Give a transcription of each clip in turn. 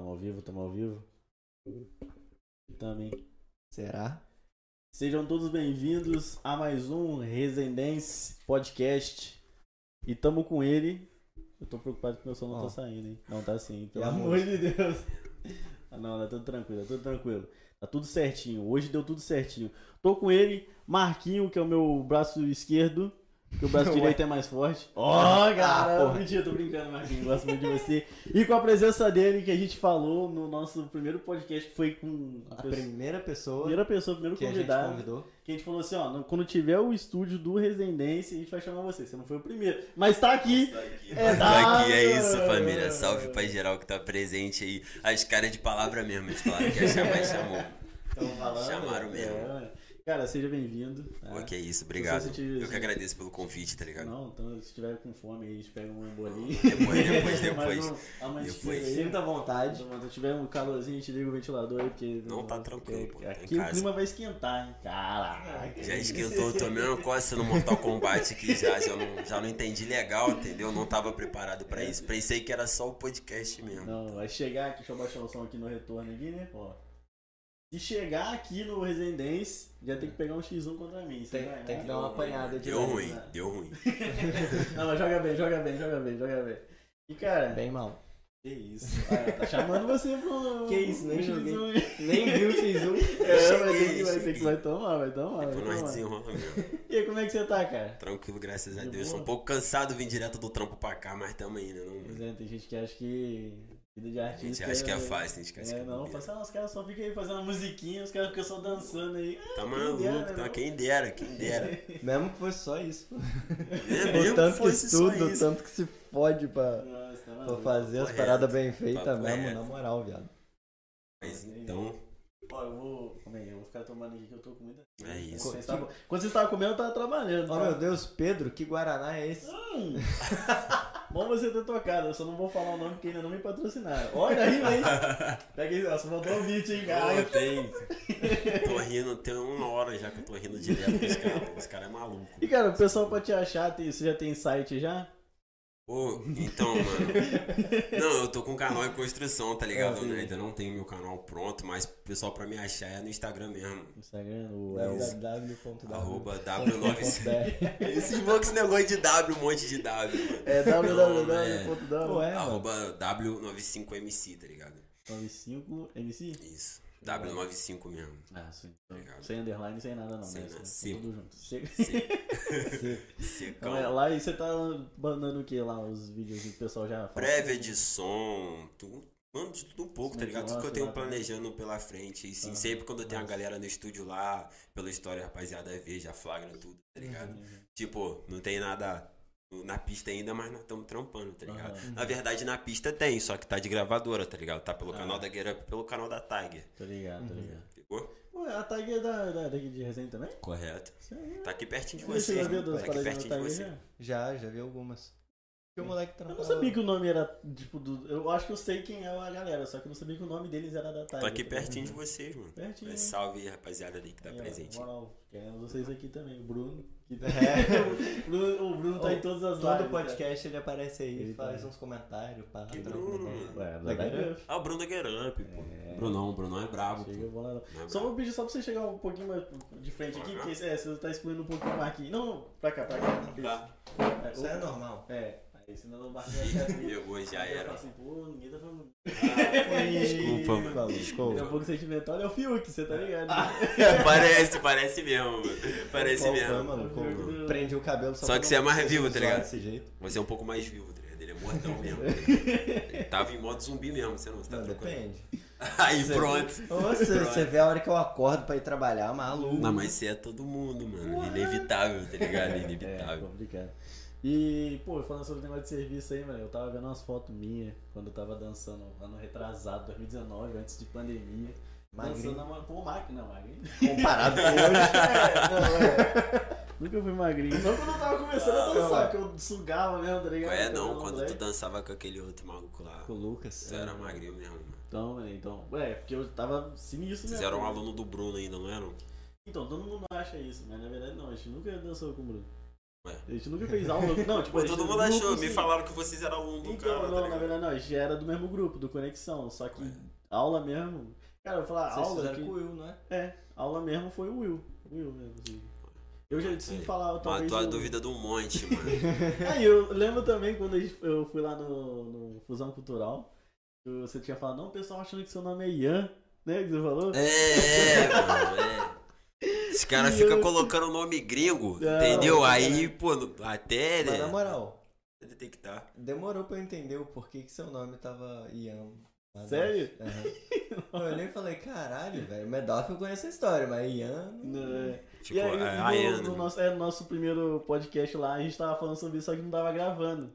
Tamo ao vivo, tamo ao vivo. Também. Será? Sejam todos bem-vindos a mais um Residência Podcast. E tamo com ele. Eu tô preocupado que meu som não Ó. tá saindo, hein? Não tá sim, pelo E a amor de Deus. Ah, não, tá tudo tranquilo, tá tudo tranquilo. Tá tudo certinho. Hoje deu tudo certinho. Tô com ele, Marquinho, que é o meu braço esquerdo. Que o braço direito é mais forte. Ó, Ah, cara, mentira, tô brincando, Marquinho. Gosto muito de você. E com a presença dele, que a gente falou no nosso primeiro podcast, que foi com A a pessoa- primeira pessoa primeira pessoa, primeiro que a gente convidado. convidou. Que a gente falou assim, ó, quando tiver o estúdio do Residência, a gente vai chamar você. Você não foi o primeiro. Mas tá aqui. É Tô aqui, é da- isso, família. Salve pra geral que tá presente aí. As caras de palavra mesmo, eles falaram que ia chamar e chamou. Tão falando. Chamaram mesmo. É, Cara, seja bem-vindo. tá? Pô, que isso, obrigado. Se tiver- Eu que agradeço pelo convite, tá ligado? Não, então se tiver com fome aí, a gente pega um embolinho. Depois, depois, depois. Mais um, Depois. Sinta à vontade. Então, Se tiver um calorzinho, a gente liga o ventilador aí, porque. Não, tá tranquilo, pô, tá Aqui o casa. clima vai esquentar, hein? Caraca. Já esquentou, tomei uma coça no Mortal Kombat aqui já, já não, já não entendi legal, entendeu? Não tava preparado pra isso. Pensei que era só o podcast mesmo. Não, vai chegar aqui, deixa eu baixar o som aqui no retorno aqui, né? Ó. Se chegar aqui no Residência, já tem que pegar um X1 contra mim. Tem, vai, tem né? que dar uma apanhada de Deu ruim, deu ruim. Não, mas joga bem, joga bem, joga bem, joga bem. E cara, Bem mal. que isso? Ah, tá chamando você pro. Que isso, nem joguei. X1. Nem viu o X1. É, vai ter que, Cheguei, vai ter que cheguei. vai tomar, vai tomar. Vai Depois nós tomar. desenrola mesmo. E aí, como é que você tá, cara? Tranquilo, graças a De Deus. boa? Sou um pouco cansado, vim direto do trampo pra cá, mas tamo aí, né? Não... Pois é, tem gente que acha que vida de A artista. gente acha que é fácil, a gente acha que É, é não, passa, ah, os caras só ficam aí fazendo musiquinha, os caras ficam só dançando aí. Tá quem maluco, dera, tá? não. Quem dera, quem dera. Mesmo que fosse só isso. É O mesmo tanto que fosse só estuda, o isso. tanto que se fode pra, Nossa, tá pra fazer as Correto. paradas bem feitas mesmo, na moral, viado. Mas então, Ó, eu vou. Eu vou ficar tomando aqui que eu tô com muita. É isso. Quando vocês estavam- Quando vocês estavam comendo, eu tava trabalhando. Oh tá? meu Deus, Pedro, que Guaraná é esse? Hum. Bom você ter tocado, eu só não vou falar o nome porque ainda não me patrocinaram. Olha aí, hein? Pega aí, ó, você mandou o beat, hein, pô, cara. tem. Tô rindo, tem uma hora já que eu tô rindo direto dos caras. Os caras é maluco. E cara, o pessoal pra te achar, tem- você já tem site já? Pô, então, mano. Não, eu tô com um canal em construção, tá ligado? Sim. né? Ainda não tenho meu canal pronto, mas o pessoal pra me achar é no Instagram mesmo. Instagram, o, é o www.w. Arroba W9. .br. Esses loucos negócio de W, um monte de W, mano. É www.w. é. Arroba W95MC, tá ligado? 95 MC? Isso. W95 mesmo. Ah, sim. Obrigado. sem underline, sem nada não. Sem nada, seco. Tudo junto. Seco. Secão. Então, é, lá e você tá mandando o que lá? Os vídeos que o pessoal já fala? Prévia de som, tudo. Mano, de tudo um pouco, tá ligado? Tudo que eu tenho planejando pela frente. E sim, Ah, sempre quando eu tenho a nossa. galera no estúdio lá, pela história, rapaziada, vê, já flagra tudo, tá ligado? Uhum. Tipo, não tem nada na pista ainda, mas nós estamos trampando, tá ligado? Aham. Na verdade, na pista tem, só que tá de gravadora, tá ligado? Tá pelo Ah. canal da Get Up e pelo canal da Tiger. Tô ligado, Uhum. ligado. Pegou? Pô, a tag é da, da, daqui de resenha também? Correto. Isso aí. Tá aqui pertinho de Você você. já viu Tá das aqui pertinho de você. Já, já vi algumas. Porque o moleque Eu não sabia que o nome era, tipo, do... Eu acho que eu sei quem é a galera, só que eu não sabia que o nome deles era da tag. Tô aqui tá pertinho de vocês, mano. Pertinho. Mas salve aí, rapaziada aí que tá presente. moral, queremos vocês aqui também. O Bruno. Que... É. o, Bruno o Bruno tá Ô, em todas as Todo lives. podcast ele aparece aí, Ele faz tá. uns comentários, pá. Que Bruno. Ué, Da da. Ah, o Bruno da Get Up, pô. É. Brunão, o Brunão é brabo, pô. Chega, vou lá. Não é Só vou pedir só pra você chegar um pouquinho mais de frente aqui, porque é, você tá excluindo um pouquinho o Marquinhos. Não, pra cá, pra cá. Tá. É, Isso o- é normal. É, senão o Marquinhos vai ficar triste. Pegou, já era. assim, pô, ninguém tá falando. Desculpa, mano. Falou. Desculpa. Daqui a pouco sentimental é o Fiuk, você tá ligado? parece, parece mesmo, mano. Parece Qual foi, mesmo. mano? Como. Prendi o cabelo Só pra que não você é mais vivo, tá ligado? Desse jeito. Você é um pouco mais vivo, tá ligado? Ele é mortão mesmo. Ele tava em modo zumbi mesmo, você não, você tá Não, trocando. depende. Aí Você- pronto. Você, você vê a hora que eu acordo pra ir trabalhar, maluco. Não, mas você é todo mundo, mano. Inevitável, tá ligado? É, Inevitável. complicado. E, pô, falando sobre o negócio de serviço aí, mano, eu tava vendo umas fotos minhas quando eu tava dançando ano retrasado, 2019, antes de pandemia. Magrinho. Dançando na pô, máquina, magrinho. Comparado com hoje. É, não, é. Nunca fui magrinho. Só quando eu tava começando a Não, dançar, é. que eu sugava mesmo, tá ligado? É não, quando tu moleque. dançava com aquele outro maluco lá. Com o Lucas. Você era magrinho mesmo, mano. Então, mano, então. É, porque eu tava sinistro Vocês mesmo. eram um aluno do Bruno ainda, não eram? Então, todo mundo acha isso, mas na verdade não, a gente nunca dançou com o Bruno. Ué. A gente nunca fez aula. Não, tipo, Pô, todo mundo grupo, achou, me sim. falaram que vocês eram aluno do Então, cara. tá não, na ligado? verdade não, a gente era do mesmo grupo, do Conexão, só que Ué. aula mesmo. Cara, eu vou falar, Vocês aula. Que, com o Will, não é? é, aula mesmo foi o Will. O Will mesmo, assim. Eu já se Aí, falar, talvez. Matou a eu- dúvida do monte, mano. Aí eu lembro também quando eu fui lá no, no Fusão Cultural, que você tinha falado, não, o pessoal achando que seu nome é Ian, né? Que você falou? É, é, mano, é. Os caras ficam colocando nome gringo, Não, entendeu? Aí, pô, até, Mas na né? moral, Detectar. demorou pra eu entender o porquê que seu nome tava Ian. Sério? Aham. Eu olhei e falei, caralho, velho. Medoff eu conheço a história, mas Ian. Não, é. Tipo, e aí, é, no, a Ian, no né? nosso, é, no nosso primeiro podcast lá, a gente tava falando sobre isso, só que não tava gravando.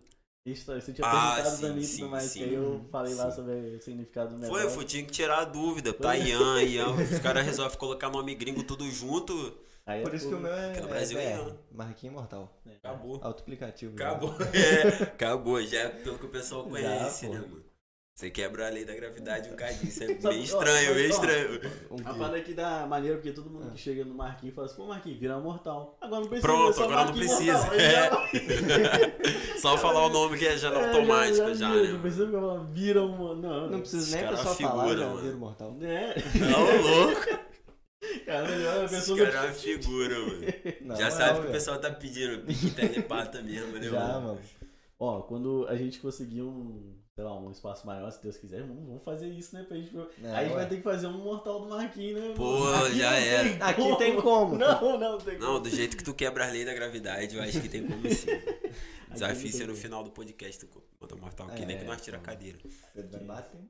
Tá- você tinha Ah, perguntado sim, pra mim e sim, aí eu falei lá Sim. sobre o significado do Foi, foi, tinha que tirar a dúvida. Tá Ian, Ian. Os caras resolvem colocar nome gringo tudo junto. Aí Por isso que o meu é, no é Brasil é BR, Ian. Marquinhos Mortal. É. Acabou. Autoaplicativo. né? Acabou. É, acabou. Já é pelo que o pessoal Já, conhece, pô. né, mano? Você quebra a lei da gravidade um bocadinho. Isso é Sabe- meio ó, estranho, meio ó, estranho. A parada aqui dá maneiro porque todo mundo que chega no Marquinhos fala assim, pô Marquinhos, vira mortal. Agora não precisa, Pronto, é agora não precisa. Já- Só falar o nome que é já É, automático, já, né? Não precisa falando, vira um. Não, Não precisa nem a pessoa falar, figura, já mano. vira o mortal. Né? Não, louco. Cara, melhor a Esse pessoa. cara é uma figura, mano. Já sabe que o pessoal tá pedindo. Pique telepata mesmo, né, Já, mano? mano. Ó, quando a gente conseguir um, sei lá, um espaço maior, se Deus quiser, vamos, vamos fazer isso, né? Pra gente... É, Aí a gente vai ter que fazer um mortal do Marquinhos, né? Pô, Aqui já era. tem Aqui como. tem como. Não, não tem como. Não, do jeito que tu quebra a lei da gravidade, eu acho que tem como sim. Desafio ser no final do podcast do Motor Mortal, que É, nem que nós tira a cadeira. Ele vai bater.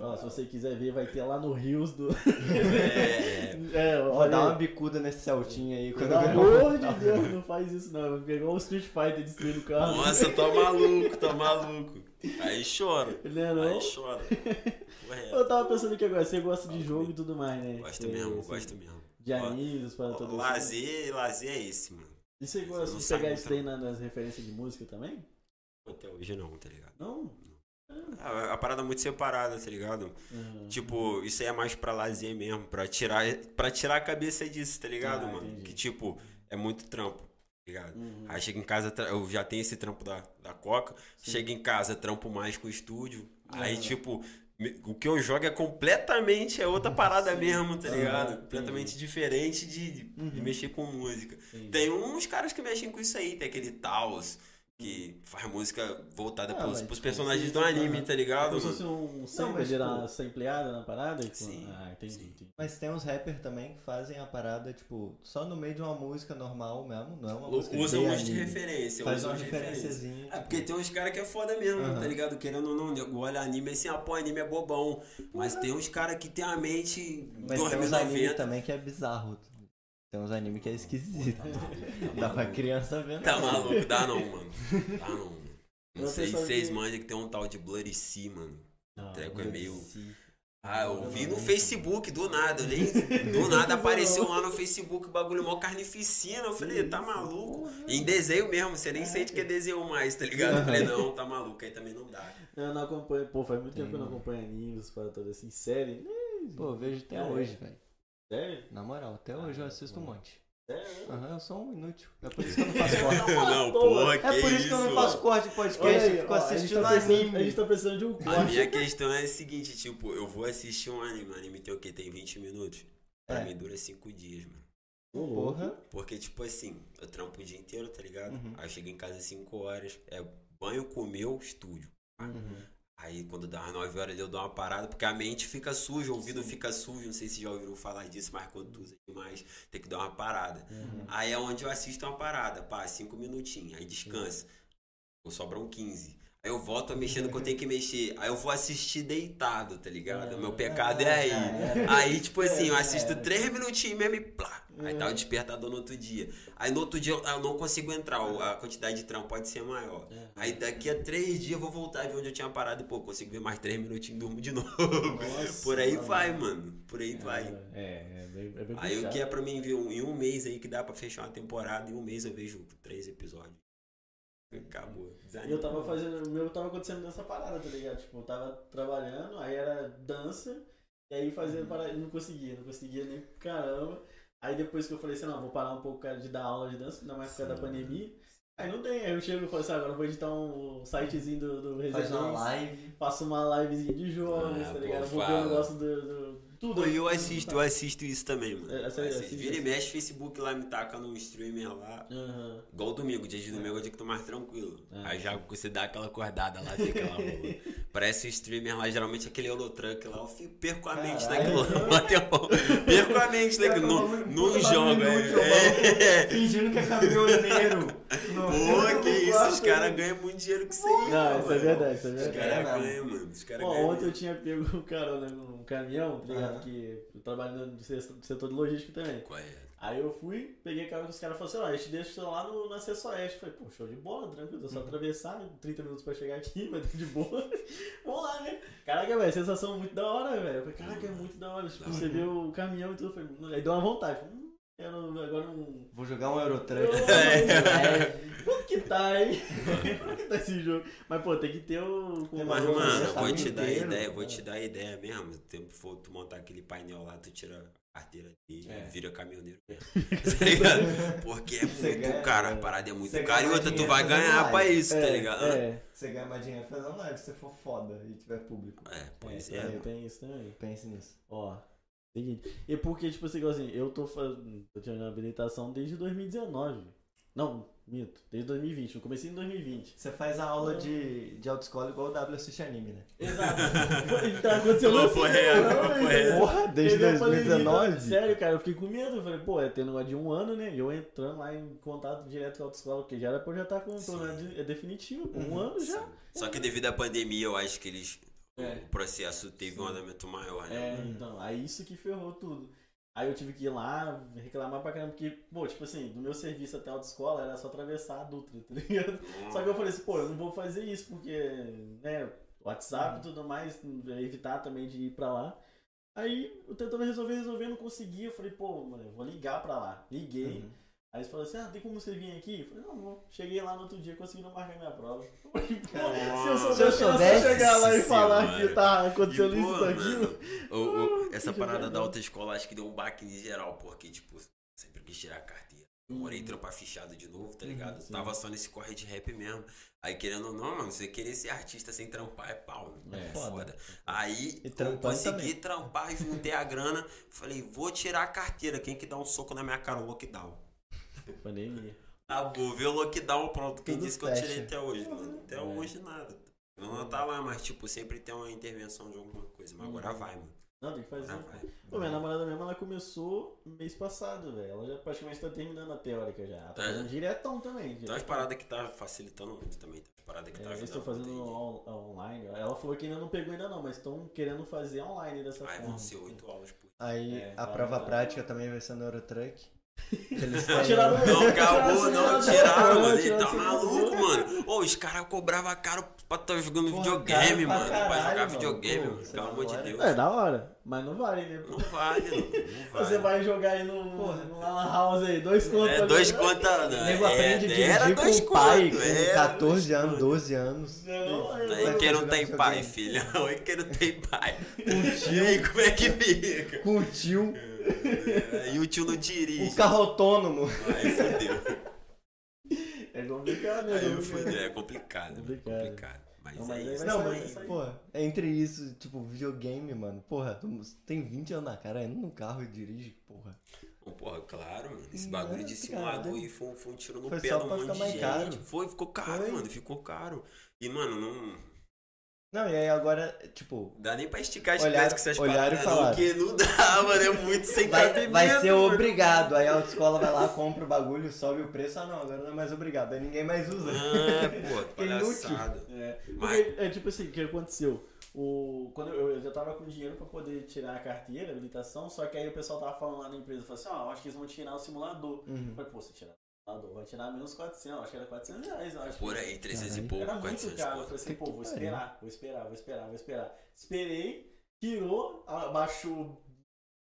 Ó, se você quiser ver, vai ter lá no Rios do. É, É, Vou olha dar uma aí. bicuda nesse Celtinha aí. Quando Pelo amor de. Deus, não faz isso não. Pegar o Street Fighter destruindo o carro. nossa, tô maluco, tô maluco. Aí chora. Ele é não. Aí chora. Ué, Eu tava pensando aqui agora, você gosta de jogo e tudo mais, né? Gosto É, mesmo, assim, gosto mesmo. De animes, para todo Lazer, lazer é esse, mano. E você gosta não de pegar isso na- nas referências de música também? Até hoje não, tá ligado? Não? A, a parada é muito separada, tá ligado? Uhum. Tipo, isso aí é mais pra lazer mesmo, pra tirar, pra tirar a cabeça disso, tá ligado, Ah, mano? entendi. Que tipo, é muito trampo, tá ligado? Uhum. Aí chega em casa, eu já tenho esse trampo da, da Coca, Sim. chega em casa, trampo mais com o estúdio. Aí, Aham. tipo, o que eu jogo é completamente é outra parada mesmo, tá ligado? Completamente diferente de, de, Uhum. mexer com música. Tem uns caras que mexem com isso aí, tem aquele Taos, que faz música voltada Ah, pros, pros tipo, personagens do sim, anime, tá ligado? Como se fosse um sample de tipo- na sampleada na parada? com- Sim, Ah, entendi. sim. entendi. Mas tem uns rappers também que fazem a parada, tipo, só no meio de uma música normal mesmo, não é uma música Usa de um monte de anime. referência, Faz usa uma um de referência. referenciazinha. É tipo, porque tem uns caras que é foda mesmo, Aham. tá ligado? Querendo ou não, nego olha anime assim, ah, pô, anime é bobão. Mas tem uns caras que tem a mente Mas tem uns animes 2090. também que é bizarro. Tem uns animes que é esquisito. Dá pra criança ver. Tá não. maluco? Dá não, mano. Dá não, mano. Não Você sei vocês que- manjam que tem um tal de Bloody Sea, mano. Não, Treco é meio. Ah, eu vi no Facebook, do nada. Nem, do nada apareceu lá no Facebook o bagulho mó carnificina. Eu falei, tá maluco? E em desenho mesmo, você nem sente que é desenho mais, tá ligado? Eu falei, não, tá maluco, aí também não dá. Eu não acompanho. Pô, faz muito tempo que eu não acompanho animes, para todas assim. Série? Pô, eu vejo até É. hoje, velho. Sério? Na moral, até hoje eu assisto um monte. Sério? Aham, eu sou um inútil. É por isso que eu não faço corte. Não, porra, que É por isso que eu não faço corte de podcast, eu fico ó, a assistindo tá precisando- anime. A gente tá precisando de um A corte. minha questão é a seguinte, tipo, eu vou assistir um anime. O anime tem o quê? Tem 20 minutos? Pra É. mim dura 5 dias, mano. Porra. Porque, tipo assim, eu trampo o dia inteiro, tá ligado? Uhum. Aí eu chego em casa às 5 horas, é banho, comeu, estúdio. Uhum. Aí quando dá umas 9 horas eu dou uma parada, porque a mente fica suja, o ouvido fica sujo, não sei se já ouviram falar disso, mas quando tu usa demais, tem que dar uma parada. Uhum. Aí é onde eu assisto uma parada, pá, 5 minutinhos, aí descansa. Ou sobram 15. Aí eu volto a mexer no que eu tenho que mexer. Aí eu vou assistir deitado, tá ligado? Meu pecado é aí. Aí, tipo assim, eu assisto 3 minutinhos mesmo e plá. Aí tá o despertador no outro dia. Aí no outro dia eu não consigo entrar, a quantidade de trampo pode ser maior. Aí daqui a 3 dias eu vou voltar a ver onde eu tinha parado e, pô, consigo ver mais 3 minutinhos e durmo de novo. Nossa, Por aí mano. vai, mano. Por aí vai. É, é bem, é bem Aí o que é pra mim ver um- em um mês aí que dá pra fechar uma temporada, em um mês eu vejo três episódios. Acabou. E eu tava fazendo, o meu tava acontecendo nessa parada, tá ligado? Tipo, eu tava trabalhando, aí era dança, e aí fazia parada, não conseguia, não conseguia nem caramba. Aí depois que eu falei assim, não, vou parar um pouco cara, de dar aula de dança, ainda mais por causa da pandemia. Aí não tem, aí eu chego e falo assim, agora eu vou editar um sitezinho do, do Faz uma live. faço uma livezinha de jogos, Ah, tá pô, ligado? Vou ver o negócio do, do tudo. Pô, e eu assisto, eu assisto isso também, mano. É, essa- assisto. Vira e mexe, Facebook lá me taca no streamer lá. Aham. Igual domingo, dia de domingo é o dia que tô mais tranquilo. É. Aí já você dá aquela acordada lá, fica lá. Parece o streamer lá, geralmente aquele Eurotruck lá, eu fico, perco a mente naquilo. Perco a mente naquilo. Não, não joga. É. Fingindo que é caminhoneiro. Pô, que isso, os caras ganham muito dinheiro com isso aí. Não, isso é mano. verdade, isso é Os verdade. caras mesmo. ganham, mano. Os caras ganham. ontem eu tinha pego um carona num caminhão, tá ligado? Aham. Que eu trabalho no setor de logística também. É? Aí eu fui, peguei carona com os caras e falei assim, ó, a gente deixa lá no, no acesso oeste. Falei, pô, show de bola, tranquilo, é só atravessar, 30 minutos pra chegar aqui, mas tá de boa. Vamos lá, né? Caraca, velho, sensação muito da hora, velho. Eu falei, caraca, é muito da hora. Tipo, Da você vê o caminhão e tudo, eu falei, aí deu uma vontade. Hum, quero agora um. Vou jogar um Eurotruck. É. Que tá, hein? Quanto que tá esse jogo? Mas, pô, tem que ter o. Mas, o- mano, você eu tá vou te dar inteiro, ideia, eu vou é. te dar ideia mesmo. Tempo for tu montar aquele painel lá, tu tira a carteira dele É. e vira caminhoneiro mesmo. tá ligado? Porque é Você muito ganha- caro, a parada é muito cara. E outra, tu vai ganhar pra isso, tá ligado? É, Você ganha mais dinheiro fazendo live se você for foda e tiver público. É, pois é, é. tem, tem isso também. Pense nisso. Ó, seguinte. E porque, tipo assim, assim, eu tô fazendo. Eu tinha habilitação desde 2019. Não, minto, desde 2020. Eu comecei em 2020. Você faz a aula de, de autoescola igual o W assiste anime, né? Exato. Tá acontecendo Não, assim, foi real, não, foi velho. real. Porra, desde Teve a pandemia, 2019? Sério, cara, eu fiquei com medo. Eu falei, pô, é ter negócio de um ano, né? E eu entrando lá em contato direto com a autoescola, porque já era pra eu já estar com Sim. pelo menos é definitivo. pô, Um Uhum. ano já. Só que devido à pandemia, eu acho que eles. É. O processo teve um andamento maior, né? É, então, aí isso que ferrou tudo. Aí eu tive que ir lá reclamar pra caramba, porque, pô, tipo assim, do meu serviço até a autoescola era só atravessar a Dutra, tá ligado? Só que eu falei assim, pô, eu não vou fazer isso, porque, né, WhatsApp e tudo mais, evitar também de ir pra lá. Aí eu tentando resolver, resolver, não consegui. Eu falei, pô, mano, eu vou ligar pra lá. Liguei. Uhum. Aí eles falaram assim, ah, tem como você vir aqui? Eu falei, não, não. Cheguei lá no outro dia, consegui não marcar minha prova. Eu Caralho. se eu Se eu soubesse, soubesse, chegar lá e falar senhora. que tá E, acontecendo isso, pô, aquilo. mano, o- o- essa parada jogador. da autoescola acho que deu um baque em geral, porque, tipo, sempre quis tirar a carteira. Demorei trampar fichado de novo, tá ligado? Uhum, sim. Tava só nesse corre de rap mesmo. Aí, querendo ou não, mano, você querer ser artista sem trampar é pau, né? É, foda. Aí, E eu consegui também. trampar, juntei a grana. Falei, vou tirar a carteira. Quem que dá um soco na minha cara? O lockdown. Pandemia. Ah, vou ver o lockdown, pronto. Quem Tudo disse que eu tirei até hoje, mano? Até É. hoje nada. Não tá lá, mas, tipo, sempre tem uma intervenção de alguma coisa. Mas agora vai, mano. Não, tem que fazer. Agora vai. Pô, minha namorada mesmo, ela começou mês passado, velho. Ela já praticamente tá terminando a teórica já. Ela tá É. fazendo diretão também. Tem umas paradas que tá facilitando muito também. Umas paradas que tá É, eles ajudando. estão fazendo on- online. Ela falou que ainda não pegou ainda não, mas estão querendo fazer online dessa Aí forma. vão ser oito aulas por Aí É, a tá, prova tá. prática também vai ser no Eurotruck. Tiraram- Não, acabou, não, tiraram, mano. Ele tá maluco, mano. Ô, os caras cobravam caro pra estar jogando Porra, videogame, caro pra mano. pra caralho, jogar mano. videogame, Pô, mano. Pelo tá amor de. Deus. É, da hora. Mas não vale, né? Não vale, não. Não vale. Você vai jogar aí no, Porra. no Lan House aí, dois contos. É dois jogar. contas. O nego aprende a era dois com pai contos, com era 14 dois anos, contos. 12 anos. Não, é, quem não tem pai. Oi, quem não tem pai. Com E aí, como é que fica? Com o E o tio não o dirige. carro autônomo. Aí fodeu. É complicado, né? Aí complicado. fodeu. É complicado, é Complicado. complicado. Mas Não, é mas aí isso. vai Não, mas, sair. pô, entre isso, tipo, videogame, mano. Porra, tu tem 20 anos na cara, anda no carro e dirige, porra. Bom, Porra, claro, mano. Esse Nossa, bagulho de simulador cara. aí foi, um- foi um tiro no Foi pé de um monte de gente. caro. Foi, ficou caro, Foi. mano. Ficou caro. E, mano, não Não, e aí agora, tipo, dá nem pra esticar as Olharam- pernas com essas olharam e paradas, falaram. não, porque não dá, mano. É muito sem vai, cabimento. vai ser mano. obrigado. Aí a autoescola vai lá, compra o bagulho, sobe o preço. Ah, não, agora não é mais obrigado. Aí ninguém mais usa. Ah, pô, Que inútil. palhaçada. É, Mas- porque, é tipo assim, o que aconteceu? O, quando eu, eu já tava com dinheiro pra poder tirar a carteira, a habilitação, só que aí o pessoal tava falando lá na empresa, falou assim, ó, eu acho que eles vão tirar o simulador. Eu Uhum. falei, pô, você tirar vai tirar menos 400, eu acho que era 400 reais, eu acho. Por aí, 300 e pouco, Era muito 400 caro, eu falei assim, pô, vou esperar, vou esperar, vou esperar, vou esperar. Esperei, tirou, abaixou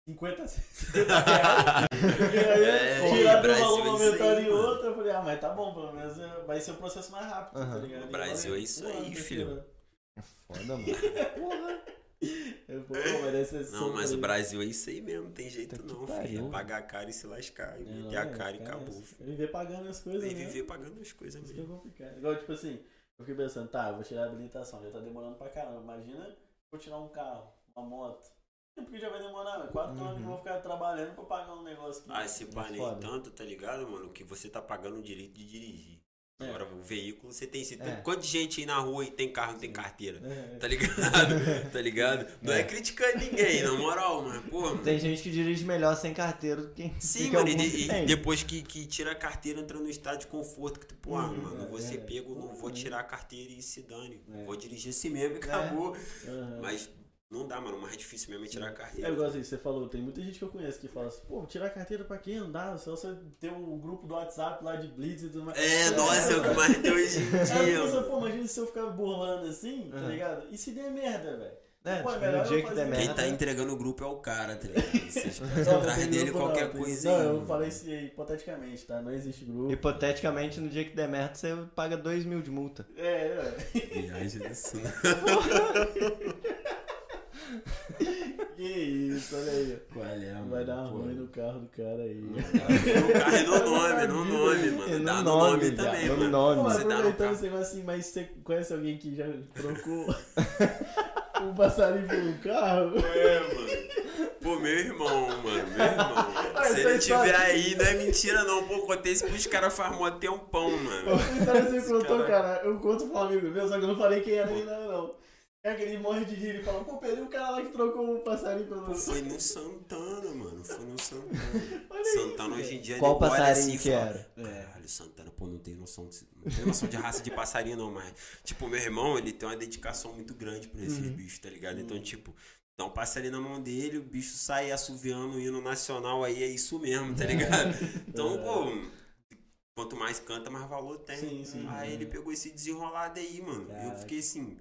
50, 60 reais. Porque aí, É, tirar do valor é momentâneo aí, e mano. outro, eu falei, ah, mas tá bom, pelo menos é, vai ser o processo mais rápido, tá Aham. ligado? O Brasil E é isso um aí, filho. esperar. É foda, mano. Porra. Eu, mas Não, mas o super- Brasil é isso aí mesmo, não tem jeito que não, filho. É pagar caro e se lascar. E É, meter a é, cara e cara, acabou. é. Viver pagando as coisas, Tem né? viver pagando as coisas Isso é mesmo. complicado. Igual, tipo assim, eu fiquei pensando, tá, vou tirar a habilitação, já tá demorando pra caramba. Imagina vou tirar um carro, uma moto. É Porque já vai demorar, velho. Quatro anos que eu vou ficar trabalhando pra pagar um negócio que. Ah, se pá, nem tanto, tá ligado, mano? Que você tá pagando o direito de dirigir. É. Agora, o veículo, você tem. Tem É. quanta gente aí na rua e tem carro e não tem carteira? É. Tá ligado? tá ligado? Não é, É. criticando ninguém, na moral, mas, pô, mano. Tem gente que dirige melhor sem carteira do que. Sim, mano, e, de- que e depois que, que tira a carteira, entra no estado de conforto, que tu, pô, ah, Uhum, mano, não vou é, ser é. pego, não vou tirar a carteira e se dane. É. Vou dirigir assim mesmo e acabou. Aham. Mas não dá, mano, o mais difícil mesmo é tirar a É carteira. igual assim, você falou, tem muita gente que eu conheço que fala assim, pô, tirar a carteira pra quem andar? Só você ter um grupo do WhatsApp lá de Blitz e tudo mais. É, nossa, é o que mais tem hoje em dia, penso, mano. pô, imagina se eu ficar burlando assim, tá Uhum. ligado? E se der merda, velho? É, Pô, é tipo, no dia que der Quem merda. tá entregando o grupo é o cara, tá ligado? Vocês não atrás dele grupo, qualquer não, coisa Não, eu falei isso hipoteticamente, tá? Não existe grupo. Hipoteticamente, no dia que der merda, você paga 2 mil de multa. É, é. Viagem disso, né? Que isso, olha aí. Qual é, mano? Vai dar ruim no carro do cara aí. No carro e no nome, no nome, mano. Dá no nome viado, também, no mano. nome. Pô, Você dá no aproveitando esse negócio assim, mas você conhece alguém que já trocou um passarinho por um carro? É, mano. Pô, meu irmão, mano, meu irmão. Se ele tiver aí, não é mentira não. Pô, contei isso pros caras faz mó tempão, mano. Essa história você contou, cara- cara. Eu conto pro amigo meu, só que eu não falei quem era ainda, não. É que ele morre de rir, ele fala, pô, Pedro, o cara lá que trocou um passarinho pelo Pô, foi no Santana, mano. Foi no Santana. Olha Santana isso, hoje em dia Qual nego olha passarinho assim e que fala, era? Caralho, Santana, pô, não tem noção de, não tem noção de raça de passarinho não, mas tipo, meu irmão, ele tem uma dedicação muito grande pra esses Uhum. bichos, tá ligado? Então, tipo, dá um passarinho na mão dele, o bicho sai assoviando o hino nacional aí, é isso mesmo, tá ligado? Então, pô, quanto mais canta, mais valor tem. Sim, sim. Aí ele pegou esse desenrolado aí, mano. E eu Caraca. fiquei assim,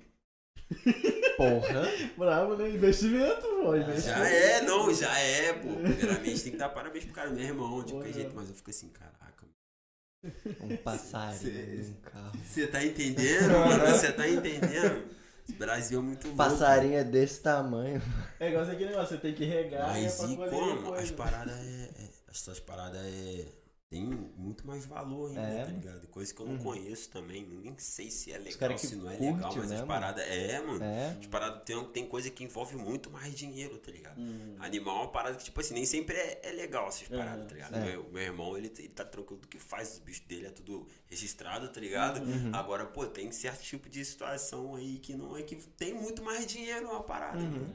Porra. Bravo, né? Investimento, pô. Investimento. já é, não, já é, pô. Primeiramente tem que dar parabéns pro cara, meu irmão, de qualquer jeito, mas eu fico assim, caraca, Um passarinho Cê- num carro. Você tá entendendo, mano? Você tá entendendo? O Brasil é muito louco. Passarinho é desse tamanho. É igual aquele negócio, você tem que regar Mas é pra e como? As né? paradas é, é- Essas paradas é. Tem muito mais valor ainda, É. tá ligado? Coisa que eu não Uhum. conheço também. Nem sei se é legal, se não é curte, legal, mas né, as paradas. É, mano. É. As paradas tem, tem coisa que envolve muito mais dinheiro, tá ligado? Hum. Animal é uma parada que, tipo assim, nem sempre é, é legal essas Uhum, paradas, tá ligado? é. Meu, meu irmão, ele, ele tá tranquilo do que faz, os bichos dele é tudo registrado, tá ligado? Uhum. Agora, pô, tem certo tipo de situação aí que não é que tem muito mais dinheiro uma parada, Uhum.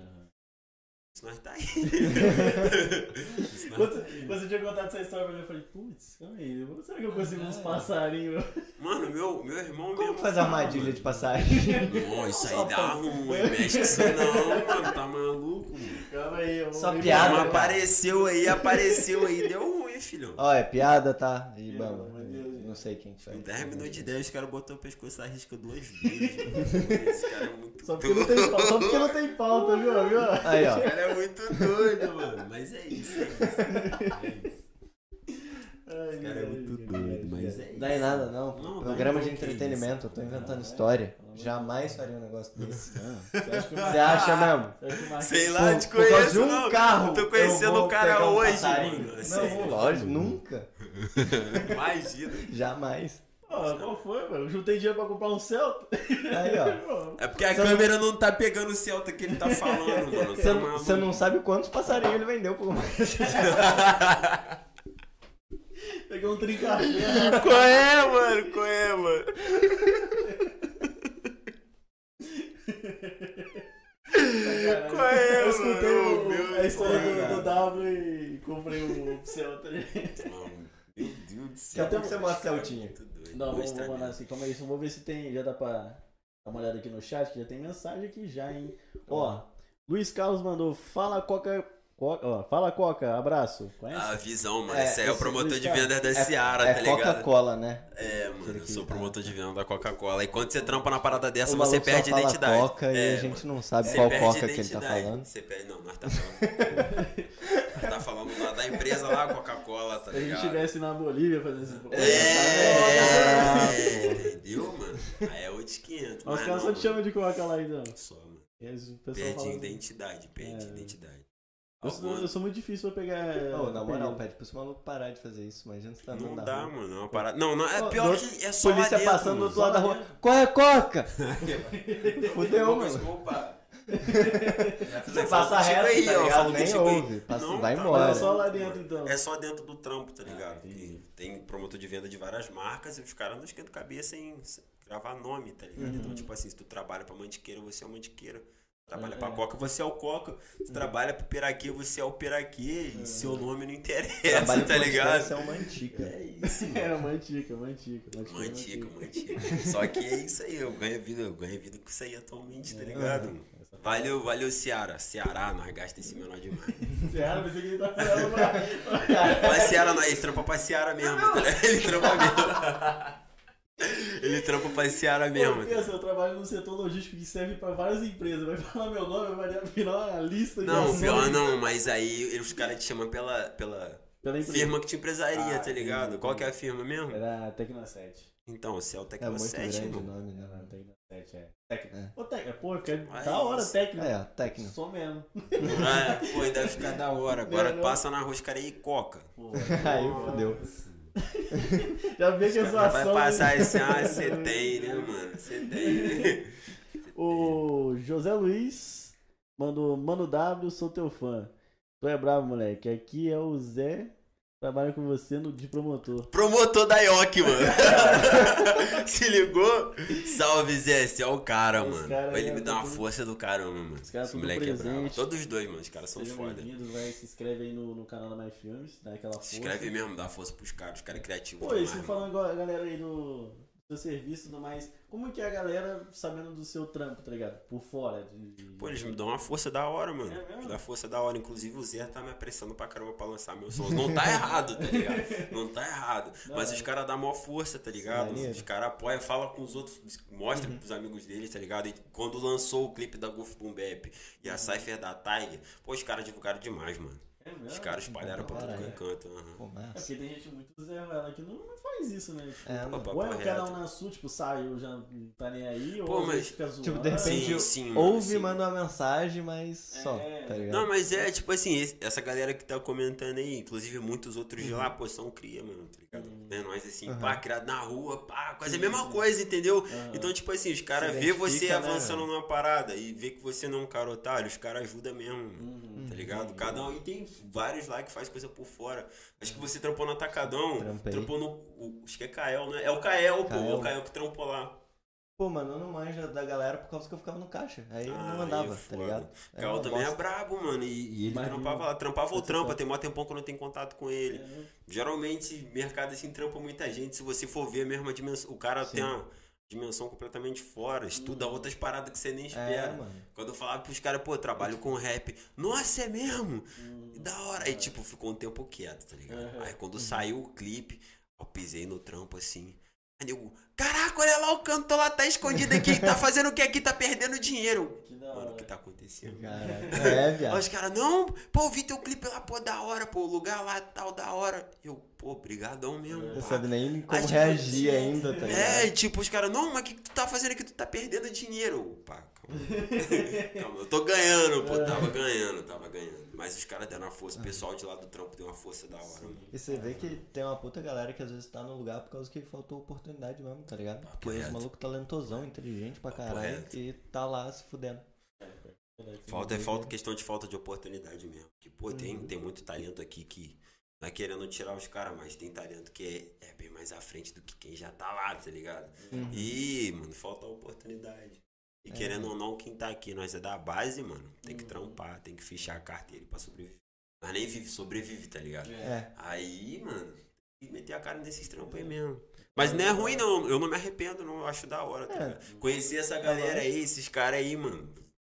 Mano. Isso nós tá aí. Quando, tá quando você tinha contado essa história pra mim, eu falei, putz, calma aí, será que eu consigo uns passarinhos? Mano, meu, meu irmão Como mesmo que faz armadilha mano. de passarinho? Não, isso aí dá ruim, mexe com isso não, mano, tá maluco, mano. Calma aí, eu vou Só piada, apareceu aí, apareceu aí, deu ruim, filhão. Ó, é piada, tá? E Pelo Não sei quem que foi. Em 10 minutos de 10, os caras botou o pescoço à risca duas vezes. Esse cara é muito Só porque, doido. não tem, pau- só porque não tem pauta, viu? viu? Aí, ó. Esse cara é muito doido, mano. Mas é isso, é isso. É isso. Ai, Esse cara é muito doido, mas é isso. Dá em nada, não. Não, Programa de entretenimento, eu tô inventando Ah, história. é? De Jamais faria um negócio desse. Você acha que o Você Mar- acha mesmo? Sei lá, te por causa conheço, de um não. carro, Eu tô conhecendo o cara pegar um hoje, mano. Não, lógico, nunca. Imagina. Jamais. Pô, qual foi, mano? Eu juntei dinheiro pra comprar um Celta. Aí, ó. É porque a Você câmera não tá pegando o Celta que ele tá falando, mano. Você Tá não, você não sabe quantos passarinhos ele vendeu por Peguei um trincaferro. Qual é, mano? Qual é, mano? Qual é, Eu escutei mano? o- Meu a história do, Deus. do W e comprei o Celta. Mano, Meu Deus do céu. Daqui a pouco você mostra o Celtinha. Não, Vou vamos mandar assim, calma aí, só vou ver se tem, já dá pra dar uma olhada aqui no chat, que já tem mensagem aqui já, hein. Ó, Luiz Carlos mandou, fala Coca, Coca ó, fala Coca, abraço. Conhece? A visão, mano. É, esse aí é o promotor de vendas da É, Seara, é tá ligado? Coca-Cola, né? É, mano, eu sou tá- promotor de venda da Coca-Cola. E quando você trampa na parada dessa, O você perde fala identidade. Coca e É, a gente mano. não sabe Você qual Coca que ele tá falando. Você perde, não, nós tá falando. nós tá falando da, da empresa lá, Coca-Cola, tá Se a gente ligado? estivesse na Bolívia fazendo esse É, entendeu, mano? Aí é outros 500. Os mas caras só te chamam de Coca lá então. Só, mano. E Perde fala assim, identidade, perde É. identidade. Eu sou, eu sou muito difícil pra pegar. Ô, na moral, pede pro esse maluco parar de fazer isso. Imagina você tá Não dá, rua. mano. É uma parada. Não, não, é pior do- que é só lá Polícia dentro, passando do outro lado da rua. Qual é coca? Fudeu, Mas, mano. opa. Você passa contigo reto, aí, tá ó, ligado? fala Nem ouve. Passa, Não, vai tá, embora. É só lá dentro, então. É só dentro do trampo, tá ligado? Ah, entendi. Porque tem promotor de venda de várias marcas e os caras não esquentam cabeça em gravar nome, tá ligado? Uhum. Então, tipo assim, se tu trabalha pra mantiqueira, você é o mantiqueira. Trabalha É. pra coca, você é o coca. Se trabalha pro piraquê, você é o piraquê. E seu nome não interessa, Trabalho tá ligado? Você é uma antiga. É isso, mano. É, mantica, mantica. Mantica, mantica. Só que é isso aí, eu ganho vida, eu ganho vida com isso aí atualmente, tá ligado? mano? Valeu, valeu, Ceará. Ceará, nós gasta esse menor demais. Ceará, pensei que ele tá falando pra... Mas Ceará, nós, ele trampa pra Ceará mesmo, tá ligado? Ele trampa mesmo. Ele trampa pra Ceará mesmo. Pô, pensa, eu trabalho num setor logístico que serve pra várias empresas. Vai falar meu nome, vai virar uma lista de Não, pior não, mas aí os caras te chamam pela, pela Pela firma que te empresaria, Ah, tá ligado? entendi. Qual que é a firma mesmo? Era a Tecna 7. Então, o Céu É Tecla muito 7, grande o nome, a né? Tecna 7, é. Tecna. É. Pô, Tecna, pô, fica Mas da hora, Tecna. É, a técnica. Sou mesmo. Ah, pô, deve ficar da hora. Agora passa na roscaria e coca. Pô, Aí fodeu. Já vê que a sua Vai ação... passar esse, ah, você tem, né, mano? Você tem. O José Luiz mandou, Mano W, sou teu fã. Tu é bravo, moleque. Aqui é o Zé, trabalha com você no, de promotor. Promotor da IOC, mano. Se ligou? Salve, Zé. Você é o cara, Os mano. caras aí, Ele me ó, dá uma tudo- força do caramba, mano. Os caras Esse tudo moleque é presente. Todos os dois, mano. Os caras são Sejam foda. vai, se inscreve aí no, no canal da My Filmes, dá aquela força. Se inscreve mesmo, dá força pros caras. Os caras é criativos Pô, mano. falando igual a galera aí no seu serviço e tudo mais, como que é a galera sabendo do seu trampo, tá ligado? Por fora. De, Pô, eles me dão uma força da hora, mano. É mesmo? Dá força da hora. Inclusive o Zé tá me apressando pra caramba pra lançar meus sons. Não tá errado, tá ligado? Não tá errado. Não, Mas é. os caras dão maior força, tá ligado? Maneiro. Os caras apoiam, falam com os outros, mostra Uhum. pros amigos deles, tá ligado? E quando lançou o clipe da Goof Boom Bap e Uhum. a Cypher da Tiger, pô, os caras divulgaram demais, mano. É mesmo? Os caras espalharam pra tudo que é Caralho. canto. É massa. porque tem gente muito Zé Ruela que não, não faz isso, né? Tipo, É, Pô, mano. papo ou é o canal na sul, tipo, saiu, já não tá nem aí, Pô, ou mas, fica zoando. tipo, de repente, Sim, sim, mano, Ouve, sim. manda uma mensagem, mas só, É. tá ligado? Não, mas é tipo assim, esse- essa galera que tá comentando aí, inclusive muitos outros de lá, pô, são cria, mano, tá ligado? Uhum. Né, nós assim, Uhum. pá, criado na rua, pá, quase a mesma sim. coisa, entendeu? Aham. Então, tipo assim, os caras vê você né, avançando velho? numa parada e vê que você não é um cara otário, os caras ajudam mesmo, Uhum. tá ligado? Cada um, e tem vários lá que faz coisa por fora. Acho que você trampou no Atacadão, Trampei. trampou no, o- acho que é Kael, né? É o Kael, pô, Kael. o Kael que trampou lá. Pô, mano, eu não manjo da galera por causa que eu ficava no caixa. Aí eu Ah, não mandava, aí é tá ligado? É Kael também é brabo, mano, e, e ele Imagina. trampava lá, trampava ou trampa, tem mó tempão que eu não tenho contato com ele. É, Geralmente, mercado assim trampa muita gente. Se você for ver a mesma dimensão, o cara Sim. tem uma dimensão completamente fora, estuda Uhum. outras paradas que você nem É, espera. mano. Quando eu falava pros caras, pô, trabalho com rap. Nossa, é mesmo? Uhum. Da hora. Aí, tipo, ficou um tempo quieto, tá ligado? Uhum. Aí quando saiu o clipe, eu pisei no trampo assim. Aí nego, caraca, olha lá o cantor lá, tá escondido aqui, tá fazendo o que aqui? Tá perdendo dinheiro. Que Mano, o que tá acontecendo? Caraca. É, Aí viado. os caras, não, pô, eu vi teu clipe lá, pô, da hora, pô, o lugar lá tal, da hora. Eu, pô, brigadão mesmo. Não sabe nem como Aí, tipo, reagir assim, ainda, tá ligado? É, e, tipo, os caras, não, mas o que, que tu tá fazendo aqui? Tu tá perdendo dinheiro. Pá, calma. calma, eu tô ganhando, pô, tava ganhando, tava ganhando. Mas os caras deram uma força, o pessoal de lá do trampo deu uma força da hora, mano. E você vê que tem uma puta galera que às vezes tá no lugar por causa que faltou oportunidade mesmo, tá ligado? Porque os reto. maluco talentosão, inteligente pra caralho reto. e tá lá se fudendo. Falta é falta, questão de falta de oportunidade mesmo. Que, pô, tem, tem muito talento aqui que. Não é querendo tirar os caras, mas tem talento que é, é bem mais à frente do que quem já tá lá, tá ligado? Uhum. E, mano, falta oportunidade. E É, querendo ou não, quem tá aqui, nós é da base, mano. Tem que trampar, tem que fechar a carteira pra sobreviver. Mas nem vive, sobrevive, tá ligado? É. Aí, mano, tem que meter a cara nesses trampos aí mesmo. Mas não é ruim, não. Eu não me arrependo, não. Eu acho da hora, tá É. ligado? Conhecer essa galera aí, esses caras aí, mano.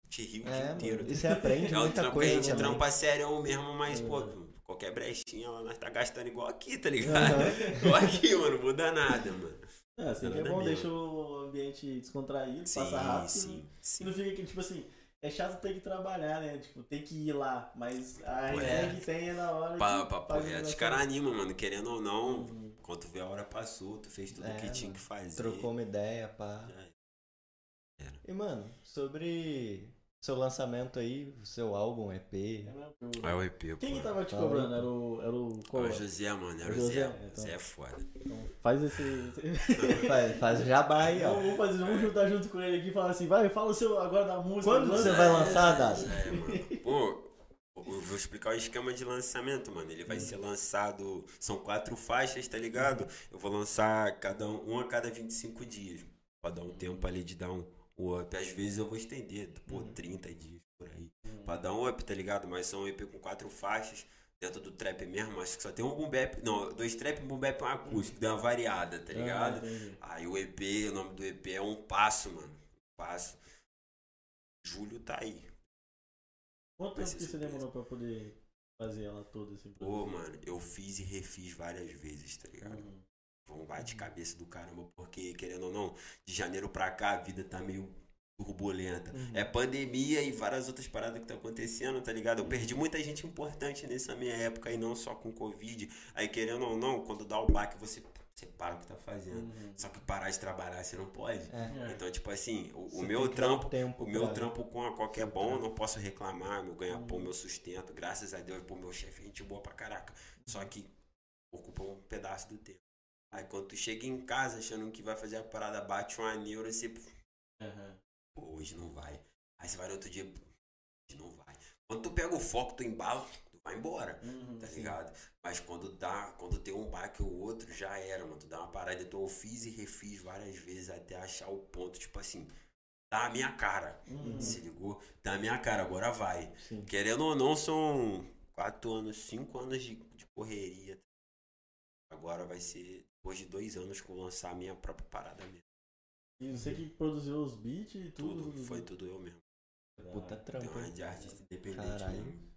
Te rio o dia É, inteiro. mano. E você aprende é muita que a coisa gente também. trampa sério mesmo, mas, pô, qualquer brechinha lá nós tá gastando igual aqui, tá ligado? Aham. igual aqui, mano, muda nada, mano. É, assim que é bom, deixa o ambiente descontraído, Sim, passa rápido. sim, E sim. não fica que, tipo assim, é chato ter que trabalhar, né? Tipo, ter que ir lá, mas a Pô, ideia é. que tem é na hora. Pa, faz o reto, os caras animam, mano, querendo ou não. Uhum. Quando tu vê a hora passou, tu fez tudo o É, que tinha que fazer. Trocou uma ideia, pá. Já E, mano, sobre seu lançamento aí, o seu álbum, EP. É Aí o EP. Quem que tava te cobrando? Era o. Era o. Ah, Qual? O José, mano, era O o José, Zé. então. Zé é foda. Então, faz esse. Faz, faz jabá aí, ó. Vamos fazer, vamos juntar junto com ele aqui e falar assim, vai, fala o seu agora da música. Quando você vai lançar, Dado? É, mano. Pô, eu vou explicar o esquema de lançamento, mano. Ele vai ser lançado. São quatro faixas, tá ligado? Eu vou lançar cada um, um a cada 25 dias. Pra dar um tempo ali de dar um, um up. Às vezes eu vou estender, pô, 30 dias por aí. Pra dar um up, tá ligado? Mas são um EP com quatro faixas. Dentro do trap mesmo, acho que só tem um boom bap. Não, dois trap, um boom bap e um acústico. Dá uma variada, tá ligado? Ah, entendi. Aí o EP, o nome do EP é Um Passo, mano. Um Passo. Julho tá aí. Quanto tempo que você demorou pra poder fazer ela toda assim? Pô, mano, eu fiz e refiz várias vezes, tá ligado? Uhum. Foi um bate-cabeça do caramba, porque, querendo ou não, de janeiro pra cá a vida tá meio turbulenta. Uhum. É pandemia e várias outras paradas que tá acontecendo, tá ligado? Eu perdi muita gente importante nessa minha época e não só com Covid. Aí, querendo ou não, quando dá o baque, você, você para o que tá fazendo. Uhum. Só que parar de trabalhar você não pode. É. É. Então, tipo assim, o, o meu trampo, tempo o meu pra- trampo com a qualquer filtrar. bom, eu não posso reclamar, meu ganha-pão, Uhum. meu sustento, graças a Deus, pô, meu chefe é gente boa pra caraca. Só que ocupa um pedaço do tempo. Aí quando tu chega em casa achando que vai fazer a parada, bate uma neura, você, Uhum. pô, hoje não vai. Aí você vai no outro dia, pô, hoje não vai. Quando tu pega o foco, tu embala, tu vai embora Uhum, tá sim. ligado? Mas quando dá, quando tem um baque ou outro, já era, mano. Tu dá uma parada, então eu fiz e refiz várias vezes até achar o ponto, tipo assim, dá a minha cara. Uhum. Se ligou? Dá a minha cara, agora vai. Sim. Querendo ou não, são quatro anos, cinco anos de, de correria. Agora vai ser depois de dois anos que eu lançar a minha própria parada mesmo. E você que produziu os beats e tudo. Tudo, foi tudo eu mesmo. Puta Tem trampo. uma de artista independente Caralho. mesmo.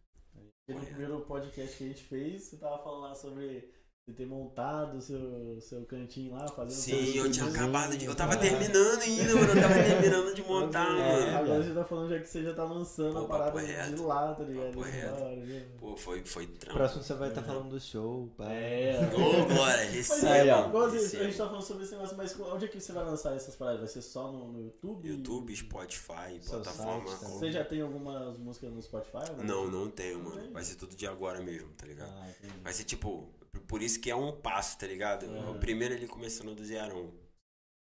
E no primeiro podcast que a gente fez, você tava falando lá sobre você ter montado o seu, seu cantinho lá, fazendo Sim, eu tinha acabado de. Eu tava tá? terminando ainda, mano. Eu tava terminando de montar, É, mano. agora você tá falando já que você já tá lançando Pô, a parada de lá, tá ligado? Papo reto. hora, viu? Pô, foi, foi trampo. Próximo você vai estar falando do show, pá. É. Ô, Glória, receba. às vezes, a gente tá falando sobre esse negócio, mas onde é que você vai lançar essas paradas? Vai ser só no, no YouTube? YouTube, Spotify, Seu plataforma. site com- Você já tem algumas músicas no Spotify? Não, não tenho, mano. Vai ser tudo de agora mesmo, tá ligado? Ah. Vai ser tipo, por- isso que é um passo, tá ligado? Uhum. O primeiro ele começando do zerão.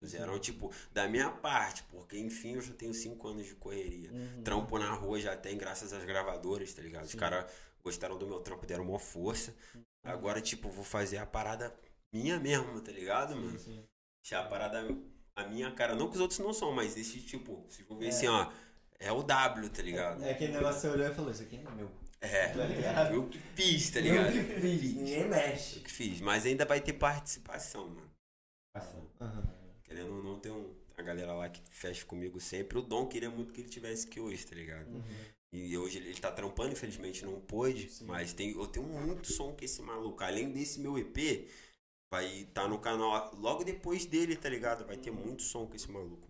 Do zerão, tipo, da minha parte, porque enfim eu já tenho cinco anos de correria. Uhum. Trampo na rua já tem, graças às gravadoras, tá ligado? Os caras gostaram do meu trampo, deram uma força. Agora, tipo, vou fazer a parada minha mesmo, tá ligado, mano? sim. Deixar a parada a minha cara. Não que os outros não são, mas esse tipo, vocês vão ver É. assim, ó. É o W, tá ligado? É aquele negócio que você olhou e falou, isso aqui é meu. É. Tá ligado? Eu que fiz, tá ligado? Eu que fiz, ninguém mexe. Eu que fiz. Mas ainda vai ter participação, mano. Aham. Querendo ou não, tem um, a galera lá que fecha comigo sempre. O Dom queria muito que ele tivesse aqui hoje, tá ligado? Uhum. E hoje ele, ele tá trampando, infelizmente não pôde. Sim. Mas tem, eu tenho muito som com esse maluco. Além desse meu EP, vai estar no canal logo depois dele, tá ligado? Vai ter muito som com esse maluco.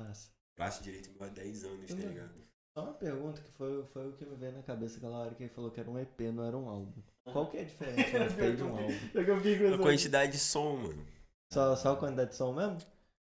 Massa. Braço direito meu há 10 anos, tá Uhum. ligado? Só uma pergunta que foi, foi o que me veio na cabeça aquela hora que ele falou que era um EP, não era um álbum. Qual que é a diferença de um EP de um álbum? É que eu fiquei A pensando. quantidade de som, mano. Só, só a quantidade de som mesmo?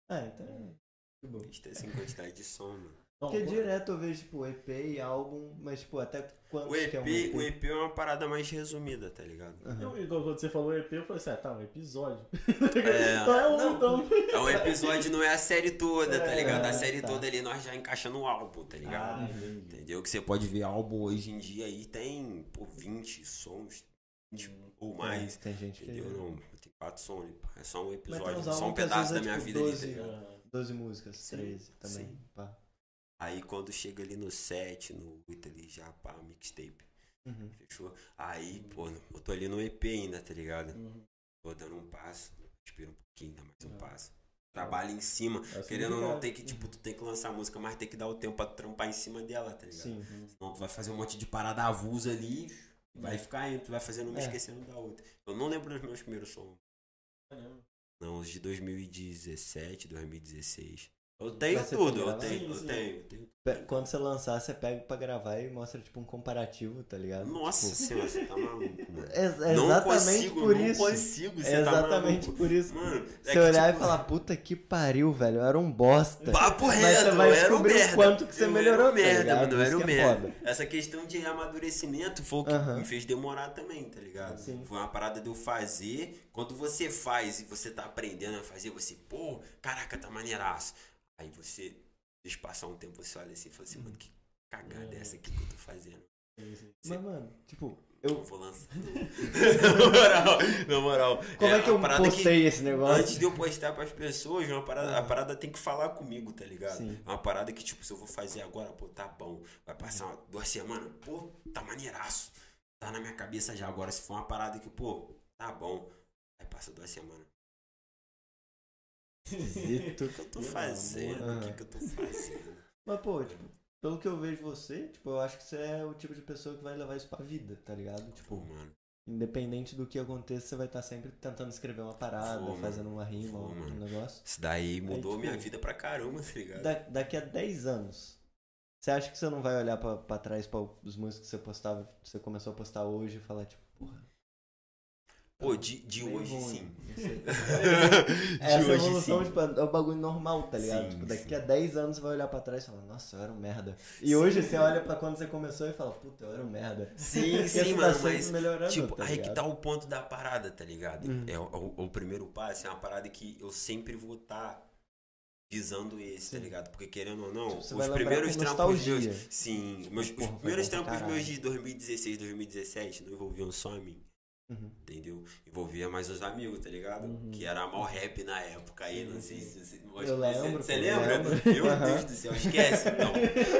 Ah, então é. Que bom. A gente tem assim quantidade de som, mano. Não, Porque direto eu vejo, tipo, EP e álbum, mas, tipo, até quanto O que é um EP, o EP é uma parada mais resumida, tá ligado? Aham. Eu, igual quando você falou EP, eu falei assim, ah, tá, um episódio. É. Então é um, Não. então. É um episódio, não é a série toda, tá É, ligado? A série tá. toda ali nós já encaixa no álbum, tá ligado? Ah, entendi. Entendeu? Que você pode ver álbum hoje em dia aí tem, pô, 20 sons, 20 ou mais. É, tem gente que. Entendeu? Não, tem quatro sons ali, pô. É só um episódio, tem só um que pedaço vezes da é, minha tipo, vida ali, tá 12 ligado? Ah, 12 músicas, Sim, 13 também. sim. Pá. Aí quando chega ali no 7, no 8 ali já, pá, mixtape, Uhum. fechou? Aí, pô, eu tô ali no EP ainda, tá ligado? uhum. Tô dando um passo, espera um pouquinho, dá mais um Ah. passo. Trabalho em cima, Assim querendo ou não, tem que, tipo, tu tem que lançar a música, mas tem que dar o tempo pra trampar em cima dela, tá ligado? Sim. Senão tu vai fazer um monte de parada avulsa ali e vai ficar indo, tu vai fazendo uma É. esquecendo da outra. Eu não lembro dos meus primeiros sons. Não, os de 2017, 2016. Eu tenho tudo, eu tenho, eu tenho, eu tenho. Quando você lançar, você pega pra gravar e mostra, tipo, um comparativo, tá ligado? Nossa Tipo, senhora, você tá maluco, mano. é, é não exatamente consigo, por não isso. consigo, você É tá exatamente maluco. por isso. Mano, é Você que, olhar tipo, e falar, puta que pariu, velho, eu era um bosta. Papo Mas reto, você vai eu era um merda. quanto que você Eu melhorou, era um tá merda, ligado? mano, eu Isso era um é merda. foda. Essa questão de amadurecimento foi o que Aham. me fez demorar também, tá ligado? Sim. Foi uma parada de eu fazer. Quando você faz e você tá aprendendo a fazer, você, pô, caraca, tá maneiraço. Aí você, deixa passar um tempo, você olha assim e fala assim, mano, que cagada é essa aqui que eu tô fazendo? Mas, mano, tipo, Eu eu. vou lançar. na moral, na moral. Como é, que eu postei esse negócio? Antes de eu postar pras pessoas, uma parada, a parada tem que falar comigo, tá ligado? Sim. É uma parada que, tipo, se eu vou fazer agora, pô, tá bom. Vai passar uma, duas semanas, pô, tá maneiraço. Tá na minha cabeça já. Agora, se for uma parada que, pô, tá bom. Aí passa duas semanas. Esquisito. O que eu tô fazendo? O que, que eu tô fazendo? Mas, pô, tipo, pelo que eu vejo você, tipo, eu acho que você é o tipo de pessoa que vai levar isso pra vida, tá ligado? Pô, Tipo, mano. independente do que aconteça, você vai estar sempre tentando escrever uma parada, fazendo uma rima, Vou, um mano. negócio. Isso daí mudou tipo, minha vida pra caramba, tá ligado? Da- daqui a 10 anos, você acha que você não vai olhar pra, pra trás pra os músicos que você postava, você começou a postar hoje e falar, tipo, porra. Pô, de, de hoje ruim, sim. sei. de Essa hoje evolução, sim. tipo, é um bagulho normal, tá ligado? Sim, tipo, daqui sim. a 10 anos você vai olhar pra trás e falar, nossa, eu era um merda. E Sim. hoje você olha pra quando você começou e fala, puta, eu era um merda. Sim, sim, tá mano, sempre mas. melhorando, Tipo, tá aí que tá o ponto da parada, tá ligado? Hum. É, o, o- o primeiro passo é uma parada que eu sempre vou estar visando esse, tá ligado? Porque querendo ou não, Tipo, os primeiros trampos meus. Sim, meus, Porra, os primeiros trampos meus de 2016, 2017 não envolviam só a mim. Uhum. Entendeu? Envolvia mais os amigos, tá ligado? Uhum. Que era mal rap na época aí, não sei se você. Eu lembro, Você lembra? lembro. Meu Aham. Deus do céu, esquece então.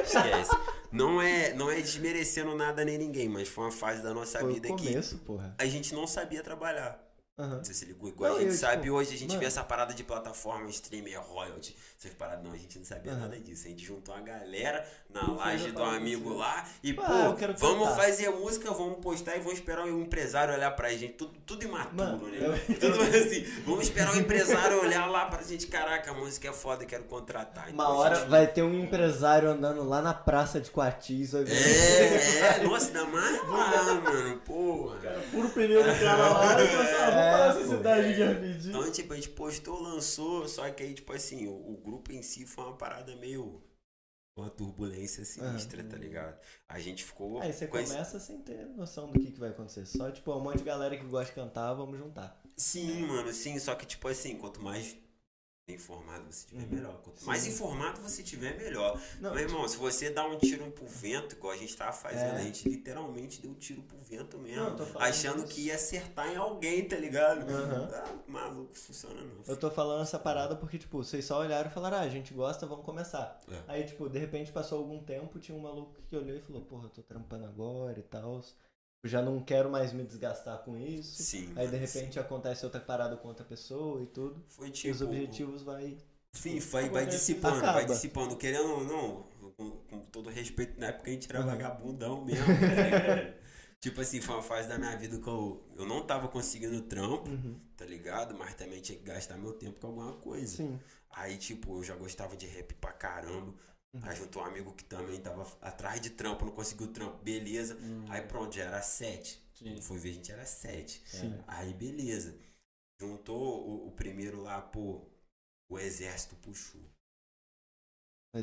Esquece. Não é, não é desmerecendo nada nem ninguém, mas foi uma fase da nossa Foi vida que porra. a gente não sabia trabalhar. Aham. Você se ligou? Igual Não, a gente eu, sabe tipo, hoje, a gente mano. vê essa parada de plataforma, streamer, royalty, essas paradas. Não, a gente não sabia Aham. nada disso. A gente juntou uma galera na Não laje do amigo lá e, pô, eu quero vamos cantar. fazer música, vamos postar e vamos esperar o empresário olhar pra gente. Tudo, tudo imaturo, Mano, né? eu- Tudo assim. Vamos esperar o empresário olhar lá pra gente. Caraca, a música é foda, quero contratar. Então, Uma hora gente- vai ter um empresário andando lá na praça de Coatis. É, é, nossa, ainda mais lá, mano, porra. Puro pneu do cara lá e assim, ah, vamos É, essa cidade rapidinho. Então, tipo, a gente postou, lançou, só que aí, tipo assim, o, o grupo em si foi uma parada meio. Uma turbulência sinistra, tá ligado? A gente ficou. Aí você com esse- começa sem ter noção do que, que vai acontecer. Só, tipo, um monte de galera que gosta de cantar, vamos juntar. Sim, mano, sim. Só que, tipo assim, quanto mais informado você tiver, Uhum. melhor. Quanto Sim. mais informado você tiver, melhor. Não, Meu irmão, se você dá um tiro pro vento, igual a gente tava fazendo, É. a gente literalmente deu um tiro pro vento mesmo. Não, achando disso. que ia acertar em alguém, tá ligado? Aham. Ah, maluco, funciona não. Eu tô falando essa parada porque, tipo, vocês só olharam e falaram, ah, a gente gosta, vamos começar. É. Aí, tipo, de repente passou algum tempo, tinha um maluco que olhou e falou, porra, eu tô trampando agora e tal. Já não quero mais me desgastar com isso. Sim. Aí, de repente, acontece outra parada com outra pessoa e tudo. Foi E tipo. os objetivos vai. Sim, vai, vai dissipando, acaba. vai dissipando. Querendo ou não, com, com todo respeito, na época a gente era Uhum. vagabundão mesmo. né? tipo assim, foi uma fase da minha vida que eu, eu não tava conseguindo trampo, Uhum. tá ligado? Mas também tinha que gastar meu tempo com alguma coisa. Sim. Aí, tipo, eu já gostava de rap pra caramba. Uhum. Aí juntou um amigo que também tava atrás de trampo, não conseguiu trampo, beleza. Aí pronto, já era sete. Sim. Foi ver, a gente era sete. Sim. Aí beleza. Juntou o, o primeiro lá, pô, o exército puxou.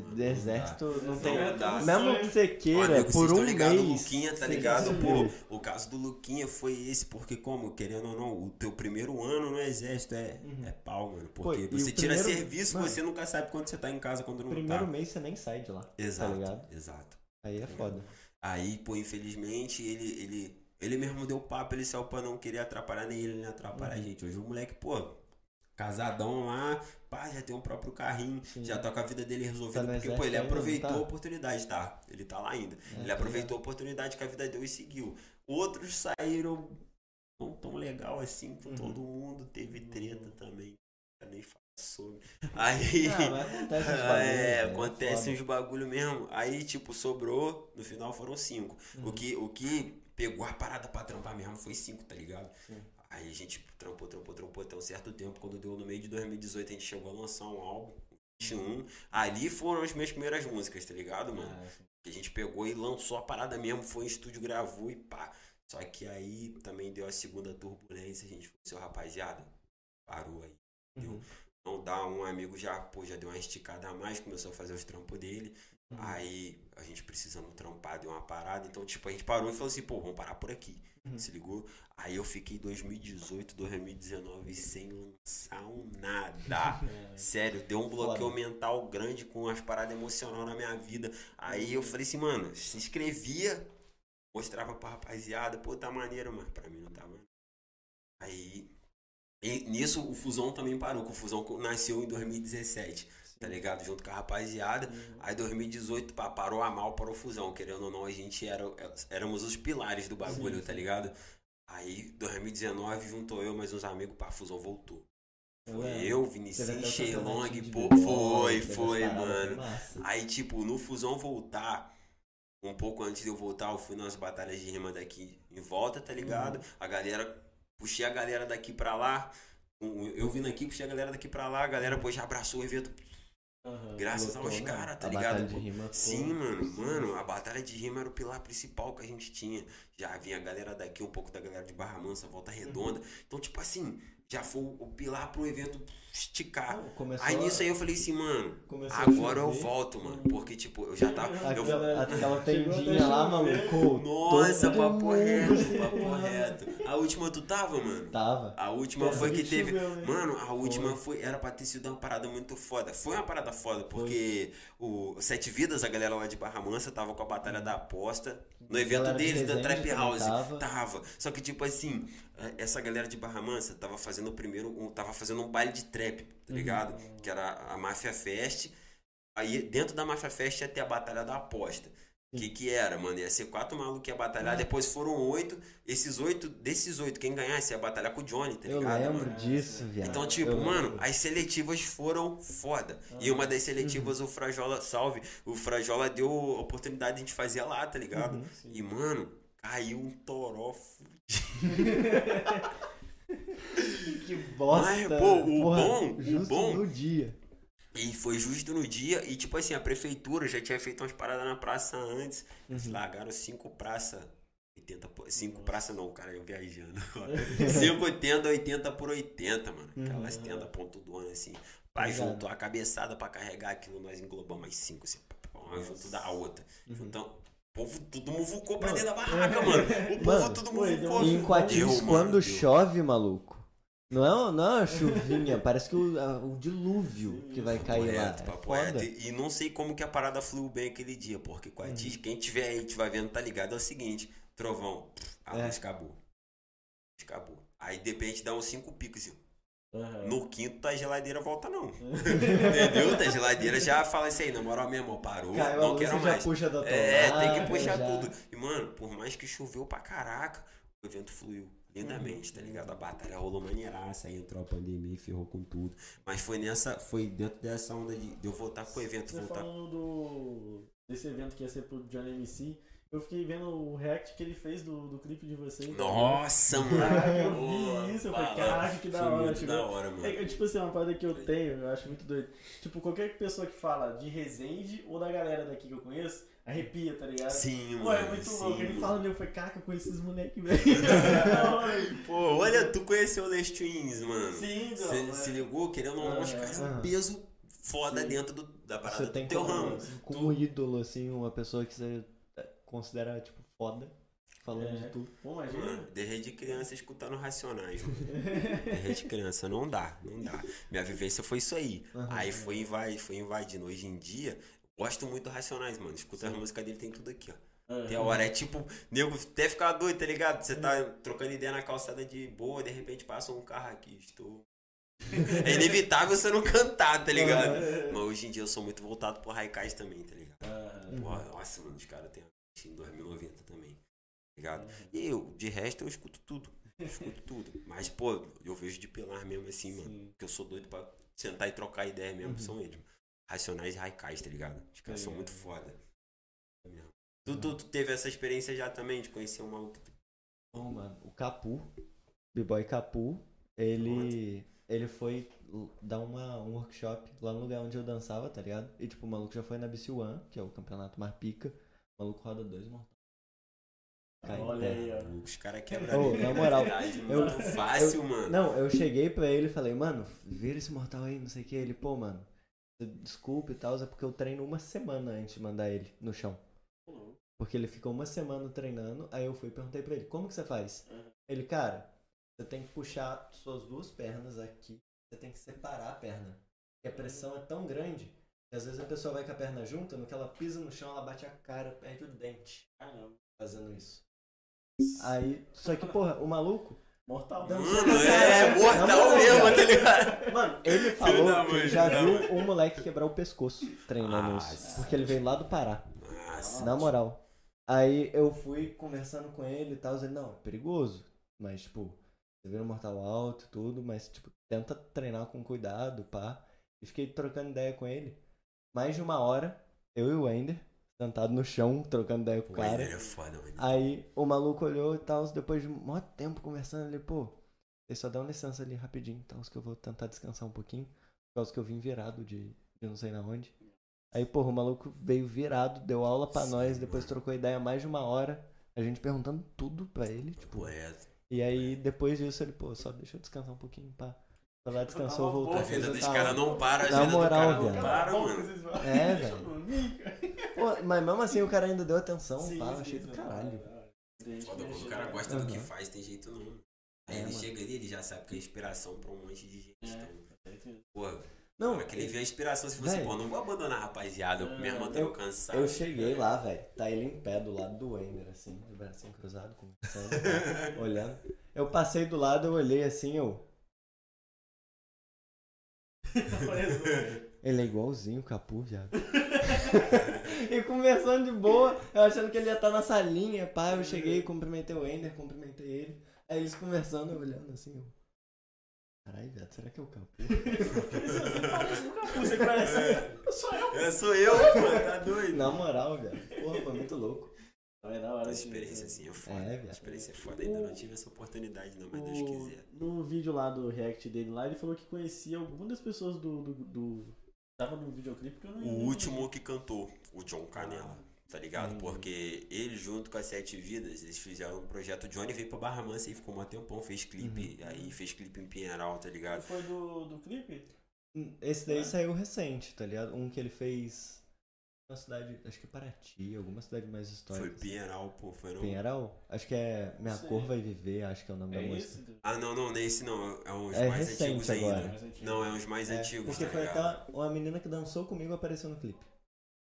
Mas Exército não Não tem. dá. Mesmo que você queira, nego, por um ligado, mês. o Luquinha, tá ligado? Pô, o caso do Luquinha foi esse, porque como, querendo ou não, o teu primeiro ano no exército é, Uhum. é pau, mano. Pô, Porque e você tira primeiro- serviço, mano, você nunca sabe quando você tá em casa, quando não Primeiro tá. mês você nem sai de lá. Exato, Tá ligado? exato. Aí é foda. Aí, pô, infelizmente, ele, ele, ele mesmo deu papo, ele saiu pra não querer atrapalhar nem ele, nem atrapalhar a Uhum. gente. Hoje o moleque, pô, casadão lá, pá, já tem um próprio carrinho, Sim. já tá com a vida dele resolvida, Tá porque, pô, exército ele aproveitou não a tá? oportunidade, tá? Ele tá lá ainda. É, ele tá aproveitou a oportunidade que a vida deu e seguiu. Outros saíram não tão legal assim com Uhum. todo mundo, teve treta também. Eu nem falo sobre. Aí. Mas acontece uns bagulho, É, acontece uns bagulho mesmo. Aí, tipo, sobrou, no final foram cinco. Uhum. O, que, o que pegou a parada pra trampar mesmo foi cinco, tá ligado? Sim. Aí a gente trampou, trampou, trampou até um certo tempo. Quando deu no meio de 2018, a gente chegou a lançar um álbum. 21. Ali foram as minhas primeiras músicas, tá ligado, mano? Ah. Que a gente pegou e lançou a parada mesmo, foi em estúdio, gravou e pá. Só que aí também deu a segunda turbulência, a gente falou, seu rapaziada, parou aí. Uhum. Não dá, um amigo já, pô, já deu uma esticada a mais, começou a fazer os trampos dele. Uhum. Aí a gente precisando trampar, deu uma parada. Então, tipo, a gente parou e falou assim, pô, vamos parar por aqui. Uhum. Se ligou? Aí eu fiquei 2018, 2019 sem lançar um nada. É. Sério, deu um bloqueio Foda. mental grande com as paradas emocionais na minha vida. Aí eu falei assim, mano, se inscrevia, mostrava pra rapaziada, pô, tá maneiro, mas pra mim não tava. Aí, e nisso o Fusão também parou, que o Fusão nasceu em 2017, tá ligado? Junto com a rapaziada. Uhum. Aí 2018 pá, parou a mal para o Fusão, querendo ou não, a gente era, éramos os pilares do bagulho, Sim, tá ligado? Aí 2019 juntou eu mais uns amigos, pá, a Fusão voltou. Foi eu, Vinicius, de pô, foi, foi, mano. Aí, tipo, no Fusão voltar, um pouco antes de eu voltar, eu fui nas batalhas de rima daqui em volta, tá ligado? A galera, puxei a galera daqui pra lá. Eu vindo aqui, puxei a galera daqui pra lá, a galera, pô, já abraçou o evento, Graças aos caras, tá A ligado? pô? rima Sim, mano, mano, a batalha de rima era o pilar principal que a gente tinha. Já vinha a galera daqui, um pouco da galera de Barra Mansa, Volta Redonda. Então, tipo assim, já foi o pilar pro evento esticar. Não, Aí nisso aí eu falei assim, mano, agora eu volto, mano. Porque, tipo, eu já tava. Eu, Aquela, aquela Chegou até tendinha lá, maluco. nossa, papo reto, papo reto. A última tu tava, mano? Tava. A última foi que teve. né? Mano, a última foi. Era pra ter sido uma parada muito foda. Foi uma parada foda, porque o Sete Vidas, a galera lá de Barra Mansa, tava com a Batalha da Aposta. No evento deles, da Trap House. tava. Tava. Só que, tipo assim, eh, essa galera de Barra Mansa tava fazendo o primeiro. um- tava fazendo um baile de trap, tá Uhum. ligado? Que era a Máfia Fest. Aí dentro da Máfia Fest ia ter a Batalha da Aposta. O que que era, mano? Ia ser quatro malucos que ia batalhar, depois foram oito. Esses oito, desses oito, quem ganhasse ia batalhar com o Johnny, tá Eu ligado, lembro mano? disso, viado. Então, tipo, Eu mano, lembro. as seletivas foram foda. E uma das seletivas, Uhum. o Frajola, salve, o Frajola deu a oportunidade de a gente fazer lá, tá ligado? Uhum. E, mano, caiu um toró fudido. Que bosta. Mas, pô, o porra, bom- o justo bom- no dia. E foi justo no dia. E, tipo assim, a prefeitura já tinha feito umas paradas na praça antes. Eles Uhum. largaram cinco praças. 80 por... Cinco praças não, cara, eu viajando. 580, 80 por 80, mano. Aquelas Uhum. tendas pontudona assim. Pai Obrigado. juntou a cabeçada pra carregar aquilo, nós englobamos mais cinco, assim, pá, pá, uma junto da outra. Uhum. Então, o povo tudo muvucou pra dentro da barraca, mano. O povo Mano, tudo muvucou. E em Quatis, quando chove, maluco, não é, não é uma chuvinha, parece que o, a- o dilúvio que vai Papo cair lá. reto, É papo foda. reto. E e não sei como que a parada fluiu bem aquele dia, porque com a Uhum. Tis, quem tiver aí, tiver vendo, tá ligado, é o seguinte, trovão, a É. luz acabou. Acabou. Aí de repente dá uns cinco picos assim. Aham. No quinto, tá geladeira volta não. Entendeu? Tá geladeira já fala assim aí, na moral mesmo, parou, Caiu a não quero mais. puxa da É, tem que tomada, puxar já- tudo. E, mano, por mais que choveu pra caraca, o evento fluiu lindamente, tá ligado? A batalha rolou maneiraça, aí entrou a pandemia e ferrou com tudo. Mas foi nessa, foi dentro dessa onda de, de eu voltar com o evento, Você voltar. falando do, desse evento que ia ser pro Johnny MC, eu fiquei vendo o react que ele fez do, do clipe de vocês. Nossa, mano. Eu vi isso, eu falei, caraca, que da hora. muito tipo, da hora, mano. É, é, tipo assim, uma parada que eu tenho, eu acho muito doido. Tipo, qualquer pessoa que fala de Resende ou da galera daqui que eu conheço, arrepia, tá ligado? Sim, Pô, mano. é muito sim, louco. Ele mano. falando, eu falei, caraca, eu conheci esses moleques, velho. Pô, olha, tu conheceu o Les Twins, mano. Sim, então, Você é. se ligou? Querendo ou não, os Aham. caras um peso foda Sim. dentro do, da parada Você tem do teu como, ramo. como ídolo, assim, uma pessoa que você considera, tipo, foda, falando É. de tudo. Pô, imagina. Mano, desde criança escutando Racionais, mano. Desde criança, não dá, não dá. Minha vivência foi isso aí. Aham. Aí foi, invadi, foi invadindo. Hoje em dia, gosto muito do Racionais, mano. Escuta as músicas dele, tem tudo aqui, ó. Aham. Tem a hora, é tipo, nego até ficar doido, tá ligado? Você tá trocando ideia na calçada de boa, de repente passa um carro aqui, estou. É inevitável você não cantar, tá ligado? Mas hoje em dia eu sou muito voltado pro Raikais também, tá ligado? Aham. Porra, nossa, mano, os caras têm em 2090 também, tá ligado? E eu, de resto, eu escuto tudo. Eu escuto tudo. Mas, pô, eu vejo de pilar mesmo assim, mano. Sim. Porque eu sou doido pra sentar e trocar ideia mesmo, são eles. mano. Racionais e Raikais, tá ligado? Os caras são muito foda. Tu, tu, tu teve essa experiência já também de conhecer um maluco? Bom, mano, o Capu, B-Boy Capu, ele ele foi dar uma, um workshop lá no lugar onde eu dançava, tá ligado? E tipo, o maluco já foi na BC One, que é o campeonato mais pica. O maluco roda dois mortais. Cai Olha aí, ó. Os caras quebram Ô, na moral, eu- muito fácil, eu- mano. Não, eu cheguei pra ele e falei, mano, vira esse mortal aí, não sei o que. Ele, pô, mano, desculpa e tal, é porque eu treino uma semana antes de mandar ele no chão. Porque ele ficou uma semana treinando, aí eu fui e perguntei pra ele, como que você faz? Uhum. Ele, cara, você tem que puxar suas duas pernas aqui, você tem que separar a perna. Porque a pressão é tão grande às vezes a pessoa vai com a perna junta, no que ela pisa no chão, ela bate a cara, perde o dente Caramba. fazendo isso. Aí, só que, porra, o maluco, Mortal. Não, Mano, é mortal mesmo, tá ligado? Mano, ele falou da que já da viu um moleque quebrar o pescoço treinando Nossa. isso. Porque ele veio lá do Pará, Nossa. na moral. Aí eu fui conversando com ele e tal, ele, não, é perigoso. Mas, tipo, você vira um mortal alto e tudo, mas, tipo, tenta treinar com cuidado, pá. E fiquei trocando ideia com ele. Mais de uma hora, eu e o Ender, sentado no chão, trocando ideia com o O Ender cara. é foda, mano. Aí o maluco olhou e tal, depois de um tempo conversando, ele, pô, vocês só dão licença ali rapidinho, tal, que eu vou tentar descansar um pouquinho, por causa que eu vim virado de, de não sei na onde. Aí, porra, o maluco veio virado, deu aula pra Sim, nós, depois mano. trocou ideia mais de uma hora, a gente perguntando tudo pra ele, tipo. Poeta. E aí, depois disso, ele, pô, só deixa eu descansar um pouquinho, pá. Descansou, Tá uma voltou. A vida caras aula. não para, a vida moral, do cara não para, mano. É, velho. cara. Mas mesmo assim o cara ainda deu atenção, Sim, pá, sim, achei do caralho. Gente, Foda, quando o cara né? gosta do que faz, tem jeito não. Aí É, ele mano. chega ali, ele já sabe que é inspiração pra um monte de gente. É. Então, porra, Não, hora que ele vê a inspiração, se você, pô, não vou abandonar a rapaziada, eu mesmo tô Eu- cansado. Eu cheguei lá, velho. Tá ele em pé do lado do Wender, assim, de bracinho cruzado, conversando, tá, olhando. Eu passei do lado, eu olhei assim, eu. Ele é igualzinho o Capu, viado. e conversando de boa, eu achando que ele ia estar na salinha, pá. Eu cheguei, cumprimentei o Wender, cumprimentei ele. Aí eles conversando, eu olhando assim, eu. Caralho, viado, será que é o Capu? Você parece um Capu, você parece. Sou eu. É, sou eu, pô, tá doido. Na moral, viado. Porra, foi muito louco. É da hora experiência assim é foda. É, a viado. experiência é foda. Ainda não tive essa oportunidade, não, mas Deus O- quiser. No vídeo lá do react dele lá, ele falou que conhecia alguma das pessoas do. do, do- Tava no videoclipe que eu não O último que cantou, o John Canela, tá ligado? Hum. Porque ele, junto com as Sete Vidas, eles fizeram um projeto. O Johnny veio pra Barra Mansa e ficou um tempão, fez clipe, aí fez clipe em Pinheiral, tá ligado? Foi do, do clipe? Esse daí É. saiu recente, tá ligado? Um que ele fez na cidade, acho que Paraty, alguma cidade mais Foi histórica. Pinheiral, pô, foi não. Pinheiral? Acho que é Minha Sei. Cor Vai Viver, acho que é o nome É da música. esse? Ah, não, não, nesse não. É uns É mais antigos agora. ainda. Mais antigo. Não, é uns mais É, antigos, porque tá foi aquela, uma menina que dançou comigo apareceu no clipe.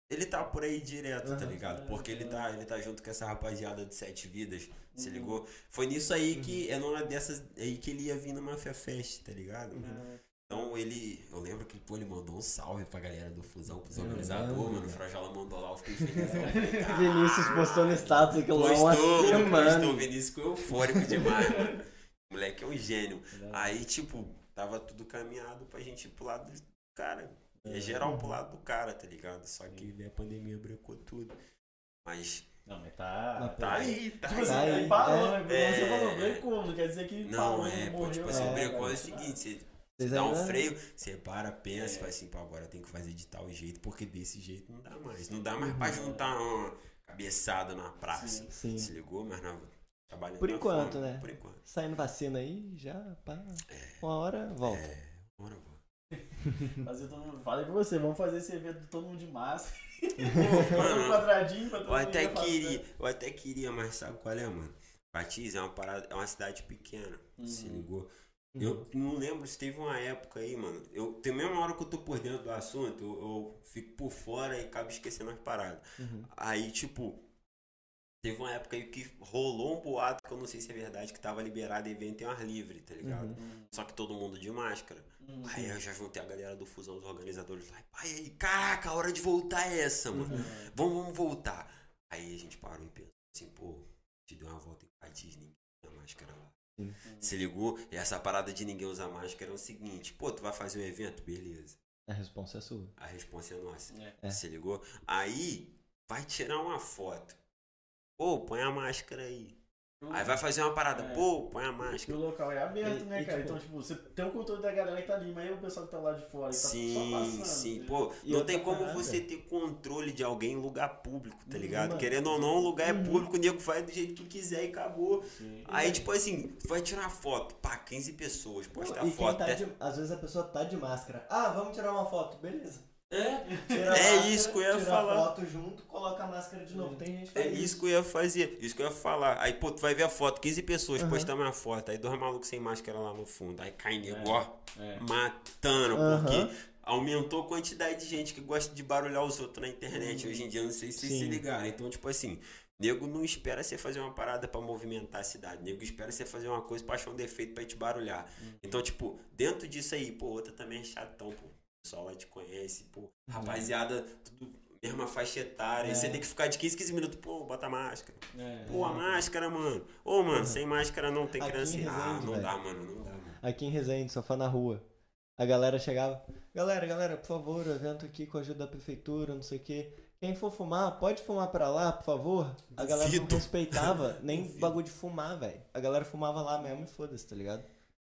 Ele tá por aí direto, tá Aham. ligado? Porque ele tá, ele tá junto com essa rapaziada de Sete Vidas, se Uhum. ligou? Foi nisso aí que, é numa dessas aí que ele ia vir no Mafia Fest, tá ligado? É. Então ele, eu lembro que, pô, ele mandou um salve pra galera do Fusão, pros Eu organizadores, mano. O. Frajola mandou lá, eu fiquei feliz. Eu. Vinícius postou no status aquilo lá uma Postou, mano, semana. postou, o Vinícius ficou eufórico demais, mano. O moleque é um gênio. Aí, tipo, tava tudo caminhado pra gente ir pro lado do cara. É geral pro lado do cara, tá ligado? Só que veio a pandemia brecou tudo. Mas Não, mas tá. Mas, tá aí, tá Tipo aí. assim, Tá aí, aí parou, é. né? Você É. falou, brecou, não quer dizer que Não, parou, é, pô, morreu. tipo assim, É, brecou é o seguinte, você dá um ainda- freio, você para, pensa, É. fala assim, pô, agora tem que fazer de tal jeito, porque desse jeito não dá mais. Não dá mais pra juntar uma cabeçada na praça. Sim. Sim. Se ligou, mas não. Trabalhando Por enquanto, forma, né? Por enquanto. Saindo vacina aí, já, pá. Uma hora volta. É, bora, bora. Fazer todo mundo. Falei pra você, vamos fazer esse evento de todo mundo de máscara. Mano, um quadradinho pra todo Eu mundo até queria, eu até queria, mas sabe qual é, mano? Patiz é uma parada, é uma cidade pequena, se Uhum. ligou? Uhum. Eu não lembro se teve uma época aí, mano. Eu tem a mesma hora que eu tô por dentro do assunto, eu, eu fico por fora e acabo esquecendo as paradas. Uhum. Aí, tipo, teve uma época aí que rolou um boato que eu não sei se é verdade, que tava liberado evento em ar livre, tá ligado? Uhum. Só que todo mundo de máscara. Uhum. Aí eu já juntei a galera do Fusão, os organizadores lá. Pai, aí, caraca, a hora de voltar é essa, mano. Uhum. Vamos, vamos voltar. Aí a gente parou e pensou assim, pô, te deu uma volta em ninguém usa máscara lá. Sim. Se ligou? E essa parada de ninguém usar máscara é o seguinte, pô, tu vai fazer um evento? Beleza. A resposta é sua. A resposta é nossa. É. É. Se ligou? Aí vai tirar uma foto. Pô, põe a máscara aí. Aí vai fazer uma parada, É. pô, põe a E o máscara. local é aberto, E- né, e, cara? tipo- Então, tipo, você tem o controle da galera que tá ali, mas aí o pessoal que tá lá de fora, tá só Sim, passando. sim. né? Pô, E não tem como parada. você ter controle de alguém em lugar público, tá Uhum, ligado? mano. Querendo ou não, o lugar é Uhum. público, o nego vai do jeito que quiser e acabou. Sim. Aí, tipo assim, vai tirar foto, pá, 15 pessoas, postar foto. tá é- de, às vezes a pessoa tá de máscara. Ah, vamos tirar uma foto. Beleza. É, É máscara, isso que eu ia falar. foto junto, coloca a máscara de novo. Tem gente que É isso que eu ia fazer, isso que eu ia falar. Aí, pô, tu vai ver a foto, 15 pessoas Aham. postando uma foto, aí dois malucos sem máscara lá no fundo. Aí cai nego, É. ó, É. matando, Aham. porque aumentou a quantidade de gente que gosta de barulhar os outros na internet. Hoje em dia, não sei se vocês se ligaram. Então, tipo assim, nego não espera você fazer uma parada pra movimentar a cidade. Nego espera você fazer uma coisa pra achar um defeito pra te barulhar. Então, tipo, dentro disso aí, pô, outra também é chatão, pô. Pessoal lá te conhece, pô. Rapaziada, tudo mesma faixa etária. É. Você tem que ficar de 15, 15 minutos, pô, bota a máscara. É. Pô, a máscara, mano. Ô, mano, sem máscara não tem Aqui em criança. Ah, Resende, não velho. dá, mano, não dá, mano. Aqui em Resende, sofá na rua. A galera chegava, galera, galera, por favor, evento aqui com a ajuda da prefeitura, não sei o quê. Quem for fumar, pode fumar pra lá, por favor? A galera não respeitava nem Duvido. bagulho de fumar, velho. A galera fumava lá mesmo e foda-se, tá ligado?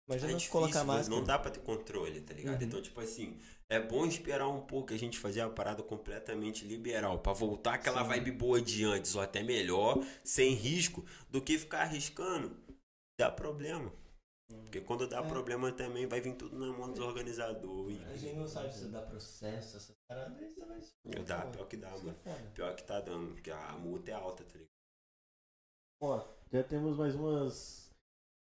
Imagina É difícil, colocar máscara. não dá pra ter controle, tá ligado? Uhum. Então, tipo assim, é bom esperar um pouco a gente fazer a parada completamente liberal, pra voltar aquela Sim. vibe boa de antes, ou até melhor, sem risco, do que ficar arriscando. Dá problema. Porque quando dá É. problema também vai vir tudo na mão dos organizadores. A gente não sabe se dá processo, essas paradas, aí você vai Dá, pior que dá, Isso mano. é. Pior que tá dando, porque a multa é alta, tá ligado? Ó, já temos mais umas.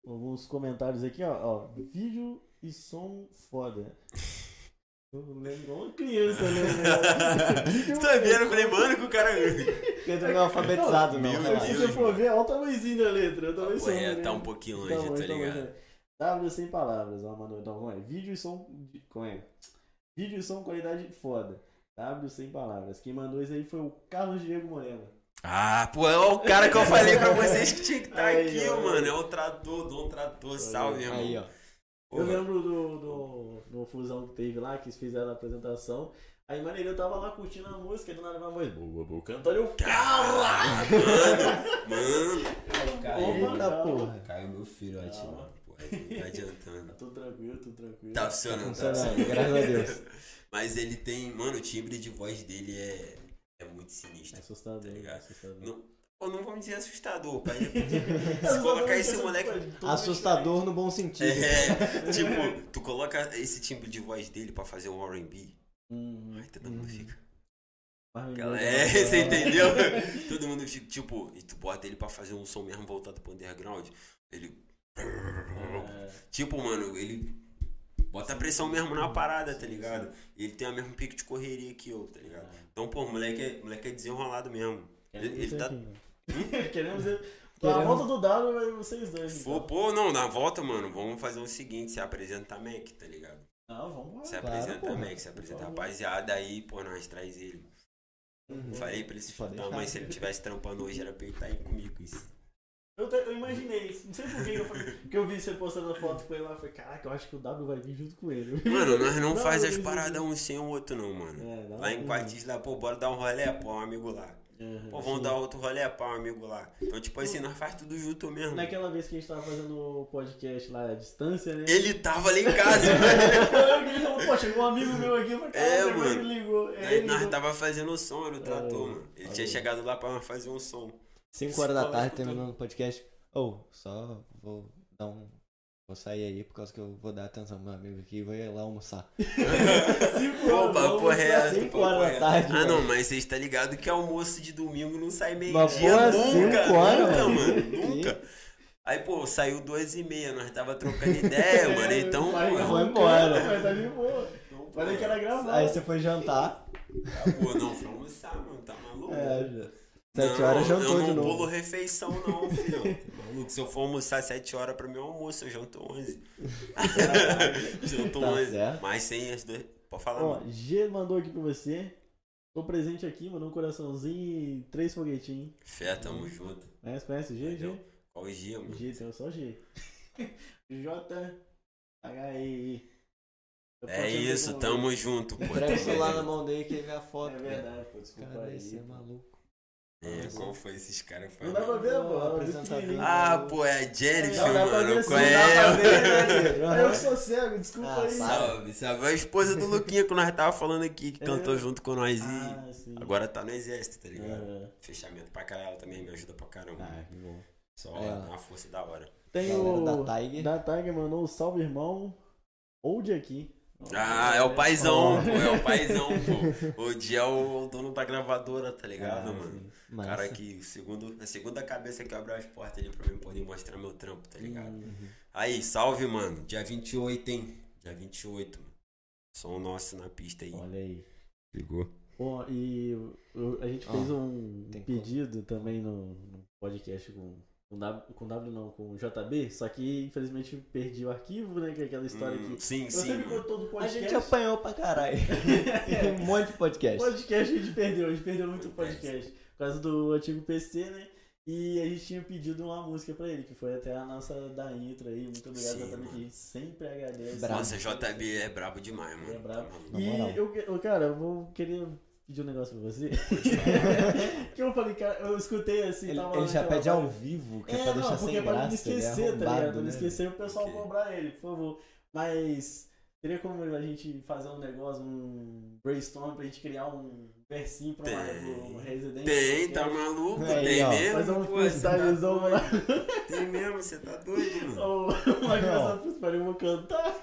Alguns comentários aqui, ó. ó vídeo e som foda. Eu lembro uma criança, né? Você tá vendo? Eu falei, mano, que o cara. Tu não é alfabetizado, não. Meu relaxa. Se você for ver, olha o tamanhozinho da letra. O tamanho Pô, é, som, né? tá um pouquinho longe, Tamanho, tá tamanho, ligado? tamanho. W sem palavras, ó, mano. Então, como é? Vídeo e som. Como é? Vídeo e som qualidade foda. W sem palavras. Quem mandou isso aí foi o Carlos Diego Moreno. Ah, pô, é o cara que eu falei pra vocês que tinha que estar Aí, aqui, ó. mano. É o trator, Dom Trator, salve, irmão. Aí, ó. Eu lembro do, do, do fusão que teve lá, que eles fizeram a apresentação. Aí, mano, eu tava lá curtindo a música do nada uma voz. Boa, boa, cantando eu. Caralho, mano, mano. Opa, Eita calma. porra. Caiu meu filhote, Calma. mano. Aí tá adiantando. Tá tudo tranquilo, tudo tranquilo. Tá funcionando, tá funcionando, funcionando. graças a Deus. Mas ele tem, mano, o timbre de voz dele é, é muito É sinistro. assustador, Tá ligado? é assustador. Não, pô, não vamos dizer assustador, pai. Se colocar esse moleque. Assustador no bom sentido. É, tipo, tu coloca esse timbre de voz dele pra fazer um RB, Hum, aí todo mundo Uhum. fica. me É, você entendeu? Todo mundo fica, tipo, e tu bota ele pra fazer um som mesmo voltado pro underground. Ele. É, Tipo, mano, ele bota pressão mesmo na parada, tá ligado? E ele tem o mesmo pique de correria que eu, tá ligado? Então, pô, o moleque é, o moleque é desenrolado mesmo. Ele, queremos ele ver tá. Queremos ver. A Queremos- volta do W vai vocês dois. Pô, então. pô, não, na volta, mano, vamos fazer o seguinte: se apresenta a Mac, tá ligado? Não, vamos lá. Se Claro, apresenta. Mac, se apresenta a rapaziada, aí, pô, nós traz ele. Uhum. Falei pra ele se chutar, deixar. mas se ele tivesse trampando hoje, era pra ele estar aí comigo. Isso. Eu, te- eu imaginei isso. Não sei por que eu falei. Porque eu vi você postando a foto com ele lá. Eu falei, caraca, eu acho que o W vai vir junto com ele. Mano, nós não, Não, faz as paradas um sem o outro, não, mano. É, Lá em Quartis, lá, pô, bora dar um rolê, pô, um amigo lá. Uhum. Pô, vamos dar outro rolê, pô, um amigo lá. Então, tipo assim, nós faz tudo junto mesmo. Naquela vez que a gente tava fazendo o podcast lá à distância, né? Ele tava lá em casa, ele falou, pô, chegou um amigo meu aqui, eu falei, É, mano. ele ligou. É, Aí ele nós ligou. tava fazendo o som, era o trator, É. mano. Ele tinha chegado lá pra nós fazer um som. 5 horas da tarde escutando. terminando o podcast. Ou, só vou dar um. Vou sair aí por causa que eu vou dar atenção pro meu amigo aqui e vou ir lá almoçar. Cinco Pô, horas, papo reto, cinco papo horas da tarde, Ah, mano. não, mas vocês tá ligado que almoço de domingo não sai Mas, meio-dia nunca, cinco horas, nunca, mano. mano, nunca. Aí, pô, saiu duas e meia, nós tava trocando ideia, mano, então... Vai, pô, foi não, embora. Vai tá de boa. então, Falei que era gravar. Aí você foi jantar. Pô, não, foi almoçar, mano, tá maluco? É, já. Sete Não, horas jantou eu não de pulo novo. refeição não, filho. Maluco, se eu for almoçar 7 horas pra mim, eu almoço, eu janto 11. janto Tá 11. certo. Mas sem as duas... Pode falar, Ó, mano. G mandou aqui pra você. Tô presente aqui, mandou um coraçãozinho e três foguetinhos. Fé, tamo junto. Conhece, conhece o G? G? Qual o dia, mano? G, tem só G. J, H, E, É isso, tamo junto, pô. O celular na mão dele que ele vê a foto. É verdade, pô, desculpa Cara, aí. esse é maluco. É, qual foi esses caras que Não dá pra ver, Pô, é. Ah, pô, é a Jennifer, Não mano. ver, Qual sim, Dá pra é? ver, né? Aí eu sou cego, desculpa Ah, aí. Salve, salve. A esposa do Luquinha que nós tava falando aqui, que É. cantou junto com nós e Ah, sim. agora tá no exército, tá ligado? É. Fechamento pra caralho, ela também me ajuda pra caramba. Ah, que bom. Só É. dá uma força da hora. Tem Galera o. da Tiger. Da Tiger mandou o salve, irmão. Old aqui. Ah, é o paizão, pô, é o paizão, pô. O dia é o dono da gravadora, tá ligado, Ah, mano? Massa. Cara que, segundo, a segunda cabeça que abriu as portas ali pra mim poder mostrar meu trampo, tá ligado? Uhum. Aí, salve, mano. Dia 28, hein? Dia 28, mano. Som nosso na pista aí. Olha aí. Ligou? Bom, e a gente Ó, fez um pedido também no, no podcast com, com, w, com W não, com JB, só que infelizmente perdi o arquivo, né? Que é aquela história Hum, que. sim, Eu sim, contou do A podcast. gente apanhou pra caralho. Um monte de podcast. podcast a gente perdeu, a gente perdeu muito podcast. Por causa do antigo PC, né? E a gente tinha pedido uma música pra ele, que foi até a nossa da intro aí. Muito obrigado, Sim, JB, que a mano. gente sempre agradece. Brabo. Nossa, JB é brabo demais, mano. É brabo. Tá E eu, cara, eu vou querer pedir um negócio pra você. que eu falei, cara, eu escutei assim, Ele, tava ele já pede ao vivo, que é, É, pra não, deixar porque sem é pra não graça. esquecer, tá ligado? Pra não né? esquecer o pessoal Ok. cobrar ele, por favor. Mas teria como a gente fazer um negócio, um brainstorm pra gente criar um versinho Tem. pro Resident Tem, tá maluco? Aí, tem ó. mesmo? Fazer um pô, você tá doido. Tem mesmo, você tá doido, mano. Ou uma coisa freestyle, eu vou cantar.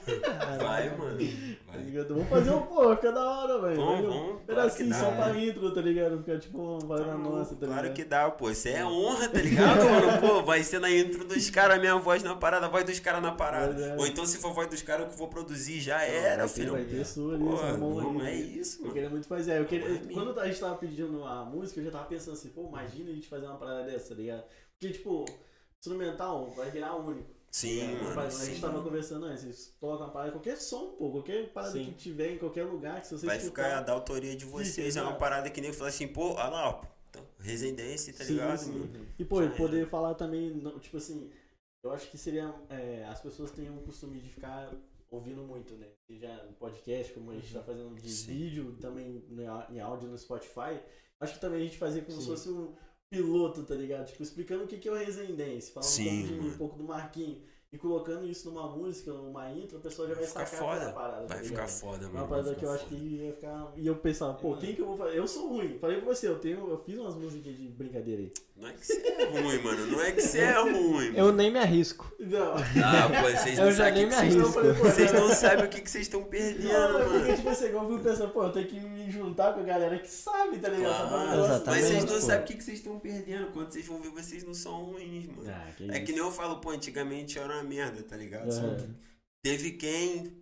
Vai, mano. Tá Vai. ligado? Vamos fazer um pô, fica da hora, velho. Vamos, Vai, vamos. Claro que Pedacinho dá. só pra intro, tá ligado? Fica tipo uma Tá na nossa, tá claro ligado? que dá, pô. Isso é honra, tá ligado, mano? Pô, vai ser na intro dos caras, minha voz na parada, a voz dos caras na parada. Mas é. Ou então, se for voz dos caras, eu que vou produzir, já era, vai filho. Vai ter sua ali, Pô, é isso, Eu mano. queria muito fazer. Eu queria, é. Quando a gente tava pedindo a música, eu já tava pensando assim, pô, imagina a gente fazer uma parada dessa, tá ligado? Porque, tipo, instrumental vai virar único. Sim, tá ligado? mano. a gente sim. tava conversando antes, vocês colocam uma parada, qualquer som, pô, qualquer parada Sim. que tiver em qualquer lugar, que você Vai escutar- ficar da autoria de vocês. É uma parada que nem falar assim, pô, olha lá, ó. Então, Residência, tá Sim, ligado, sim. mano? E, pô, Já poder falar também, tipo assim, eu acho que seria. é, as pessoas têm o costume de ficar ouvindo muito, né? Seja no podcast, como a gente tá fazendo de Sim. vídeo, também em áudio no Spotify. Acho que também a gente fazia como se Sim. fosse um piloto, tá ligado? Tipo, explicando o que, que é o Resendense, falando Sim, um, pouco mano. um pouco do Marquinho. E colocando isso numa música, numa intro, a pessoa já vai, Vai ficar sacar foda. parada. tá Vai ficar ligado? foda, É mano. uma parada ficar que eu acho foda. que ia ficar. E eu pensava, pô, quem que eu vou fazer? Eu sou ruim. Falei pra você, eu tenho. Eu fiz umas músicas de brincadeira aí. Não é que você é ruim, mano. Não é que você é ruim. Eu mano. nem me arrisco. Não. Ah, pô, vocês Eu não já sabem nem o que me vocês Eu pô, Vocês não sabem o que que vocês estão perdendo, Não, é porque, mano. tipo assim, eu fui pensando, pô, eu tenho que me juntar com a galera que sabe, tá ligado? Claro, eu mas vocês não pô. sabem o que que vocês estão perdendo. Quando vocês vão ver, vocês não são ruins, mano. Ah, que É isso. que nem eu falo, pô, antigamente eu era uma merda, tá ligado? Só Aham. que teve quem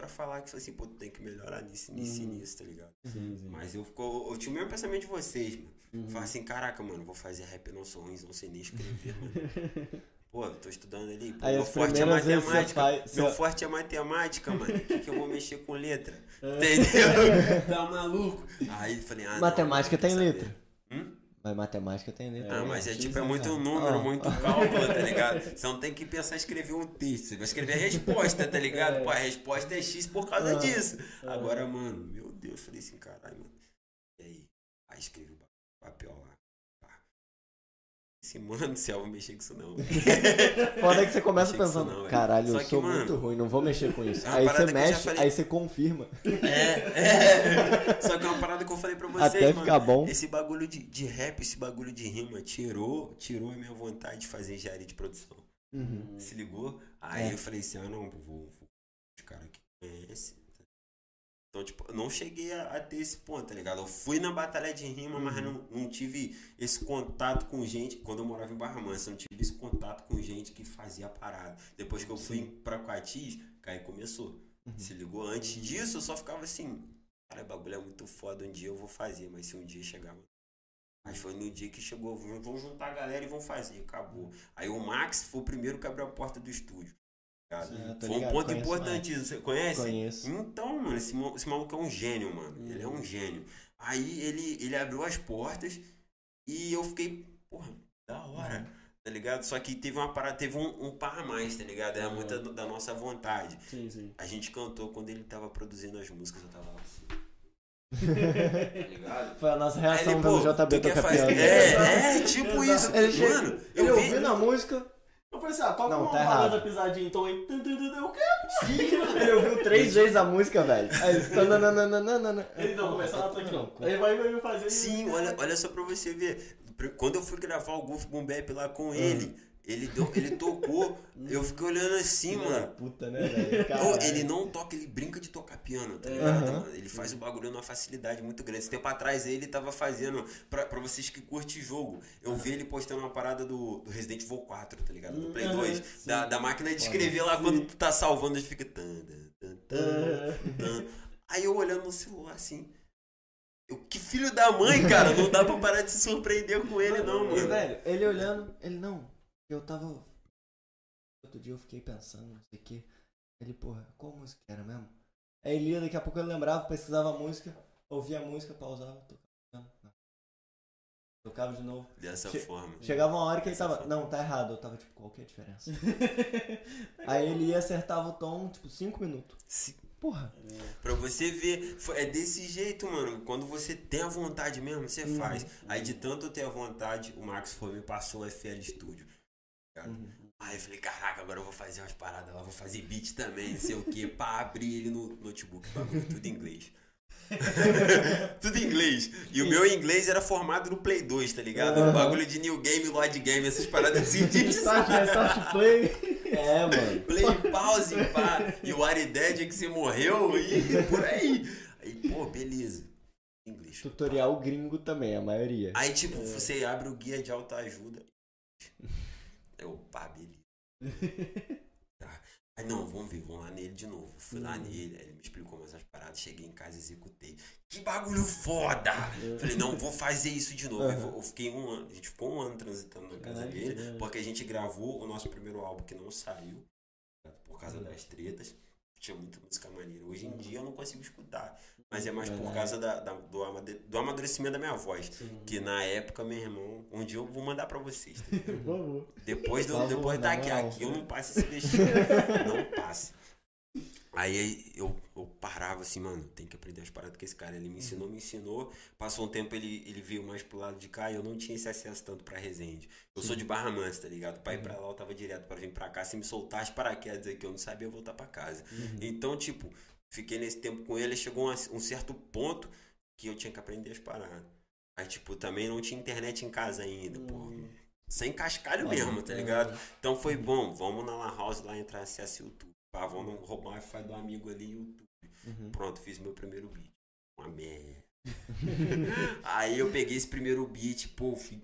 pra falar que falou assim, pô, tu tem que melhorar nisso, nisso e Uhum. nisso, tá ligado? Sim, sim. Mas eu, ficou, eu tinha o mesmo pensamento de vocês, mano. Uhum. Assim, caraca, mano, vou fazer rap, eu não sou ruim, não sei nem escrever, mano. Pô, eu tô estudando ali, pô, Aí meu forte é matemática. faz- Meu forte é matemática, mano. O que, que eu vou mexer com letra? É. Entendeu? tá maluco? Aí falei, ah, Matemática não, tem letra. Hum? Mas matemática tem letra. Ah, né? mas é sim, tipo, é muito cara. número, muito cálculo, tá ligado? Você não tem que pensar em escrever um texto, você vai escrever a resposta, tá ligado? É. Pô, a resposta é X por causa Ah. disso. Ah. Agora, mano, meu Deus, eu falei assim, caralho, mano. E aí? Aí escrevi o papel lá. Assim, mano do céu, vou mexer com isso não. Foda que você começa pensando, não, caralho, eu sou mano, muito ruim, não vou mexer com isso. é aí você eu mexe, falei. aí você confirma. É, é. Só que é uma parada que eu falei pra vocês, Até mano. ficar bom. Esse bagulho de, de rap, esse bagulho de rima, tirou, tirou a minha vontade de fazer engenharia de produção. Uhum. Se ligou? Aí É. eu falei assim, ah não, vou, vou os caras que conhecem. Então, tipo, eu não cheguei a, a ter esse ponto, tá ligado? Eu fui na batalha de rima, mas Uhum. não, não tive esse contato com gente. Quando eu morava em Barra Mansa, eu não tive esse contato com gente que fazia a parada. Depois que eu fui pra Coatis, aí começou. Uhum. Se ligou? Antes disso, eu só ficava assim, cara, bagulho é muito foda, um dia eu vou fazer, mas se um dia chegar. Mas foi no dia que chegou, vamos juntar a galera e vão fazer, acabou. Aí o Max foi o primeiro que abriu a porta do estúdio. Tá? Ah, foi um ligado, ponto o importantíssimo. Você conhece? Conheço. Então, mano, esse, esse maluco é um gênio, mano. Uhum. Ele é um gênio. Aí ele, ele abriu as portas e eu fiquei, porra, da hora. Tá ligado? Só que teve uma parada, teve um, um par a mais, tá ligado? Era Uhum. muita do- da nossa vontade. Sim, sim. A gente cantou quando ele tava produzindo as músicas, eu tava assim. tá ligado? Foi a nossa reação ele, pelo pô, JB tu quer fazer... É, é, tipo isso. Ele, Mano, ele eu vi... ouvindo a música, Eu falei assim, ah, toca Não, uma tá parada errado. pisadinha, então aí. Eu quero. ele ouviu três vezes a música, velho. Aí ele. tananana. Ele não começou a tocar. tranquilo. Aí vai vai fazer isso. Sim, olha, olha só pra você ver. Quando eu fui gravar o Goof Boom Bap lá com ele, ele, deu, ele tocou, eu fiquei olhando assim, mano. Puta, né, ele não toca, ele brinca de tocar piano, tá ligado, Aham. mano? Ele faz o bagulho numa facilidade muito grande. Esse tempo atrás ele tava fazendo, pra, pra vocês que curtem jogo, eu vi ele postando uma parada do, do Resident Evil 4, tá ligado? Do Play Aham, 2. sim. Da, da máquina de escrever lá quando tu tá salvando, gente fica. tan. Aí eu olhando no celular assim. Que filho da mãe, cara! Não dá pra parar de se surpreender com ele, não, E, mano. velho, ele olhando, ele não. Eu tava. Outro dia eu fiquei pensando, não sei o que. Ele, porra, qual música era mesmo? Aí ele ia, daqui a pouco ele lembrava, pesquisava a música, ouvia a música, pausava, tocava. Não, não. Tocava de novo. Dessa Che- forma. Chegava uma hora que ele Dessa tava. forma. Não, tá errado. Eu tava tipo, qual que é a diferença? Aí ele ia acertava o tom, tipo, 5 minutos. Se- Porra. Pra você ver, é desse jeito, mano. Quando você tem a vontade mesmo, você Uhum. faz. Aí de tanto ter a vontade, o Max foi me passou o FL Studio. Uhum. Aí eu falei, caraca, agora eu vou fazer umas paradas lá, vou fazer beat também, não sei o que, pra abrir ele no notebook, bagulho, tudo em inglês. tudo em inglês. E o meu inglês era formado no Play 2, tá ligado? Aham. Bagulho de New Game, Load Game, essas paradas assim de Start, start play. É, mano. Play, pause, pá. E o Arided que você morreu e por aí. Aí, pô, beleza. Inglês. Tutorial gringo também, a maioria. Aí, tipo, você abre o guia de autoajuda. Eu, pá, beleza. Tá. Aí, não, vamos ver, vamos lá nele de novo. Fui lá nele, aí ele me explicou mais as paradas, cheguei em casa, executei. Que bagulho foda! Falei, não, vou fazer isso de novo. Eu vou- Eu fiquei um ano, a gente ficou um ano transitando na casa dele, porque a gente gravou o nosso primeiro álbum que não saiu, por causa das tretas. Tinha muita música maneira. Hoje em dia eu não consigo escutar, mas é mais por causa da, da- do, amade- do amadurecimento da minha voz. Que na época, meu irmão, um dia eu vou mandar pra vocês. tá. Depois, do, depois daqui aqui, eu não passo esse vestido. não passe. Aí eu, eu parava assim, mano, tem que aprender as paradas que esse cara ele me ensinou, me ensinou. Passou um tempo, ele, ele veio mais pro lado de cá e eu não tinha esse acesso tanto pra Resende. Eu sou de Barra Mansa, tá ligado? Pra ir pra lá eu tava direto pra vir pra cá. Se me soltar as paraquedas aqui, eu não sabia voltar pra casa. Então, tipo, fiquei nesse tempo com ele, chegou um, um certo ponto que eu tinha que aprender as paradas. Aí, tipo, também não tinha internet em casa ainda, pô. Sem cascalho mesmo, tá ligado? Então foi bom, vamos na Lan House lá entrar acesso YouTube. Pá, vamos roubar o Wi-Fi do amigo ali YouTube. Uhum. Pronto, fiz meu primeiro beat. Uma merda. Aí eu peguei esse primeiro beat, pô, fi...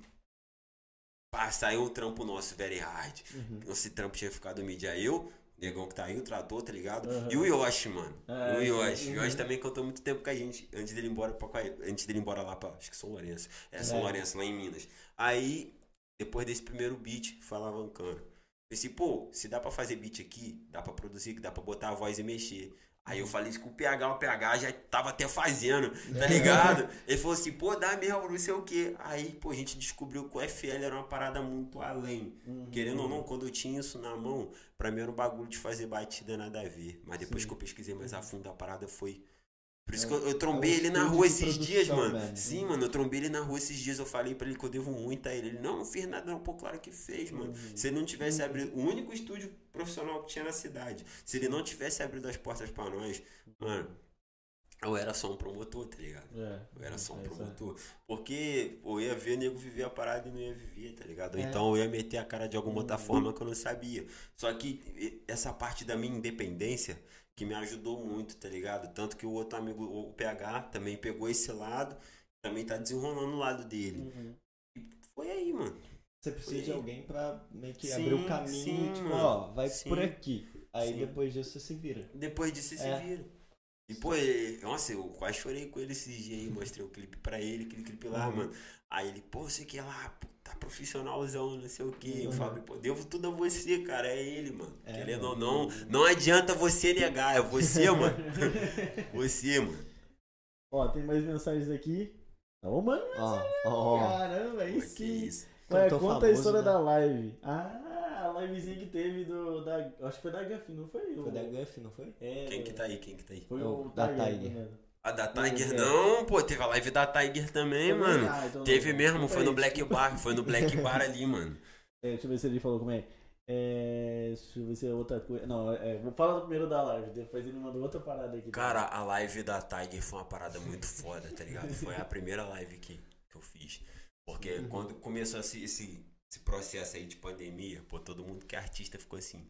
Pá, saiu um trampo nosso, Very Hard. Uhum. Esse trampo tinha ficado mídia eu, negão que tá aí, o trator, tá ligado? Aham. E o Yoshi, mano. Ah, o Yoshi. sim. O Yoshi também cantou muito tempo com a gente, antes dele ir embora pra antes dele embora lá pra, acho que São Lourenço. É, São É. Lourenço, lá em Minas. Aí, depois desse primeiro beat, foi alavancando. Pensei, pô, se dá pra fazer beat aqui, dá pra produzir, dá pra botar a voz e mexer. Aí eu falei isso com o PH, o PH já tava até fazendo, tá ligado? Ele falou assim, pô, dá mesmo, não sei o quê. Aí, pô, a gente descobriu que o FL era uma parada muito além. Uhum. Querendo ou não, quando eu tinha isso na mão, pra mim era um bagulho de fazer batida nada a ver. Mas depois Sim. que eu pesquisei mais a fundo, a parada foi. Por isso É que eu, eu trombei é ele na rua esses dias, mano. mesmo. Sim, mano, eu trombei ele na rua esses dias. Eu falei pra ele que eu devo muito a ele. Ele, não, não fiz nada, não. Pô, claro que fez, mano. Uhum. Se ele não tivesse abrido. O único estúdio profissional que tinha na cidade. Se ele não tivesse abrido as portas pra nós, mano. Eu era só um promotor, tá ligado? É. Eu era só um É, promotor. Porque pô, eu ia ver nego viver a parada e não ia viver, tá ligado? É. Então eu ia meter a cara de alguma outra forma que eu não sabia. Só que essa parte da minha independência que me ajudou muito, tá ligado? Tanto que o outro amigo, o PH, também pegou esse lado, também tá desenrolando o lado dele. Uhum. Foi aí, mano. Você precisa de alguém pra meio que Sim, abrir o caminho, sim, tipo, mano. ó, vai Sim. por aqui. Aí depois disso você se vira. Depois disso você É. se vira. E, pô, ele- nossa, eu quase chorei com ele esses dias aí, mostrei o clipe pra ele, aquele clipe lá, Uhum. mano. Aí ele, pô, você que é lá, pô, profissionalzão, não sei o quê. Eu Uhum. falo, pô, devo tudo a você, cara, é ele, mano. É, Querendo ou mano. não, não adianta você negar, é você, mano. você, mano. Ó, tem mais mensagens aqui. Ô, mano, Ó, ó, ó. caramba, aí Pô, que isso. Ué, conta a famoso, história né? da live. Ah, a livezinha que teve do. Da, acho que foi da Guff, não foi? Foi O- da Guff, não foi? É, Quem que tá aí, quem que tá aí? Foi É o o da Tiger, Tiger. né? A da Tiger é. não, pô, teve a live da Tiger também, mano. Ah, então não. Teve mesmo, foi no Black. Bar, foi no Black Bar ali, mano. É, deixa eu ver se ele falou como é. É, deixa eu ver se é outra coisa. Não, é, vou falar primeiro da live, depois ele mandou outra parada aqui. Cara, a live da Tiger foi uma parada muito foda, tá ligado? Foi a primeira live que, que eu fiz. Porque quando começou esse, esse, esse processo aí de pandemia, pô, todo mundo que é artista ficou assim.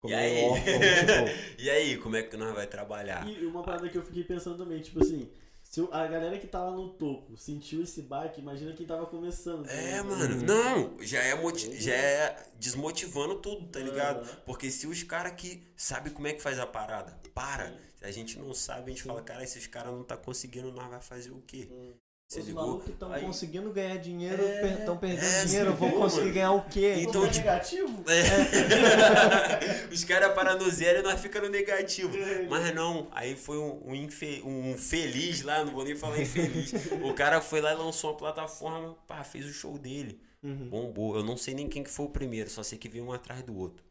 Como E aí? órfão, tipo, E aí, como é que nós vai trabalhar? E uma parada que eu fiquei pensando também, tipo assim, se a galera que tá lá no topo sentiu esse baque, imagina quem tava começando. tá É, ligado? mano, não, já é, moti- já é desmotivando tudo, tá ligado? Aham. Porque se os caras que sabem como é que faz a parada, para, se a gente não sabe, a gente fala, cara, esses caras não tá conseguindo, nós vai fazer o quê? Hum. Você Os malucos estão Aí- conseguindo ganhar dinheiro, É, estão perdendo é, dinheiro, vão conseguir mano. ganhar o quê? Então, Então, tipo- negativo? É. Os caras param no zero e nós ficamos no negativo. Mas não, aí foi um, um, infe- um feliz lá, não vou nem falar infeliz. O cara foi lá e lançou uma plataforma, pá, fez o show dele. Uhum. Bombou. Eu não sei nem quem que foi o primeiro, só sei que veio um atrás do outro.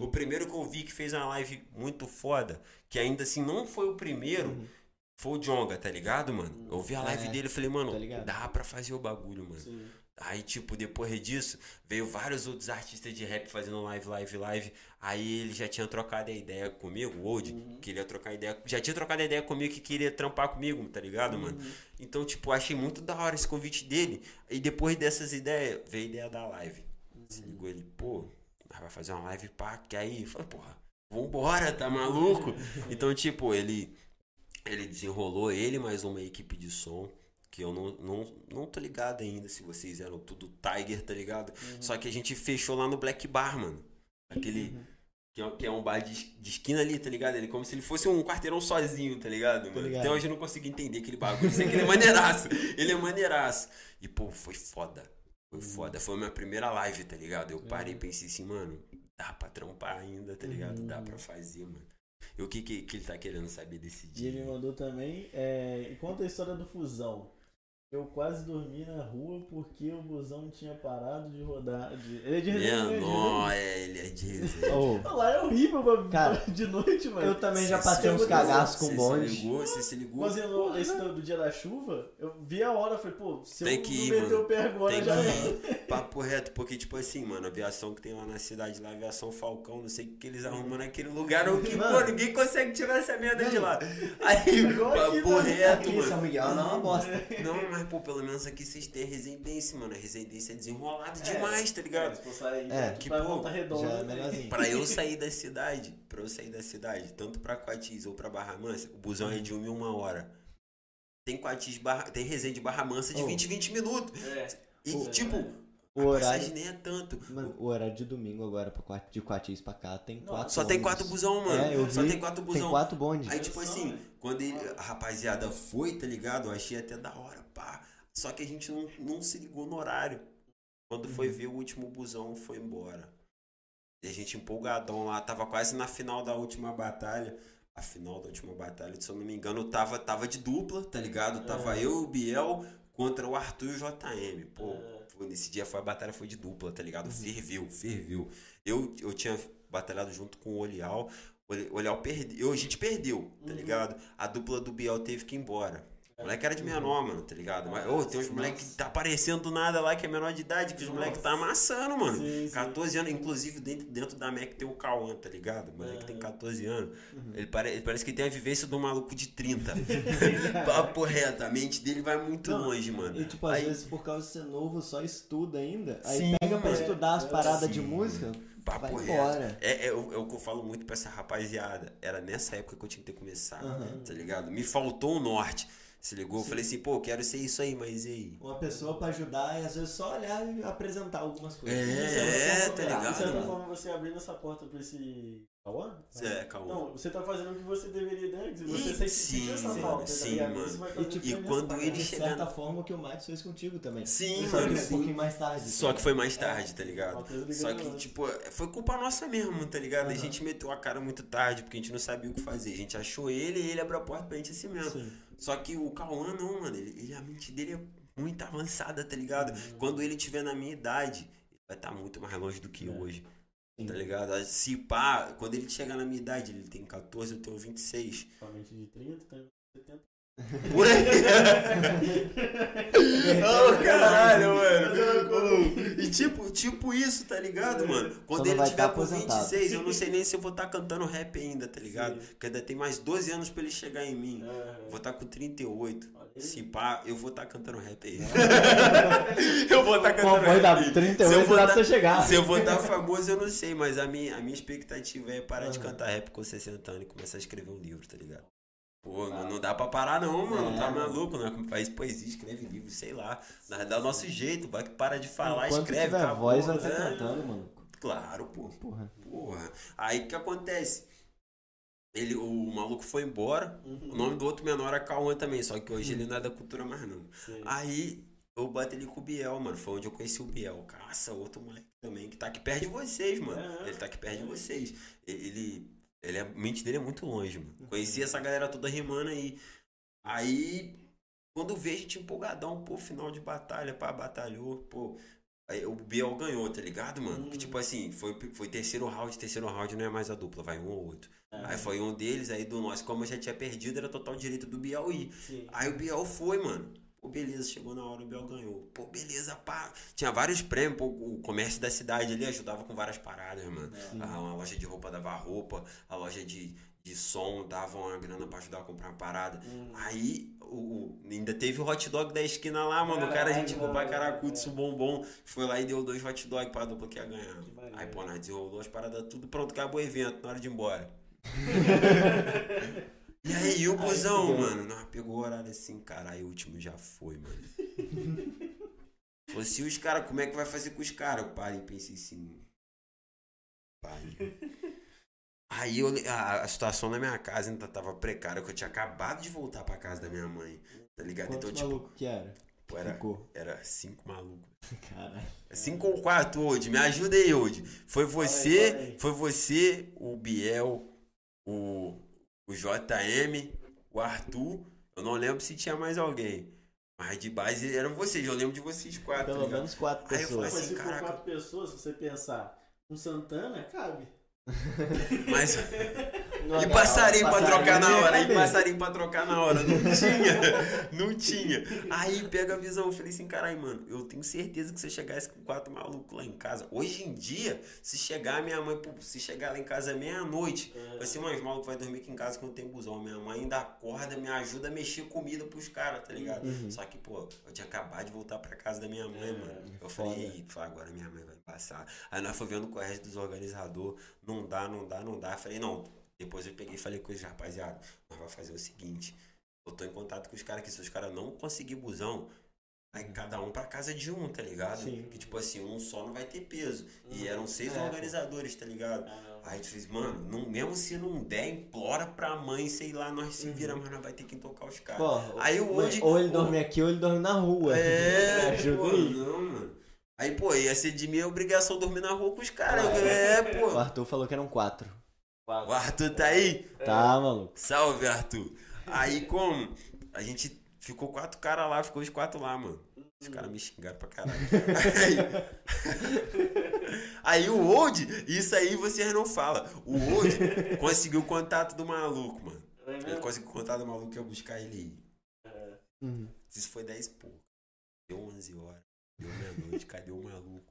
O primeiro que eu vi que fez uma live muito foda, que ainda assim não foi o primeiro, Uhum. Foi o Jonga, tá ligado, mano? Eu vi a live É, dele e falei, mano, tá dá pra fazer o bagulho, mano. Sim. Aí, tipo, depois disso, veio vários outros artistas de rap fazendo live, live, live. Aí ele já tinha trocado a ideia comigo, o Old, Uhum. queria trocar ideia. Já tinha trocado a ideia comigo que queria trampar comigo, tá ligado, mano? Uhum. Então, tipo, achei muito da hora esse convite dele. E depois dessas ideias, veio a ideia da live. Se ligou ele, pô, vai fazer uma live pá, que aí? Eu falei, porra, vambora, tá maluco? Então, tipo, ele, ele desenrolou ele mais uma equipe de som. Que eu não, não, não tô ligado ainda se vocês eram tudo Tiger, tá ligado? Só que a gente fechou lá no Black Bar, mano. Aquele. Que é, que é um bar de, de esquina ali, tá ligado? Ele como se ele fosse um quarteirão sozinho, tá ligado, mano? ligado. Até hoje eu não consegui entender aquele bagulho. Sei que ele é maneiraço. Ele é maneiraço. E, pô, foi foda. Foi foda. Foi a minha primeira live, tá ligado? Eu parei e pensei assim, mano, dá pra trampar ainda, tá ligado? Dá pra fazer, mano. E o que, que, que ele tá querendo saber desse E ele dia? mandou também, é, e conta a história do Fusão. Eu quase dormi na rua porque o busão tinha parado de rodar. de- Ele é de Resende, né? Menor, é, ele é de Resende. Lá é horrível pra, Cara, de noite, mano. eu também já passei uns cagaços com Você se bonde. ligou? Você se ligou? Mas eu, esse do, do dia da chuva, eu vi a hora, falei, pô, se Tem eu que não ir, meter mano. o pé agora, Tem já que é. ir. Papo reto, porque, tipo assim, mano, a aviação que tem lá na cidade, lá, a aviação Falcão, não sei o que eles arrumam naquele lugar, ou que, Mano. pô, ninguém consegue tirar essa merda de lá. Aí, Igual aqui papo também. reto, Aqui em São mano. Miguel não é uma bosta. Não, mas, pô, pelo menos aqui vocês têm residência, mano. A residência é desenrolada É. demais, tá ligado? É, aqui que, pra pô, Volta Redonda. Já é né? melhorzinho. Pra eu sair da cidade, pra eu sair da cidade, tanto pra Coatis ou pra Barra Mansa, o busão é de uma em uma hora. Tem Coatis, Barra, tem Resende Barra Mansa de Oh. 20 20 minutos. É. E, Oh. tipo, O a horário- passagem nem é tanto. Mano, o horário de domingo agora, pra quatro, de Quatis pra cá, tem Não, quatro Só tem ônibus. quatro busão, mano. É, eu Só vi, tem quatro Tem busão. quatro bondes. Aí, tipo assim, quando ele- a rapaziada foi, tá ligado? Eu achei até da hora, pá. Só que a gente não, não se ligou no horário. Quando foi Uhum. ver o último busão, foi embora. E a gente empolgadão lá, tava quase na final da última batalha. A final da última batalha, se eu não me engano, tava, tava de dupla, tá ligado? Tava É. eu, o Biel, contra o Arthur e o JM. Pô, É. foi- nesse dia foi, a batalha foi de dupla, tá Uhum. ligado? Ferveu, ferveu. Eu, eu tinha batalhado junto com o Olial. O Oli- o Olial perdeu. A gente perdeu, tá Uhum. ligado? A dupla do Biel teve que ir embora. O moleque era de menor, mano, tá ligado? Mas, ô, tem uns Nossa. moleques que tá aparecendo do nada lá que é menor de idade, que os moleques tá amassando, mano. Sim, sim. 14 anos, inclusive dentro, dentro da MEC tem o Cauã, tá ligado? O moleque tem Aham. 14 anos. Uhum. Ele, pare, ele parece que tem a vivência do maluco de 30. Papo reto, a mente dele vai muito Não, longe, mano. E tipo, às Aí- vezes por causa de ser novo, só estuda ainda. Aí Sim, pega pra mano. estudar as É, paradas de música, Papo reto. É, é, o- é o que eu falo muito pra essa rapaziada. Era nessa época que eu tinha que ter começado, Aham. tá ligado? Me faltou o norte. Se ligou? Eu falei assim, pô, quero ser isso aí, mas e aí? Uma pessoa pra ajudar e às vezes só olhar e apresentar algumas coisas. É, é, tá De ligado, certa mano? forma, você abrindo essa porta pra esse. Cauã? É, calma. Não, você tá fazendo o que você deveria, né? Você Ih, sente- sim, essa falta, tá sim, ligado? mano. E, tipo, diferença quando ele caralho. De chega- certa forma o que o Max fez contigo também. Sim, Só que mano, um sim. pouquinho mais tarde. Só que foi mais tarde, tá Uma ligado? Só a que, tipo, foi culpa nossa mesmo, tá ligado? A Aham. gente meteu a cara muito tarde, porque a gente não sabia o que fazer. A gente achou ele e ele abriu a porta pra gente assim mesmo. Sim. Só que o Cauã não, mano. Ele, ele- a mente dele é muito avançada, tá ligado? Uhum. Quando ele tiver na minha idade, ele vai estar muito mais longe do que É. hoje. Sim. Tá ligado? Se pá, quando ele chegar na minha idade, ele tem 14, eu tenho 26. Somente de 30, tá? Por aí. oh, caralho, mano. E tipo, tipo isso, tá ligado, mano? Quando ele tiver tá com aposentado. 26, eu não sei nem se eu vou estar cantando rap ainda, tá ligado? Sim. Porque ainda tem mais 12 anos pra ele chegar em mim. É. Vou estar com 38. Olha aí. Se pá, eu vou estar cantando rap aí. eu vou estar Pô, cantando rap dar aí. Se eu 38 vou dá dar- pra você chegar. Se eu vou estar famoso, eu não sei, mas a minha, a minha expectativa é parar de cantar rap com 60 anos e começar a escrever um livro, tá ligado? Pô, não, não dá pra parar não, mano. É, tá maluco, né? Faz poesia, escreve livro, sei lá. Dá, dá o nosso jeito, vai que para de falar, Enquanto escreve, tiver acabou, voz, vai né? cantando, mano. Claro, pô. Porra. Porra. Aí o que acontece? Ele, o maluco foi embora. Uhum. O nome do outro menor é Cauã também, só que hoje ele não é da cultura mais não. Sim. Aí eu bati ele com o Biel, mano. Foi onde eu conheci o Biel. Caça, outro moleque também, que tá aqui perto de vocês, mano. É. Ele tá aqui perto de vocês. Ele. Ele é, a mente dele é muito longe, mano. Conheci essa galera toda rimando aí. Aí, quando vejo a gente empolgadão, pô, final de batalha, pá, batalhou, pô. Aí o Biel ganhou, tá ligado, mano? Hum. Que tipo assim, foi, foi terceiro round, terceiro round não é mais a dupla, vai um ou outro. É. Aí foi um deles, aí do nosso, como eu já tinha perdido, era total direito do Biel ir. Sim. Aí o Biel foi, mano. Pô, beleza, chegou na hora, o Biel ganhou. Pô, beleza, pá. Tinha vários prêmios, pô, o comércio da cidade ali ajudava com várias paradas, mano. É. A, uma loja de roupa dava roupa, a loja de, de som dava uma grana pra ajudar a comprar uma parada. Hum. Aí, o, o- ainda teve o hot dog da esquina lá, mano. O cara, a gente pra mano. Caracutis, bombom. Foi lá e deu dois hot dog pra dupla que ia ganhar. Que. Aí, pô, nós desenrolou as paradas tudo, pronto, acabou o evento, na hora de ir embora. E aí, o busão, fudeu. mano? Nós pegou o horário assim, caralho, o último já foi, mano. Falei, se os caras, como é que vai fazer com os caras? Eu parei e pensei assim. Parei. Aí eu, a, a situação na minha casa ainda tava precária, que eu tinha acabado de voltar pra casa da minha mãe. Tá ligado? Quantos então, tipo, maluco que era? pô, era, Ficou. era cinco malucos. Caralho. Cinco ou quatro hoje, me ajuda aí hoje. Foi você, aí. foi você, o Biel, o, o JM, o Arthur. Eu não lembro se tinha mais alguém. Mas de base eram vocês, eu lembro de vocês quatro, tá Pelo ligado? menos quatro Aí eu falei pessoas. Mas assim, se for caraca. quatro pessoas, se você pensar, um Santana, cabe. Mas. Não, E não, passarinho pra passarinho trocar na hora, e passarinho pra trocar na hora. Não tinha, não tinha. Aí pega a visão, eu falei assim, caralho, mano, eu tenho certeza que se eu chegasse com quatro malucos lá em casa, hoje em dia, se chegar minha mãe, se chegar lá em casa meia-noite, vai ser, mãe, os malucos vai dormir aqui em casa que não tem busão. Minha mãe ainda acorda, me ajuda a mexer comida pros caras, tá ligado? Uhum. Só que, pô, eu tinha acabado de voltar pra casa da minha mãe, É, mano. Eu foda. falei, "Ih, falei, agora minha mãe vai passar. Aí nós fomos vendo com o resto dos organizadores, não dá, não dá, não dá. Eu falei, não. Depois eu peguei e falei com os rapaziada, nós vamos fazer o seguinte. Eu tô em contato com os caras que se os caras não conseguir busão, vai cada um pra casa de um, tá ligado? Sim. Que tipo assim, um só não vai ter peso. E eram seis É, pô. organizadores, tá ligado? Ah, Aí a gente fez, mano, não, mesmo se não der, implora pra mãe, sei lá, nós se Uhum. vira, mas nós vai ter que tocar os caras. Pô, Aí hoje- ou ele o- dorme aqui ou ele dorme na rua. É, Ajuda pô, aí. não, mano. Aí, pô, ia ser de minha obrigação dormir na rua com os caras. É, O pô. Arthur falou que eram quatro. O Arthur tá aí? Tá, maluco. Salve, Arthur. Aí, como? A gente ficou quatro caras lá, ficou os quatro lá, mano. Os caras me xingaram pra caralho. Aí, aí o Old, isso aí vocês não falam. O Old conseguiu o contato do maluco, mano. É Ele conseguiu o contato do maluco e ia buscar ele aí. Uhum. Isso foi 10 e pouco. Deu 11 horas. Deu meia-noite. Cadê o maluco?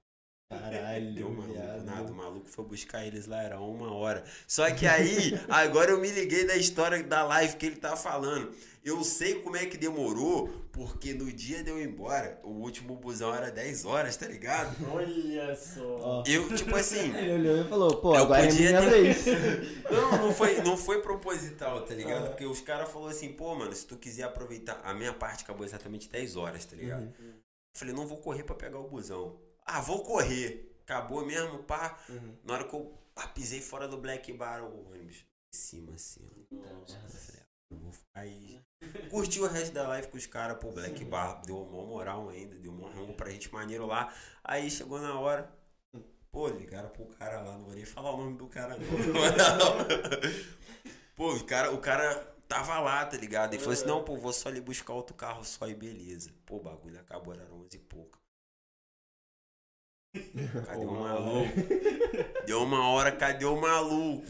Caralho, Deu maluco, viado. nada. O maluco foi buscar eles lá, era uma hora. Só que aí, agora eu me liguei da história da live que ele tá falando. Eu sei como é que demorou, porque no dia de eu ir embora, o último busão era 10 horas, tá ligado? Olha só. Eu, tipo assim. Ele olhou e falou, pô, Eu agora é podia minha ter- vez. Não, não foi, não foi proposital, tá ligado? Ah. Porque os caras falaram assim, pô, mano, se tu quiser aproveitar. A minha parte acabou exatamente 10 horas, tá ligado? Uhum. Falei, não vou correr pra pegar o busão. Ah, vou correr. Acabou mesmo, pá. Uhum. Na hora que eu pá, pisei fora do Black Bar, o ônibus em cima, assim. Nossa. Eu falei, ah, eu vou ficar aí. Curti o resto da live com os caras, pô, Black Bar, deu uma moral ainda, deu um rango pra gente maneiro lá. Aí chegou na hora, pô, ligaram pro cara lá, não vou nem falar o nome do cara, não. pô, o cara, o cara tava lá, tá ligado? Ele falou assim, não, pô, vou só ali buscar outro carro só e beleza. Pô, o bagulho acabou, era 11 e pouco. Cadê o maluco? Deu uma hora, cadê o maluco?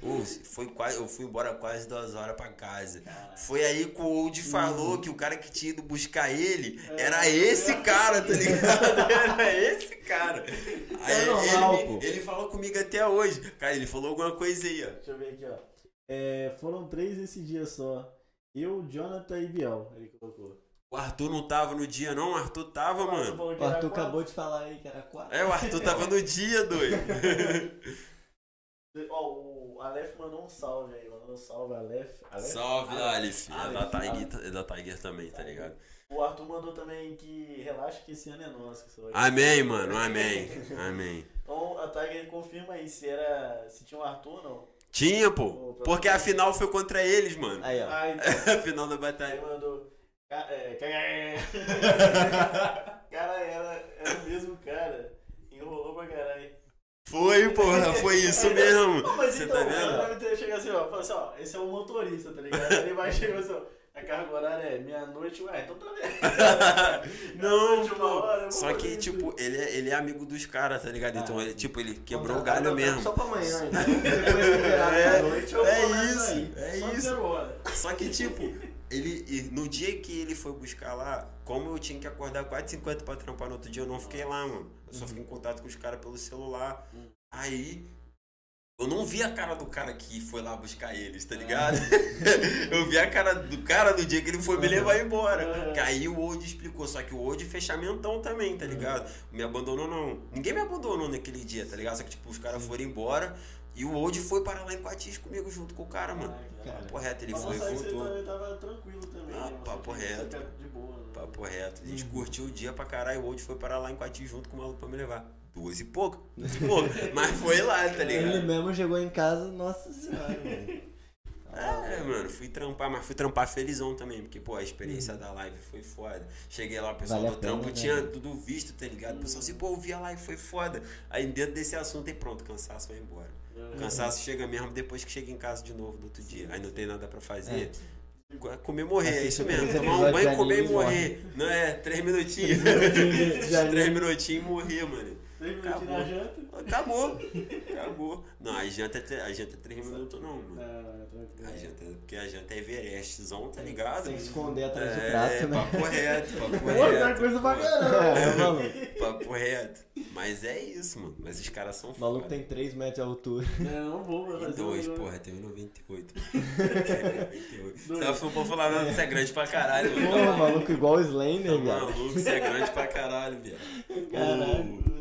Ô, foi quase, eu fui embora quase duas horas pra casa. Foi aí que o Old falou que o cara que tinha ido buscar ele era esse cara, tá ligado? Era esse cara. Aí É normal, ele, pô. ele falou comigo até hoje. Cara, ele falou alguma coisa aí, ó. Deixa eu ver aqui, ó. É, foram três esse dia só. Eu, Jonathan e Biel. Ele colocou. O Arthur não tava no dia, não? O Arthur tava, O Arthur mano. O Arthur quatro. acabou de falar aí que era quatro. É, o Arthur tava no dia, doido. Ó, o Aleph mandou um salve aí. Mandou um salve, Aleph. Aleph? Salve, Aleph. É da. Tiger, é da Tiger também, tá ligado? O Arthur mandou também que relaxa que esse ano é nosso. Que só vai- Amém, mano, amém. Amém. Então a Tiger confirma aí se era. se tinha um Arthur ou não. Tinha, pô. Porque a final foi contra eles, mano. Aí, ó. Ah, então. A final da Aí batalha. mandou. ca- é, ca- Cara, era, era o mesmo cara. Enrolou pra caralho. Foi, porra, foi isso mesmo. Mas Você então, tá o cara vendo? deve ter chegado assim, ó. Falou assim, ó, esse é o motorista, tá ligado? Ele vai chegar assim, ó. A carga horária é meia-noite, ué, então tá vendo. Não, hora, pô. eu Só que, fazer tipo, ele é, ele é amigo dos caras, tá ligado? Então, Ah, ele, tipo, ele quebrou o galho tempo mesmo. Só pra amanhã, então. É, da noite, eu é isso, aí. é Só isso. hora. Só que, tipo, ele, no dia que ele foi buscar lá, como eu tinha que acordar 4h50 pra trampar no outro dia, eu não fiquei lá, mano. Eu só fiquei em contato com os caras pelo celular. Uhum. Aí, eu não vi a cara do cara que foi lá buscar eles, tá ligado? eu vi a cara do cara do dia que ele foi me levar embora. Uhum. Que aí o Old explicou, só que o Old fechamentão também, tá ligado? Me abandonou não. Ninguém me abandonou naquele dia, tá ligado? Só que, tipo, os caras foram embora. E o Old foi para lá em Quatis comigo junto com o cara, mano. Caraca, Papo reto, ele Mas foi e voltou. também tava tranquilo também. Ah, né? papo reto. De boa, né? Papo reto. A gente Uhum. curtiu o dia pra caralho. O Old foi para lá em Quati junto com o maluco pra me levar. Duas e pouco. Duas e pouco. Mas foi lá, tá Ele ligado? mesmo chegou em casa, nossa senhora, mano. É, mano, fui trampar, mas fui trampar felizão também, porque, pô, a experiência da live foi foda. Cheguei lá, o pessoal Vale do trampo pena, né? tinha tudo visto, tá ligado? O pessoal assim, pô, eu vi a live, foi foda. Aí dentro desse assunto, aí pronto, cansaço vai embora. O cansaço chega mesmo depois que chega em casa de novo no outro dia. Aí não tem nada pra fazer. Co- Comer e morrer, é isso mesmo. Tomar um banho, comer e e morrer. Não é? Três minutinhos. Três minutinhos e morrer, mano. Acabou. na janta. Acabou. Acabou. Não, a janta é, a janta é três minutos não, mano. Ah, tranquilo. A janta, porque a janta é Everestzão, tá ligado? Tem que esconder atrás do É, prato, né? papo reto, papo Outra reto. coisa pra caramba. É, mano. Papo reto. Mas é isso, mano. Mas os caras são O maluco foda. tem 3 metros de altura. Não, não vou, E mas dois, eu- porra, tem 98. 98. Você não for falar nada, você é grande pra caralho, mano. Porra, maluco igual o Slender, Tá viado. maluco, você é grande pra caralho, viado. Caralho, não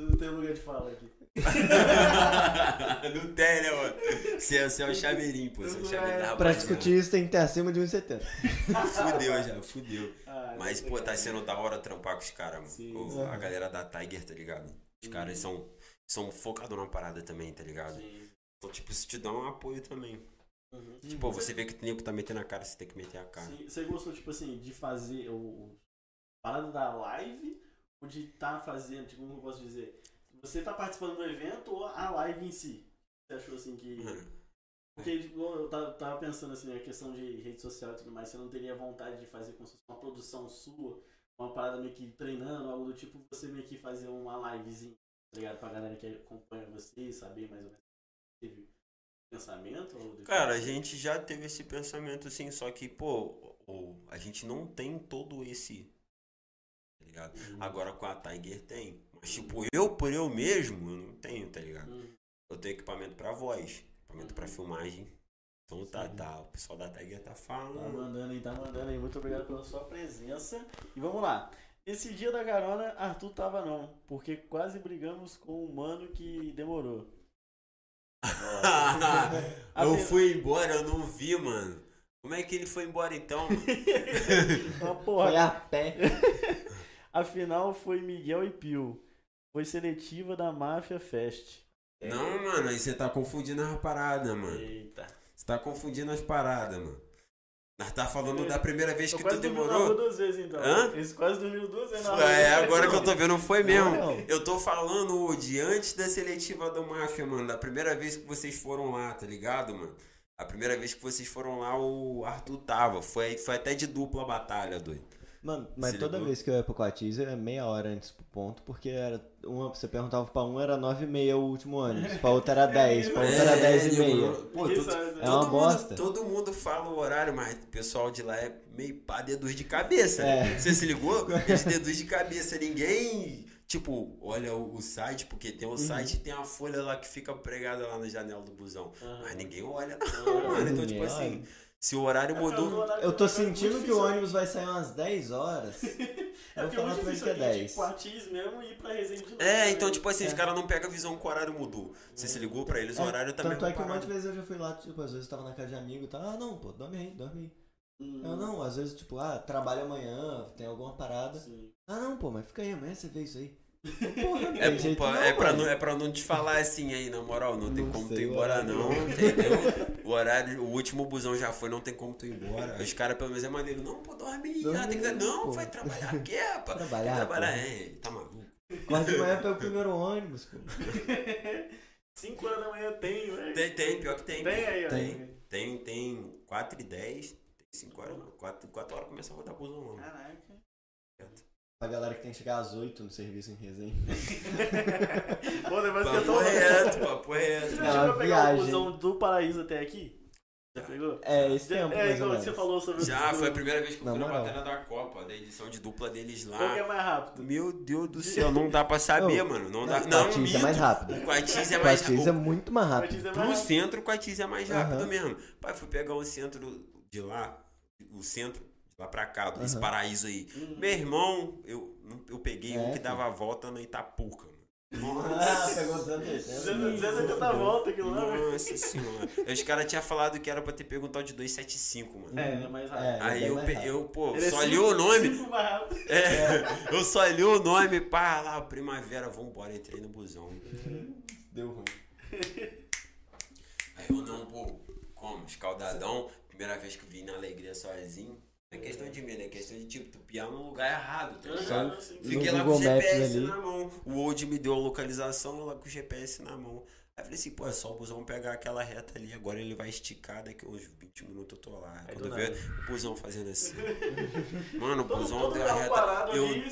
de fala aqui. Não tem, né, mano? Você é, você é o chaveirinho, pô. Você é o chaveirinho da Pra discutir isso tem que ter acima de 1,70. Fudeu já, fudeu. Ah, Mas, não pô, tá sendo da hora trampar com os caras, mano. Sim. A galera da Tiger, tá ligado? Os caras são, são focados na parada também, tá ligado? Sim. Então, tipo, isso te dá um apoio também. Uhum. Tipo, você vê que o nego tá metendo a cara, você tem que meter a cara. Sim, Você gostou, tipo assim, de fazer o, o parada da live ou de estar fazendo, tipo, como eu posso dizer? Você tá participando do evento ou a live em si? Você achou assim que. Mano, Porque tipo, eu tava, pensando assim, a questão de rede social e tudo mais, você não teria vontade de fazer como se fosse uma produção sua, uma parada meio que treinando, algo do tipo, você meio que fazer uma livezinha, tá ligado? Pra galera que acompanha você, saber mais ou menos teve pensamento? Cara, a gente já teve esse pensamento assim, só que, pô, a gente não tem todo esse. Tá ligado? Uhum. Agora com a Tiger tem. Tipo, eu por eu mesmo, eu não tenho, tá ligado? Hum. Eu tenho equipamento pra voz, equipamento pra filmagem. Então tá, Sim. tá. O pessoal da Tiger tá Tá falando. mandando aí, tá mandando aí. Muito obrigado pela sua presença. E vamos lá. Esse dia da carona, Arthur tava não, porque quase brigamos com o mano que demorou. eu fui embora, eu não vi, mano. Como é que ele foi embora então? mano? Uma porra. Foi a pé. Afinal, foi Miguel e Pio. Foi seletiva da Máfia Fest. Não, mano, aí você tá confundindo as paradas, mano. Eita. Você tá confundindo as paradas, mano. Nós tá falando da primeira vez que tu demorou. duas vezes então. Hã? Eles quase dormiram duas vezes na. É, agora que eu tô vendo, foi mesmo. Não. Eu tô falando de antes da seletiva do Máfia, mano. Da primeira vez que vocês foram lá, tá ligado, mano? A primeira vez que vocês foram lá, o Arthur tava. Foi, foi até de dupla batalha, doido. Mano, mas Se toda ligou? vez que eu ia pro Coatiz, eu ia meia hora antes pro ponto, porque era uma, você perguntava pra um, era 9 e meia o último ônibus, pra outro era 10, pra outro era 10 e meia. nego, Pô, sabe, né? É uma todo bosta. Mundo, todo mundo fala o horário, mas o pessoal de lá é meio pá deduz de cabeça. né? É. Você se ligou? Eles deduz de cabeça. Ninguém, tipo, olha o, o site, porque tem Uhum. um site e tem uma folha lá que fica pregada lá na janela do busão. Aham. Mas ninguém olha, não, mano. Então, tipo assim, olha. Se o horário mudou. Eu tô sentindo que o né? ônibus vai sair umas 10 horas. É Eu vou é falar pra ele que é aqui, 10. tipo, Quartiz mesmo e ir pra Resende. É, né? então, tipo assim, os É. caras não pegam a visão que o horário mudou. Você se ligou pra eles, o É, horário também Tanto é que um monte de vezes eu já fui lá, tipo, às vezes eu tava na casa de amigo e tal. Ah, não, pô, dorme aí, dorme aí. Hum, Eu não, às vezes, tipo, ah, trabalho amanhã, tem alguma parada. sim. Ah, não, pô, mas fica aí, amanhã você vê isso aí. Porra, não É, tem jeito pra, não, é, pra mano. não, é pra não te falar assim aí, na moral, não tem Não como tu sei ir o embora horário, não, não. entendeu? O horário, o último busão já foi, não tem como tu ir embora. Os caras pelo menos é maneiro, não, pô, dorme aí, Dorme ah, tem que... Não, pô. vai trabalhar aqui, pá. Trabalhar, trabalhar, é, tá maluco. Acorda de manhã pelo primeiro ônibus, pô. 5 horas da manhã tem, velho. Tem, tem, pior que tem. Tem aí, ó. Tem. Tem, tem 4 e 10, tem 5 horas, 4, 4 horas começa a rodar busão lá. Caraca. Pra galera que tem que chegar às 8 no serviço em Resende. Pô, depois que eu tô... Reto, papo reto. Você É já chegou a pegar o busão do Paraíso até aqui? Já pegou? É, esse tempo, É, mais ou igual menos. você falou sobre o Já, do- foi a primeira vez que eu fui na batalha da Copa, da edição de dupla deles lá. Qual que é mais rápido? Meu Deus do céu, não dá pra saber, Ô, mano. Não dá. O Não, Coatiz é minto. mais rápido. O Coatiz é O mais Coatiz é rápido. muito mais rápido. É Pro rápido. centro, o Coatiz é mais rápido mesmo. Pai, fui pegar o centro de lá, o centro lá pra cá, desse Aham. paraíso aí. Hum. Meu irmão, eu, eu peguei É, um que filho. dava a volta na Itapuca, mano. Ah, Nossa. pegou 280. 280 volta aquilo lá, velho. Nossa senhora. Os caras tinham falado que era pra ter pego um tal de 275, mano. É, é mais rápido. É. Aí eu, pe- eu, pô, Ele é só cinco- li o nome. É, eu só li o nome, pá, lá, primavera, vambora, entrei no busão. Deu ruim. Aí eu não, pô, como? Escaldadão, primeira vez que vim na alegria sozinho. Não é questão de medo, é questão de tipo, tu piar no lugar errado, tá ligado? Sim. Fiquei No lá com o GPS ali. na mão. O Old me deu a localização, eu lá com o GPS na mão. Aí eu falei assim, pô, é só o busão pegar aquela reta ali, agora ele vai esticar, daqui uns 20 minutos eu tô lá. Aí Quando do eu ver o busão fazendo assim. Mano, o Todo, busão todo deu a reta. Eu, ali,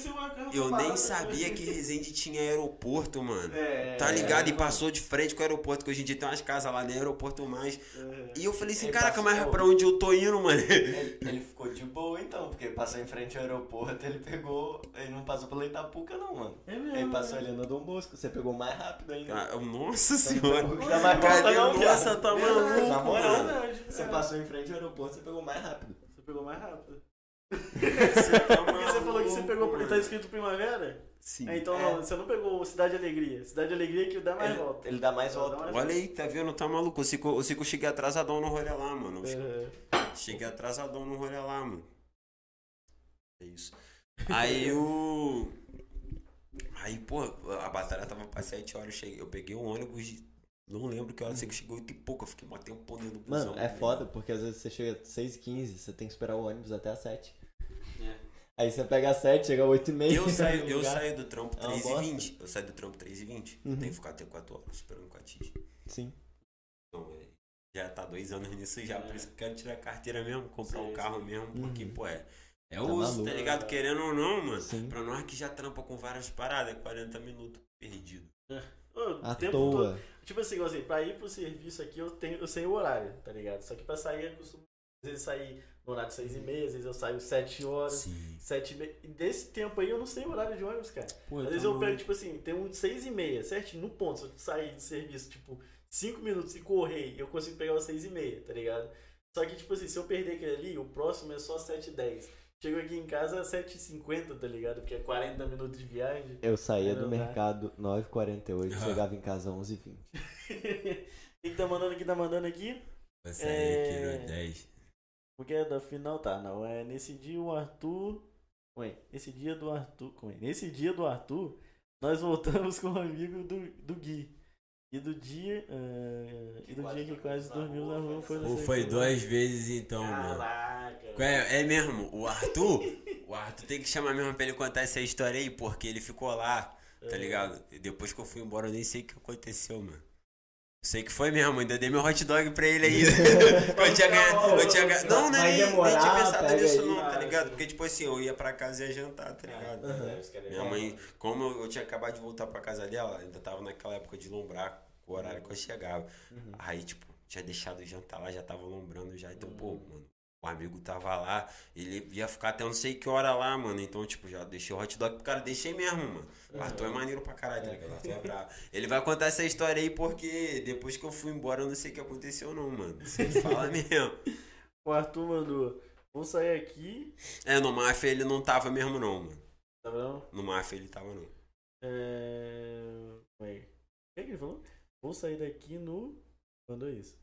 eu nem sabia que Resende tinha aeroporto, mano. É, Tá ligado? E é, passou de frente com o aeroporto, que hoje em dia tem umas casas lá, nem aeroporto mais. é. E eu falei assim, Ele caraca, mas pra onde eu tô indo, mano? Ele, ele ficou de boa então, porque passou em frente ao aeroporto, ele pegou. Ele não passou pela Itapuca, não, mano. É mesmo, Ele passou né? ali no Dom Bosco, você pegou mais rápido ainda. Cara, Nossa senhora. Dá Cara, volta, não, nossa, tá maluco, na moral. Você é. passou em frente ao aeroporto, você pegou mais rápido. Você pegou mais rápido. Você tá Porque você falou que você pegou. mano. Tá escrito primavera? Sim. É, então É. não, você não pegou Cidade Alegria. Cidade Alegria que dá mais Ele, volta. ele dá mais Dá volta. mais Olha aí, tá vendo? Tá maluco. O Cico, o Cico cheguei atrasadão no rolê lá, mano. É. Cheguei atrasadão no rolê lá, mano. É isso. Aí o. Aí, pô, a batalha tava pra 7 horas. Eu, cheguei, eu peguei um ônibus de. Não lembro que hora sei que chegou 8 e pouco. Eu fiquei mó tempo dentro do busão. Mano, é né? foda, porque às vezes você chega às 6h15, você tem que esperar o ônibus até às 7 É. Aí você pega às 7, chega às 8h30. Eu saio, eu saio do trampo É uma 3 e bosta. 20 Eu saio do trampo 3 e 20 Uhum. Tem que ficar até 4 horas esperando com a Tis. Sim. Então, é, já tá dois anos nisso já. É. Por isso que eu quero tirar a carteira mesmo, comprar Sim, um carro sim. mesmo. Porque, Uhum. pô, é. É Tá o uso, maluco. tá ligado? Querendo ou não, mano. Sim. Pra nós que já trampa com várias paradas, é 40 minutos perdido. Ô, o À tempo todo- toa. Tipo assim, assim, pra ir pro serviço aqui eu tenho, eu sei o horário, tá ligado? Só que pra sair eu costumo às vezes sair no horário de 6 e meia, às vezes eu saio 7 horas, Sim. 7 7 e meia. E desse tempo aí eu não sei o horário de ônibus, cara. Pô, Às tá vezes eu pego, tipo assim, tem um de 6 e meia, certinho, no ponto. Se eu sair do serviço, tipo, 5 minutos e correr, eu consigo pegar o 6 e meia, tá ligado? Só que, tipo assim, se eu perder aquele ali, o próximo é só 7 e 10. Chego aqui em casa às 7 e 50, tá ligado? Porque é 40 minutos de viagem. Eu saía do mercado 9h48, Ah. chegava em casa 11h20. Quem que tá mandando aqui, tá mandando aqui? Vai sair É. aqui no 10. Porque é da final, tá, não. É nesse dia o Arthur. Ué, nesse dia do Arthur. Ué, nesse dia do Arthur, nós voltamos com um amigo do, do Gui. E do dia. ah, e do dia que quase dormiu na rua foi Ou foi duas vezes então, mano. Caraca. Qual É, é mesmo, o Arthur, o Arthur tem que chamar mesmo pra ele contar essa história aí, porque ele ficou lá, tá É. ligado? E depois que eu fui embora, eu nem sei o que aconteceu, mano. Sei que foi mesmo, ainda dei meu hot dog pra ele aí. eu tinha ganhado. Eu tinha ganhado. Não, nem, nem demorar, tinha pensado nisso, não, tá ligado? Porque, tipo assim, eu ia pra casa e ia jantar, tá ligado? Aham. Isso que é Minha legal. mãe, como eu, eu tinha acabado de voltar pra casa dela, ainda tava naquela época de lombrar com o horário que eu chegava. Uhum. Aí, tipo, tinha deixado o jantar lá, já tava lombrando já. Então, pô, mano, o amigo tava lá, ele ia ficar até não sei que hora lá, mano. Então, tipo, já deixei o hot dog pro cara, deixei mesmo, mano. O Arthur é maneiro pra caralho, tá ligado? O Arthur é bravo. Ele vai contar essa história aí porque depois que eu fui embora, eu não sei o que aconteceu, não, mano. Você fala mesmo. O Arthur mandou. Vou sair aqui. É, no Mafia ele não tava mesmo, não, mano. Tá bom? No Mafia ele tava, não. É. Ué. O que, é que ele falou? Vou sair daqui no. Mandou isso.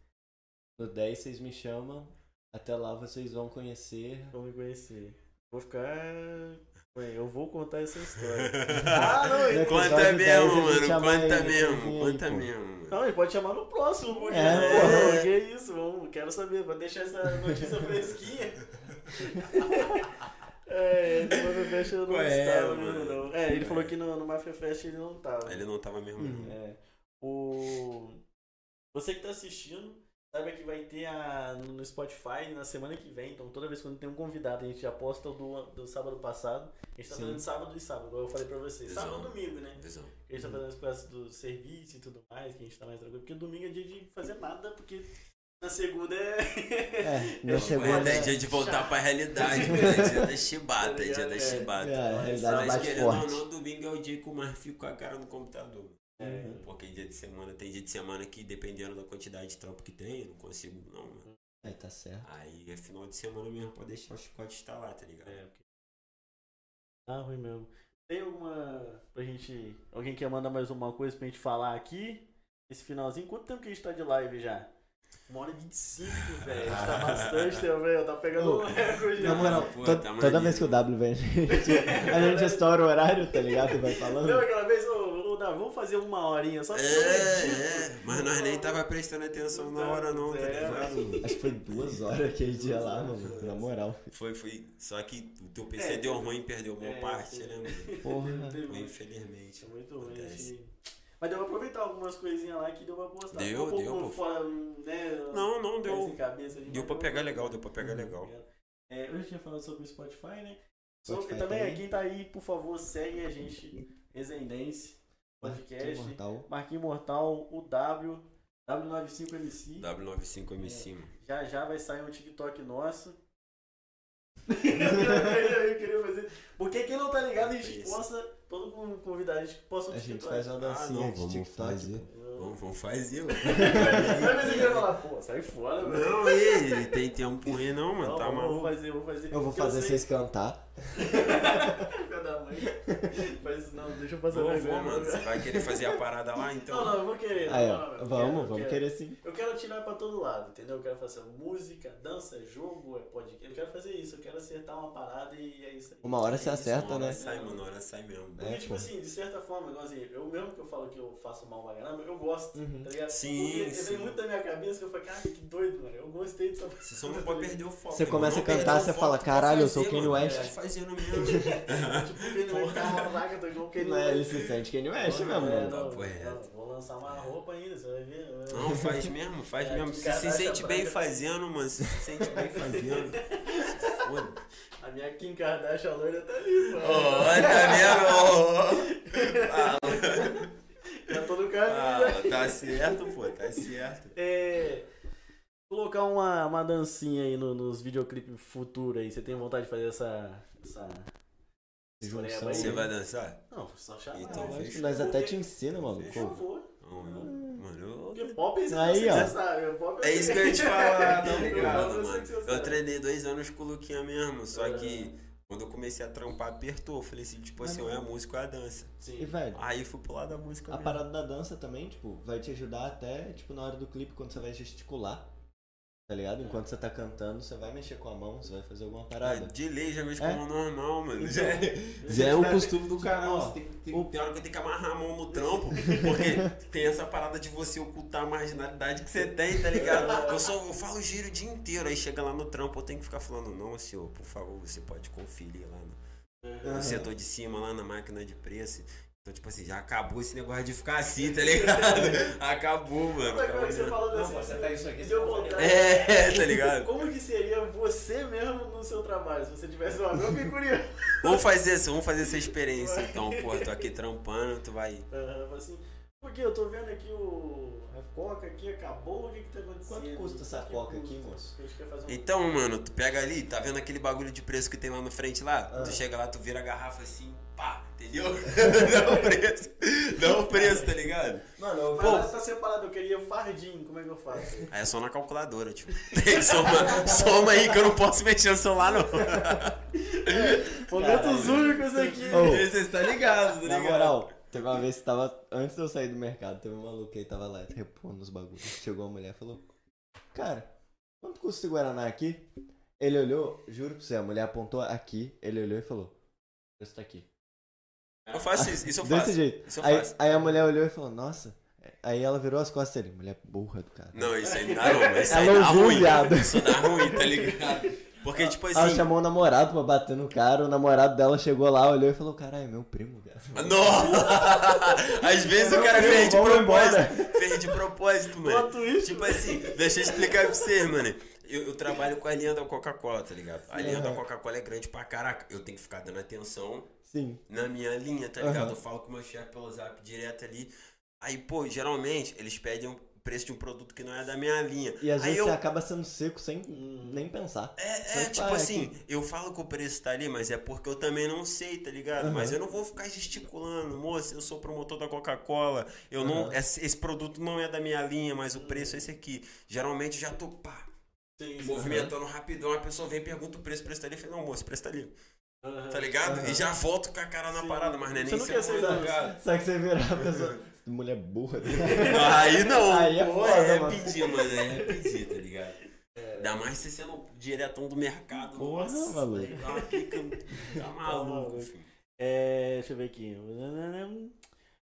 No 10 vocês me chamam. Até lá vocês vão conhecer. Vão me conhecer. Vou ficar. Ué, eu vou contar essa história. ah, não, ele... No Conta episódio 10 mesmo, mano. Conta ele, mesmo, ele, conta mesmo. Não, ele pode chamar no próximo, porque. É, É, que isso, vamos, quero saber, vou deixar essa notícia fresquinha. é, no Mafia Fest eu não Qual é, estava mano? mesmo, não. É, ele falou que no, no Mafia Fest ele não tava. Ele não tava mesmo, não. É. O... Você que tá assistindo, saiba que vai ter a... no Spotify na semana que vem. Então, toda vez quando tem um convidado, a gente já posta o do, do sábado passado. A gente tá Sim. fazendo sábado e sábado, igual eu falei pra vocês. Visão. Sábado e domingo, né? Visão. A gente tá fazendo as coisas do serviço e tudo mais, que a gente tá mais tranquilo. Porque domingo é dia de fazer nada, porque na segunda é. É, na Eu- segunda. É dia de voltar pra realidade, mano. É dia da chibata, é dia da É, chibata. É, a realidade Mas bate querendo ou forte. não, domingo é o dia que o mais fico com a cara no computador. É. Porque dia de semana, tem dia de semana que dependendo da quantidade de trampo que tem, eu não consigo não, mano. É, tá certo. Aí é final de semana mesmo pra deixar o chicote instalar, tá ligado? É, porque. Tá ruim mesmo. Tem alguma. Pra gente. Alguém quer mandar mais uma coisa pra gente falar aqui? Esse finalzinho? Quanto tempo que a gente tá de live já? Uma hora e 25, velho. A gente tá bastante tempo, velho. Tá pegando um recorde. Na moral, tá toda vez que o W vem, a gente, a gente estoura o horário, tá ligado? E vai falando. Lembra aquela vez, vamos fazer uma horinha só pra É, é, mas nós nem tava prestando atenção na hora não, tá É, ligado? Acho que foi duas horas aquele dia lá, mano. Na moral. Foi, foi. Só que o teu PC É, deu ruim, perdeu uma é, parte, sim. né, mano? Porra. Infelizmente. É muito ruim. Acontece. Mas deu pra aproveitar algumas coisinhas lá que deu pra postar. Deu, um pouco deu, pô. fora, né? Não, não, deu. sem cabeça Deu pra pegar legal, deu pra pegar legal. É, eu já tinha falado sobre o Spotify, né? Spotify também, também. quem tá aí, por favor, segue a gente. Resendense, podcast, Mortal. Marquinhos Mortal, o W, W95MC. W95MC, mano. Já já vai sair um TikTok nosso. eu queria fazer. Porque quem não tá ligado, a gente Isso. posta, todo convidado, a gente posta um A gente TikTok. faz uma dancinha Ah, não, de vamos TikTok. fazer. Vamos, vamos fazer, mano. Aí você quer falar, pô, sai fora, velho. Não, ele tem tempo ruim não, mano. Não, Tá vou maluco. fazer, vou fazer. Eu vou fazer sei- vocês cantar. Faz isso não, deixa eu fazer Vou, vergonha. mano. Você vai querer fazer a parada lá, então? Não, não, eu vou querer. Aí, não, ó. não, eu Vamos, quero, vamos quero. querer sim. Eu quero tirar pra todo lado, entendeu? Eu quero fazer música, dança, jogo, é podcast. Eu quero fazer isso, eu quero acertar uma parada e é isso aí. Uma hora É você isso, acerta, uma hora né? sai, mano. Uma hora sai mesmo. Porque, É, tipo assim, de certa forma, igual assim, eu mesmo que eu falo que eu faço mal pra caramba, eu gosto, Uhum. tá ligado? Sim, Porque sim. vem muito da minha cabeça que eu falei, cara, que doido, mano. Eu gostei dessa Você só não pode perder o foco. Você começa a cantar, o você fala, "Caralho, eu sou fazer, Kanye. West." Tá fazendo mesmo. Tipo, quem não quem é, ele se sente Kanye West mesmo, É, não, reto. não, vou lançar uma roupa ainda, você vai ver. Não, faz mesmo, faz É, mesmo. Se se sente bem branca. fazendo, mano. Se se sente bem fazendo. Foda. A minha Kim Kardashian loira tá ali, mano. Ó, tá vendo? Ó. Já tô no caminho. Ah, né? tá certo, pô, tá certo. É, colocar uma, uma dancinha aí no- nos videoclipes futuros aí. Você tem vontade de fazer essa. essa Junção. aí? Você vai dançar? Não, só chamar. Então, né? fechou. Nós até te ensina, mano. Por favor. Não, Mano, eu. Pop é Aí, ó. sabe. Pop É isso que eu ia te falar, Eu ligado, mano? você Eu treinei dois anos com o Luquinha mesmo, só Ah. que quando eu comecei a trampar, apertou. Eu falei assim, tipo assim, ou é a música ou é a dança. E, Sim. velho, Aí fui pro lado da música a mesmo. parada da dança também, tipo, vai te ajudar até, tipo, na hora do clipe, quando você vai gesticular. Tá ligado? Enquanto você tá cantando, você vai mexer com a mão, você vai fazer alguma Ah, parada. de lei já mexe É? como normal, mano. Então, Já, se já é um tiver- costume do canal. Tem, tem, tem hora que eu tenho que amarrar a mão no trampo, porque tem essa parada de você ocultar a marginalidade que você tem, tá ligado? Eu só eu falo giro o dia inteiro, aí chega lá no trampo, eu tenho que ficar falando, não, senhor, por favor, você pode conferir lá no, no setor de cima, lá na máquina de preço. Então, tipo assim, já acabou esse negócio de ficar assim, tá ligado? acabou, mano. Como é que você falou Não, desse? você pega isso aqui, Deu você vontade. É, tá ligado? Como que seria você mesmo no seu trabalho? Se você tivesse uma meu fiquei curioso. Vamos fazer isso, vamos fazer essa experiência então, pô. Tô aqui trampando, tu vai. Aham, assim, porque eu tô vendo aqui o. A coca aqui acabou, o que que tá acontecendo? Quanto custa essa Que coca custa? aqui, moço? Um- Então, mano, tu pega ali, tá vendo aquele bagulho de preço que tem lá no frente lá? Ah. Tu chega lá, tu vira a garrafa assim, pá, entendeu? Dá o preço. Dá o preço, tá ligado? Mano, eu lá tá separado, eu queria fardinho, como é que eu faço? Aí é só na calculadora, tipo. Soma, soma aí que eu não posso mexer no celular, não. Momentos únicos aqui. Ô. Você tá ligado, tá Na ligado? moral, teve uma vez que tava. Antes de eu sair do mercado, teve um maluco aí tava lá repondo os bagulhos. Chegou uma mulher e falou: Cara, quanto custa esse Guaraná aqui? Ele olhou, juro pra você, a mulher apontou aqui, ele olhou e falou: O preço tá aqui. Eu faço isso, isso eu Desse faço. jeito. Isso eu Aí, faço. aí a mulher olhou e falou: Nossa. Aí ela virou as costas dele. Mulher burra do cara. Não, isso aí não, isso aí Ela dá ruim. viado. Isso dá ruim, tá ligado? Porque, tipo Ela assim. chamou o namorado pra bater no cara, o namorado dela chegou lá, olhou e falou: Caralho, é meu primo, cara. Nossa! Às vezes o cara fez de propósito. Fez de propósito, mano. Tipo assim, deixa eu explicar pra vocês, mano. Eu, eu trabalho com a linha da Coca-Cola, tá ligado? A linha da Aham. Coca-Cola é grande pra caraca. Eu tenho que ficar dando atenção Sim. na minha linha, tá ligado? Eu falo com o meu chefe pelo zap direto ali. Aí, pô, geralmente eles pedem o preço de um produto que não é da minha linha. E às Aí vezes eu, você acaba sendo seco sem nem pensar. É, é tipo ah, é assim, eu falo que o preço tá ali, mas é porque eu também não sei, tá ligado? Aham. Mas eu não vou ficar gesticulando, moça, eu sou promotor da Coca-Cola, eu não, Aham. esse, esse produto não é da minha linha, mas o preço é esse aqui. Geralmente eu já tô, pá, Sim, movimentando rapidão, a pessoa vem e pergunta o preço, o preço tá ali, eu falo, não, moço, o preço tá ali, Aham. tá ligado? Aham. E já volto com a cara na Sim. parada, mas não é Você nem não ser quer ser ruim, não. cara. Só que você virar a pessoa. Mulher burra. Aí não, Aí é pô, foda, é mano. pedir, mano, é pedir, tá ligado? Ainda mais você sendo diretão do mercado, Porra, nossa, maluco. uma pica, tá maluco, maluco. filho. É, deixa eu ver aqui.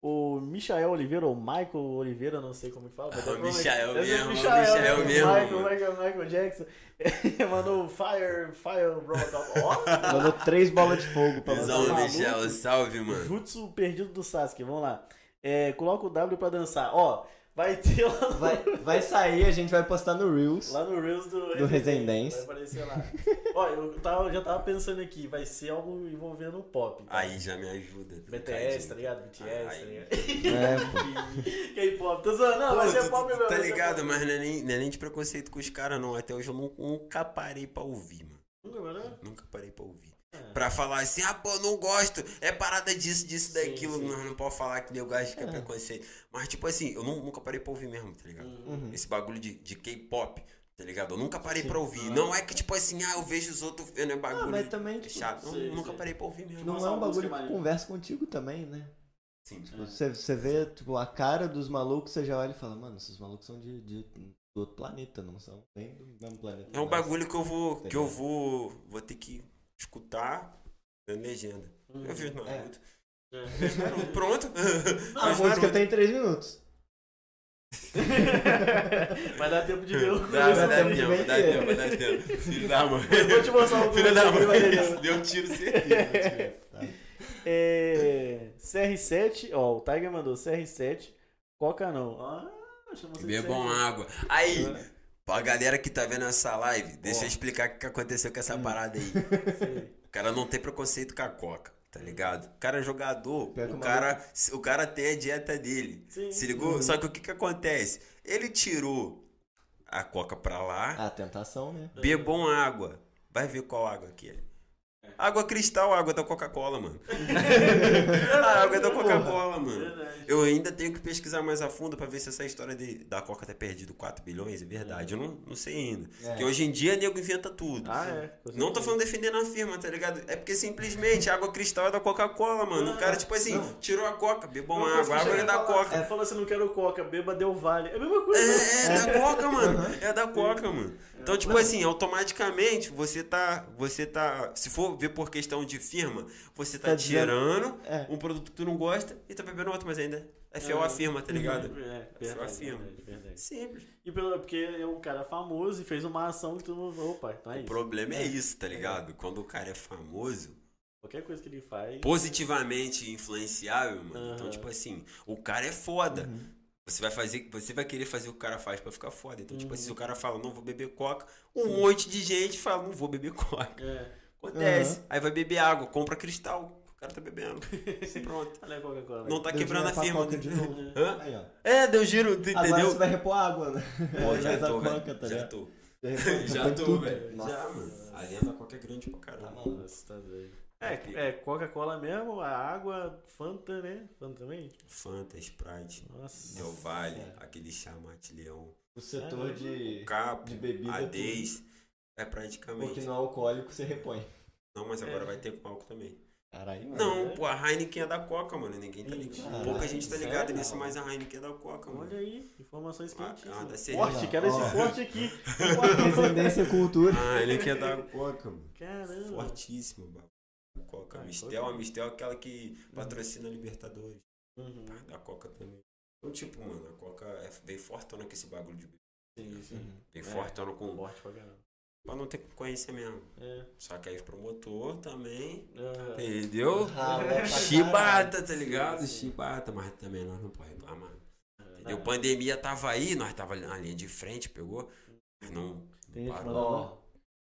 O Michael Oliveira, ou Michael Oliveira, não sei como que fala. mas Ah, é o Michael é mesmo, o Michael, Michael né? mesmo, Michael. Michael, Michael Jackson. Mandou Fire, Fire Robocop. Ó! Mandou três bolas de fogo pra Visão, você. Michel, salve, mano. Jutsu perdido do Sasuke, vamos lá. É, coloca o W pra dançar. Ó, vai ter lá no, Vai, vai sair, a gente vai postar no Reels. lá no Reels do, Do Resendense. Vai aparecer lá. Ó, eu tava, eu já tava pensando aqui, vai ser algo envolvendo o pop. tá? Aí já me ajuda. BTS, tá ligado? BTS, tá Aí. ligado? É. K-pop, tô zoando, não, vai ser pop mesmo. Tá ligado, mas não é, nem, não é nem de preconceito com os caras, não. Até hoje eu nu- nunca parei pra ouvir, mano. Nunca? Nunca parei pra ouvir. É. Pra falar assim, ah, pô, não gosto, é parada disso, disso, Sim, daquilo. sim. Não, não pode falar que eu gosto que é É. preconceito. Mas, tipo assim, eu nu- nunca parei pra ouvir mesmo, tá ligado? Uhum. Esse bagulho de, de K-pop, tá ligado? Eu nunca parei Sim. pra ouvir. Ah. Não é que, tipo assim, ah, eu vejo os outros vendo é Ah, bagulho mas também, tipo, chato. Não, sim, nunca sim. parei pra ouvir mesmo. não Nossa, é um bagulho que conversa contigo também, né? Sim. Tipo, Você, você vê, tipo, a cara dos malucos, você já olha e fala, mano, esses malucos são de, de- do outro planeta, não são nem do mesmo planeta. É um bagulho que eu vou, Tá que eu vou, vou ter que escutar na legenda. Hum. Eu vi o Naruto. É. Vejo Naruto. Pronto. A Vejo música Naruto. tem três minutos. Vai dar tempo de ver o Dá, vai Vai dar tempo, dá ver. tempo, vai dar tempo. Filho da mãe. Eu vou te mostrar o Filho da vai mãe. Deu tiro certeza. É, CR7, ó, o Tiger mandou CR7, Coca não. Ah, de Bebam CR7. água. Aí, pra galera que tá vendo essa live, deixa Ó. eu explicar o que aconteceu com essa parada aí. Sei. O cara não tem preconceito com a coca, tá ligado? O cara é jogador, o cara, o cara tem a dieta dele. Sim, Se ligou? Uhum. Só que o que que acontece? Ele tirou a coca pra lá, Ah, tentação, né? bebam água. Vai ver qual água que é. Água cristal, água da Coca-Cola, mano. a água é da Coca-Cola, mano. Eu ainda tenho que pesquisar mais a fundo pra ver se essa história de, da Coca ter perdido 4 bilhões é verdade. Eu não, não sei ainda. É. Porque hoje em dia nego inventa tudo. Ah, é. Não tô falando defendendo a firma, tá ligado? É porque simplesmente a água cristal é da Coca-Cola, mano. O cara, tipo assim, Não. tirou a Coca, bebam Uma água, a água é da Coca. É, falou assim, não quero Coca, beba deu vale. É a mesma coisa. É, é da Coca, mano. É da Coca, mano. É. Então, tipo assim, automaticamente você tá. Você tá. Se for ver por questão de firma, você tá, Tá dizendo- tirando É. um produto que tu não gosta e tá bebendo outro, mas ainda é fiel à firma, tá ligado? É, É só a verdade, firma. verdade, verdade. Simples. E pelo, porque é um cara famoso e fez uma ação que tu não. Opa, então é O isso. problema é isso, tá ligado? Quando o cara é famoso, Qualquer coisa que ele faz. positivamente influenciável, mano. Então, Aham. tipo assim, o cara é foda. Uhum. Você vai fazer, você vai querer fazer o que o cara faz pra ficar foda. Então, tipo assim, Uhum. se o cara fala, não vou beber coca, um monte de gente fala, não vou beber coca. É. Acontece. Aí vai beber água, compra cristal. O cara tá bebendo. Pronto. Olha a Coca-Cola. Não tá Deu quebrando a firma. De novo. Hã? Aí, ó. É, deu giro, tu Agora entendeu? você vai repor água, né? Pô, já tô, velho. tá Já tô. Já tô, velho. Nossa. Já, mano. A linha da coca é grande pra Tá caramba. maluco. Nossa, tá doido. É, é Coca-Cola mesmo, a água, Fanta, né? Fanta também? Fanta, Sprite, Nossa. Del aquele chamate leão. O setor de, Capo, de bebida. Adez. É praticamente. Porque não é alcoólico, você repõe. Não, mas agora É. vai ter com álcool também. Caralho, mano. Não, pô, a Heineken é da Coca, mano. Ninguém tá ligado. Caralho, Pouca gente tá ligada sério? nisso, mas a Heineken é da Coca, mano. Olha aí, informações Ah, quentíssimas. ah, cerveja. Forte, quero esse forte aqui. Descendência e cultura. A Heineken é da Coca, mano. Caramba. Fortíssimo, mano. Coca. Ah, Mistel, a Mistel é aquela que patrocina a Libertadores. Uhum. Ah, Da Coca também. Então, tipo, mano, a Coca é bem fortona com esse bagulho de bebida. Sim, sim. Bem É. fortona com. Forte pra caramba. Pra não ter concorrência mesmo. É. Só que aí os promotor também. Aham. Entendeu? Rala pra Chibata, tá ligado? Sim, sim. Chibata, mas também nós não podemos reclamar. Entendeu? Ah, Pandemia tava aí, nós tava na linha de frente, pegou? Mas não, Tem não parou. Ó,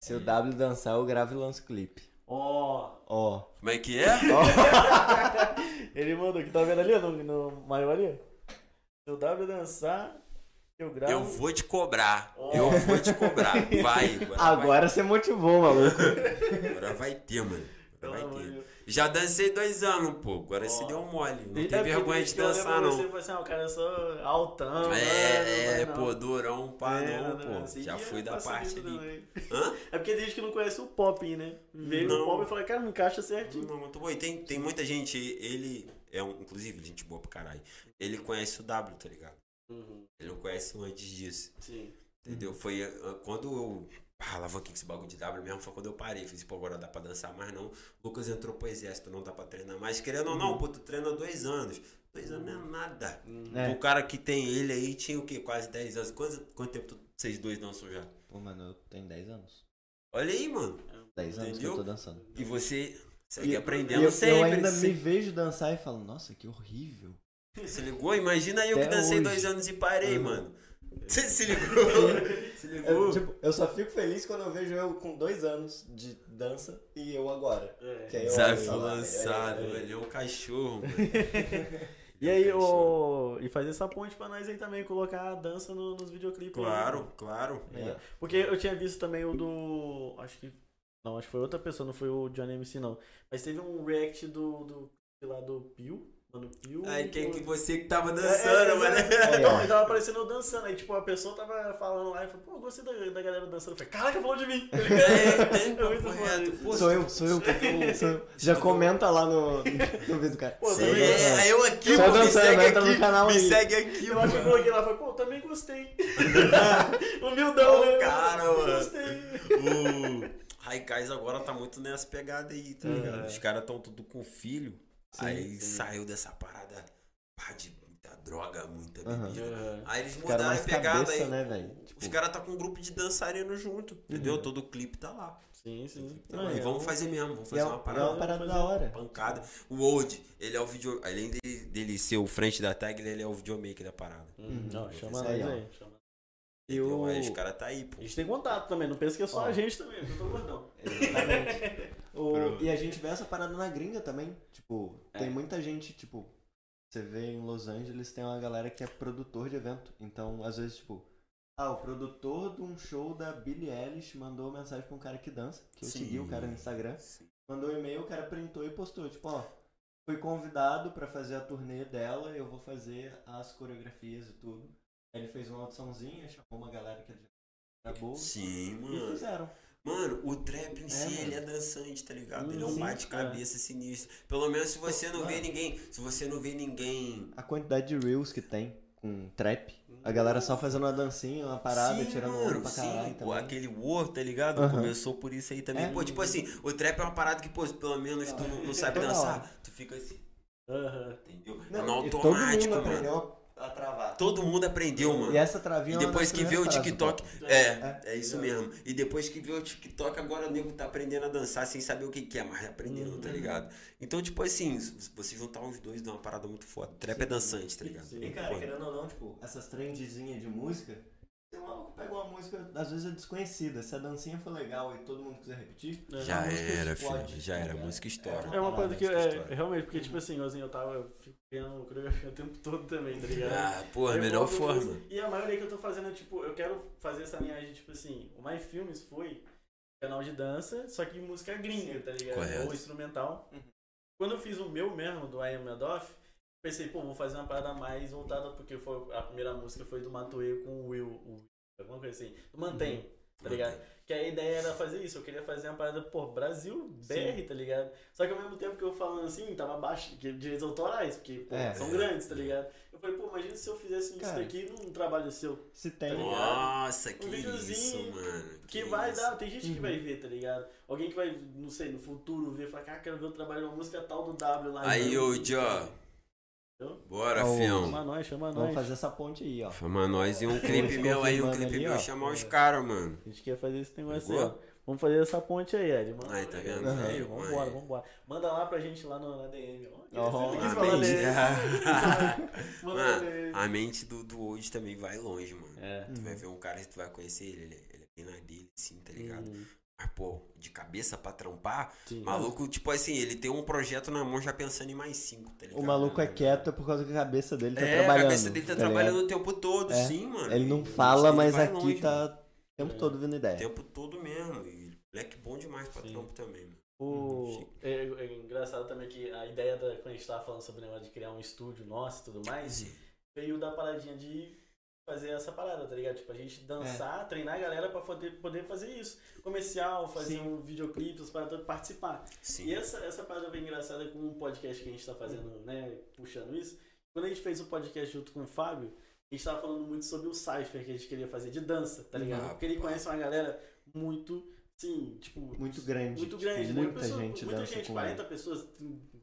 se o W dançar, eu gravo e lanço clipe. Ó. Ó. Como é que é? Ele mandou que tá vendo ali no, no maioria? Se o W dançar, eu. Eu vou te cobrar. Ó. Eu vou te cobrar. Vai. Agora, Agora você motivou, maluco. vai, agora vai ter, mano. Agora vai ter. Deus. Já dancei dois anos, pô. Agora Ó. se deu mole. Não tem vergonha desde de dançar, Você não. falou assim, ah, o cara é só altão. É, né? é, Não, pô, durão, pá, É, não, pô. assim, Já fui da parte ali. Hã? É porque tem gente que não conhece o pop, né? Veio Não. no pop e falou, cara, não encaixa certinho. Não, muito bom. E tem, tem muita gente, ele é um, inclusive, gente boa pra caralho. Ele conhece o W, tá ligado? Uhum, Ele não conhece o antes disso. sim. Entendeu? Foi ah, quando eu. Ah, alavanquei esse bagulho de W mesmo, foi quando eu parei. Fiz, pô, agora dá pra dançar mais não. Lucas entrou pro exército, não dá pra treinar mais. Querendo ou não, pô, tu treina dois anos. Dois anos não é nada. É. O cara que tem ele aí tinha o quê? Quase 10 anos. Quanto, quanto tempo tu- vocês dois dançam já? Pô, mano, eu tenho 10 anos. Olha aí, mano. 10 anos Entendeu? que eu tô dançando. E você segue E- aprendendo E eu, sempre. eu ainda se- me vejo dançar e falo, nossa, que horrível. Se ligou? Imagina eu que Até dancei hoje. dois anos e parei, Uhum. mano. Você se ligou? se ligou? Eu, tipo, eu só fico feliz quando eu vejo eu com 2 anos de dança e eu agora. É. Que aí eu Desafio olho e falo, lançado, é, é, é. ele é um cachorro, mano. E aí, o... e fazer essa ponte pra nós aí também, colocar a dança no- nos videoclipes. aí. Claro, claro. É. Porque eu tinha visto também o do. Acho que. Não, acho que foi outra pessoa, não foi o Johnny MC, não. Mas teve um react do. do sei lá, do Pio. Mano, Pio. Aí quem que o- você que tava É, dançando, é, mano. é. Não, É. e tava aparecendo eu dançando. Aí, tipo, a pessoa tava falando lá e falou, pô, eu gostei da, da galera dançando. Eu falei, caraca, falou de mim. ligado? É, tem É muito. Pô, Sou eu, sou eu. Sou eu. Já comenta lá no, no vídeo do cara. Pô, Sim, também É, aí eu aqui, Só pô, me segue entra no aqui, canal me aí. segue aqui, Eu acho que eu mano. coloquei lá e falei, pô, também gostei. Humildão, né? cara, mano. Gostei. O Raikais agora tá muito nessa pegada aí, tá ligado? É. Os caras tão tudo com filho. Sim, aí sim. saiu dessa parada pá, de muita droga, muita bebida. Aí eles Ficaram mudaram a pegada cabeça, aí. né, velho? Os Tipo, caras tá com um grupo de dançarino junto, entendeu? Uhum. Todo o clipe tá lá. Sim, sim. Então, Não, aí é vamos fazer mesmo, vamos é fazer uma, uma é parada. uma parada da hora. Pancada. O Old, ele é o vídeo. Além dele, dele ser o frente da tag, ele é o videomaker da parada. Hum, Não, chama Isso nós aí, ó. aí. Chama. E os caras tá aí, pô. A gente tem contato também, não pensa que é só Ó. a gente também, eu tô gordão. Exatamente. O- e a gente vê essa parada na gringa também. Tipo, É. tem muita gente, tipo, você vê em Los Angeles tem uma galera que é produtor de evento. Então, às vezes, tipo, ah, o produtor de um show da Billie Eilish mandou mensagem pra um cara que dança, que eu Sim. segui o cara no Instagram. Sim. Mandou um e-mail, o cara printou e postou, tipo, ó, fui convidado pra fazer a turnê dela, eu vou fazer as coreografias e tudo. Aí ele fez uma audiçãozinha, chamou uma galera que era boa Sim, e mano. fizeram. Mano, o trap em si, mano. ele é dançante, tá ligado? Hum, ele é um sim, bate-cabeça sinistro. Pelo menos se você não vê Mano. ninguém. Se você não vê ninguém. A quantidade de reels que tem com trap, a galera só fazendo uma dancinha, uma parada, Sim, tirando mano, onda pra sim, caralho pô, também. aquele War, tá ligado? Aham. Começou por isso aí também. É. Pô, tipo assim, o trap é uma parada que, pô, pelo menos tu não, não sabe dançar. Tu fica assim, Aham. entendeu? Não, é no e todo automático, mundo mano. aprendeu a travar. Todo mundo aprendeu, mano. E essa travinha E é uma depois que vê o TikTok. É, É. é isso mesmo. E depois que vê o TikTok, agora o nego tá aprendendo a dançar sem saber o que que é, mas aprendendo, tá Uhum. ligado? Então, tipo assim, você juntar os dois dá uma parada muito foda. Trap é dançante, tá ligado? Sim. E cara, querendo ou não, tipo, essas trendzinhas de música, se o maluco pega uma música, às vezes é desconhecida, se a dancinha for legal e todo mundo quiser repetir, É. Já música era, explode, filho. Já era. Música estoura. É uma coisa que é, realmente, porque, tipo assim, assim, eu tava eu fico criando coreografia o tempo todo também, tá ligado? Ah, porra, Eu melhor forma. E a maioria que eu tô fazendo, é, tipo, eu quero fazer essa linhagem, tipo assim, o My Filmes foi canal de dança, só que música gringa, tá ligado? Correto. Ou instrumental. Uhum. Quando eu fiz o meu mesmo, do I Am Madoff, pensei, pô, vou fazer uma parada mais voltada, porque foi, a primeira música foi do Matoe com o Will, o, alguma coisa assim, do Mantém, tá ligado? Que a ideia era fazer isso, eu queria fazer uma parada, pô, Brasil, BR, tá ligado? Só que ao mesmo tempo que eu falando assim, tava baixo, que direitos autorais, porque, pô, É. são grandes, tá ligado? Eu falei, pô, imagina se eu fizesse isso Cara. daqui num trabalho seu. Se tem. Tá? Nossa, que Um isso, videozinho mano. Que vai isso. dar, tem gente que Uhum. vai ver, tá ligado? Alguém que vai, não sei, no futuro ver, falar, cara, quero ver o trabalho de uma música tal do W lá. Aí, ô. Entendeu? Bora, Ó, fião. Chama nós, chama Vamos nós. fazer essa ponte aí, ó. Chama nós e um clipe meu aí, um clipe ali, meu, ó. chamar os caras, mano. A gente quer fazer esse negócio aí, Pegou? ó. Vamos fazer essa ponte aí, Ed. Manda Aí, tá vendo? Aham. Aí, vambora, aí. vambora. Manda lá pra gente lá no, na DM. Ó, que Ó, você a mente. Mano, a mente do, do hoje também vai longe, mano. É. Tu vai ver um cara que tu vai conhecer ele, ele, ele é bem na dele, sim, tá ligado? Hum, Mas, pô, de cabeça pra trampar, sim. maluco, tipo assim, ele tem um projeto na mão já pensando em mais cinco, tá ligado? O maluco é quieto por causa que a cabeça dele tá É, trabalhando. a cabeça dele tá, ligado? trabalhando o tempo todo, É. sim, mano. Ele não fala, ele mas aqui longe, tá mano. o tempo É. todo vindo O ideia. tempo todo mesmo. E moleque bom demais pra Sim. trampo também, mano. O... Chique. É, é engraçado também que a ideia da, quando a gente tava falando sobre o negócio de criar um estúdio nosso e tudo mais, Sim. veio da paradinha de fazer essa parada, tá ligado? Tipo, a gente dançar, treinar a galera pra poder, poder fazer isso. Comercial, fazer Sim. um videoclipe, as paradas, participar. Sim. E essa, essa parada bem engraçada com um podcast que a gente tá fazendo, né, puxando isso. Quando a gente fez o podcast junto com o Fábio, a gente tava falando muito sobre o Cypher que a gente queria fazer de dança, tá ligado? Ah, Porque ele conhece uma galera muito, sim, tipo... Muito grande. Muito tipo, grande, né? Muita Pessoa- gente muita dança gente, com 40 ele. pessoas.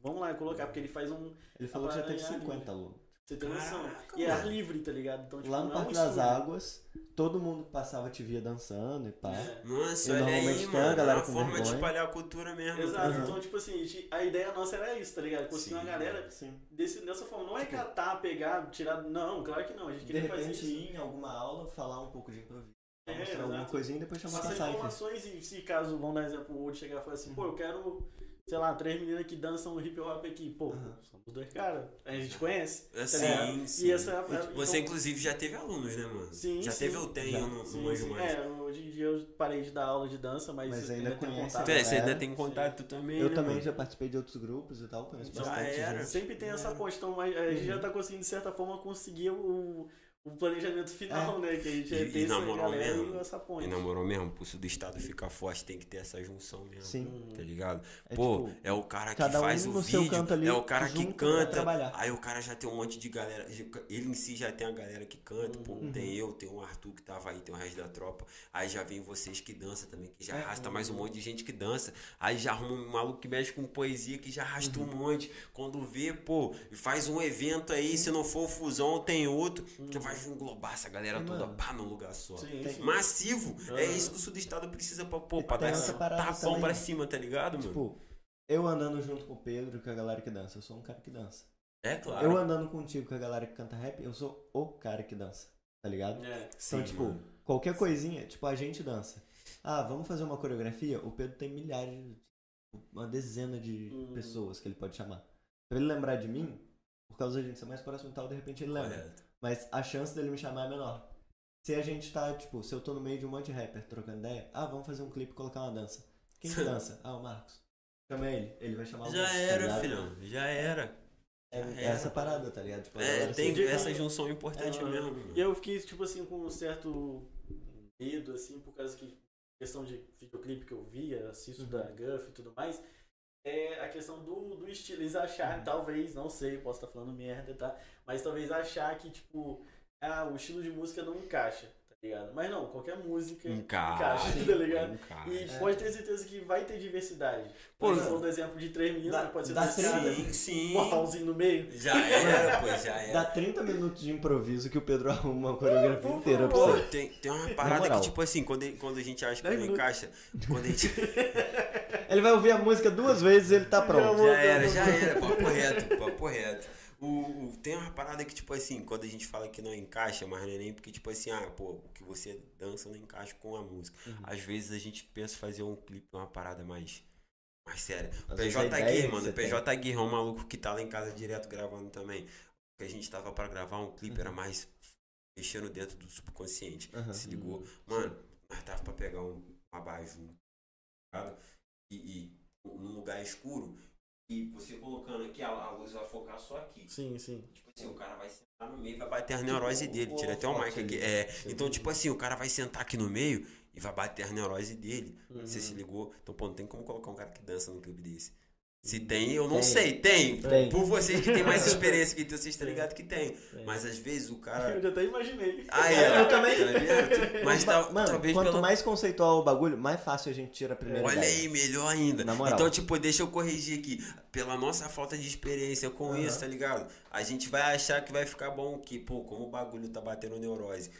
Vamos lá colocar, porque ele faz um. Ele falou que já teve Trabalhar 50 alunos. Você tem noção. Caraca, E é ar mano. livre, tá ligado? Então, tipo, Lá no é Parque das. Águas, todo mundo que passava te via dançando e pá. É. Nossa, E olha normalmente aí, tem a mano. É galera uma com forma de vergonha. espalhar a cultura mesmo. Exato, ligado? então, tipo assim, a ideia nossa era isso, tá ligado? Conseguir uma galera Sim. desse, dessa forma. Não é Tipo- catar, pegar, tirar. Não, claro que não. A gente De queria fazer repente isso. ir em alguma aula, falar um pouco de improviso. É, mostrar alguma coisinha e depois chamar pra Cypher. informações e se caso, vamos dar exemplo, o outro chegar e falar assim, pô, eu quero, sei lá, três meninas que dançam hip hop aqui. Pô, Aham. somos dois caras. A gente conhece. É, tá sim, E sim. essa é a- Você, então- inclusive, já teve alunos, né, mano? Sim, Já sim. teve ou tem, Sim, manjo sim. mais. É, hoje em dia eu parei de dar aula de dança, mas, Mas ainda tenho conhece contato. É, você ainda tem contato também, Eu né, também mano? já participei de outros grupos e tal, conheço Já bastante era. gente. Sempre tem essa Era. ponte, então a a gente já Uhum. tá conseguindo, de certa forma, conseguir o, o planejamento final, né? Que a gente É. E- é ter e galera mesmo, e essa ponte. E na moral mesmo, o pulso do Estado ficar forte, tem que ter essa junção mesmo. Sim. Tá ligado? É Pô, tipo, é o cara que cada um faz o vídeo, ali, é o cara que canta. Aí o cara já tem um monte de galera. Ele em si já tem a galera que canta. Pô, Uhum. tem eu, tem o Arthur que tava aí, tem o resto da tropa. Aí já vem vocês que dançam também, que já É. arrasta mais um monte de gente que dança. Aí já arruma um maluco que mexe com poesia, que já arrasta Uhum. um monte. Quando vê, pô, faz um evento aí, se não for Fusão, tem outro, que vai englobar essa galera Sim, toda mano. pá num lugar só. Sim, Tem-. Massivo. É Aham. isso que o Sudestado precisa pra, pô, pra dar esse tapão também. pra cima, tá ligado, mano? Tipo, eu andando junto com o Pedro, com a galera que dança, eu sou um cara que dança. é claro. Eu andando contigo com a galera que canta rap, eu sou o cara que dança, tá ligado? É. Sim, Então, tipo, mano. qualquer coisinha, tipo, a gente dança. Ah, vamos fazer uma coreografia? O Pedro tem milhares, uma dezena de Hum. pessoas que ele pode chamar. Pra ele lembrar de mim, por causa da gente ser mais próximo e tal, de repente ele lembra. Correto. Mas a chance dele me chamar é menor. Se a gente tá, tipo, se eu tô no meio de um monte de rapper trocando ideia, ah, vamos fazer um clipe e colocar uma dança. Quem que dança? Ah, o Marcos. Chama ele, ele vai chamar o Já Marcos, tá era, ligado? filhão. Já era. É, é essa parada, tá ligado? Tipo, É, tem se- essa junção importante É, mesmo. E eu fiquei, tipo assim, com um certo medo, assim, por causa que questão de videoclipe que eu via, assisto Uhum. da Guff e tudo mais, é a questão do, do estilo. Eles acharem, Uhum. talvez, não sei, posso estar falando merda, tá? Mas talvez achar que, tipo, ah, o estilo de música não encaixa, tá ligado? Mas não, qualquer música Encaixa, encaixa, tá ligado? encaixa. E É. pode ter certeza que vai ter diversidade. Pô, Pô, falou do exemplo de três meninos, dá- pode ser dá dois caras, Sim, sim. um mortalzinho no meio. Já era, pô, já era. Dá 30 minutos de improviso que o Pedro arruma uma coreografia Por inteira pra Pô, você. tem, tem uma parada que, tipo assim, quando, quando a gente acha que não minutos. encaixa, quando a gente. Ele vai ouvir a música duas vezes e ele tá pronto. Já era, já era, papo reto, papo reto. O, o- tem uma parada que, tipo assim, quando a gente fala que não encaixa, mas não é nem porque, tipo assim, ah, pô, o que você dança não encaixa com a música. Uhum. Às vezes a gente pensa em fazer um clipe, uma parada mais, mais séria. O Às vezes a PJ que mano, PJ Gui é um maluco que tá lá em casa direto gravando também. Que a gente tava pra gravar um clipe era mais mexendo dentro do subconsciente. Uhum. Se ligou? Mano, nós tava pra pegar um, um tá ligado? E, e num lugar escuro, e você colocando aqui, a, a luz vai focar só aqui. Sim, sim. Tipo assim, o cara vai sentar no meio e vai bater a neurose dele. Tira até o mic aqui. ali. É, então, tipo assim, o cara vai sentar aqui no meio e vai bater a neurose dele. Uhum. Você se ligou? Então, pô, não tem como colocar um cara que dança num clipe desse. Se tem, eu não Tem. sei. Tem. Tem. Por vocês que têm mais experiência que vocês estão Tem. ligados que tem. Tem. Mas às vezes o cara. Eu já até imaginei. Aí, É, eu também. tá? Mas tá, Mano, talvez quanto pelo mais conceitual o bagulho, mais fácil a gente tira a primeira Olha ideia. aí, melhor ainda. Na moral. Então, tipo, deixa eu corrigir aqui. Pela nossa falta de experiência com Aham. isso, tá ligado? A gente vai achar que vai ficar bom, que, pô, como o bagulho tá batendo neurose.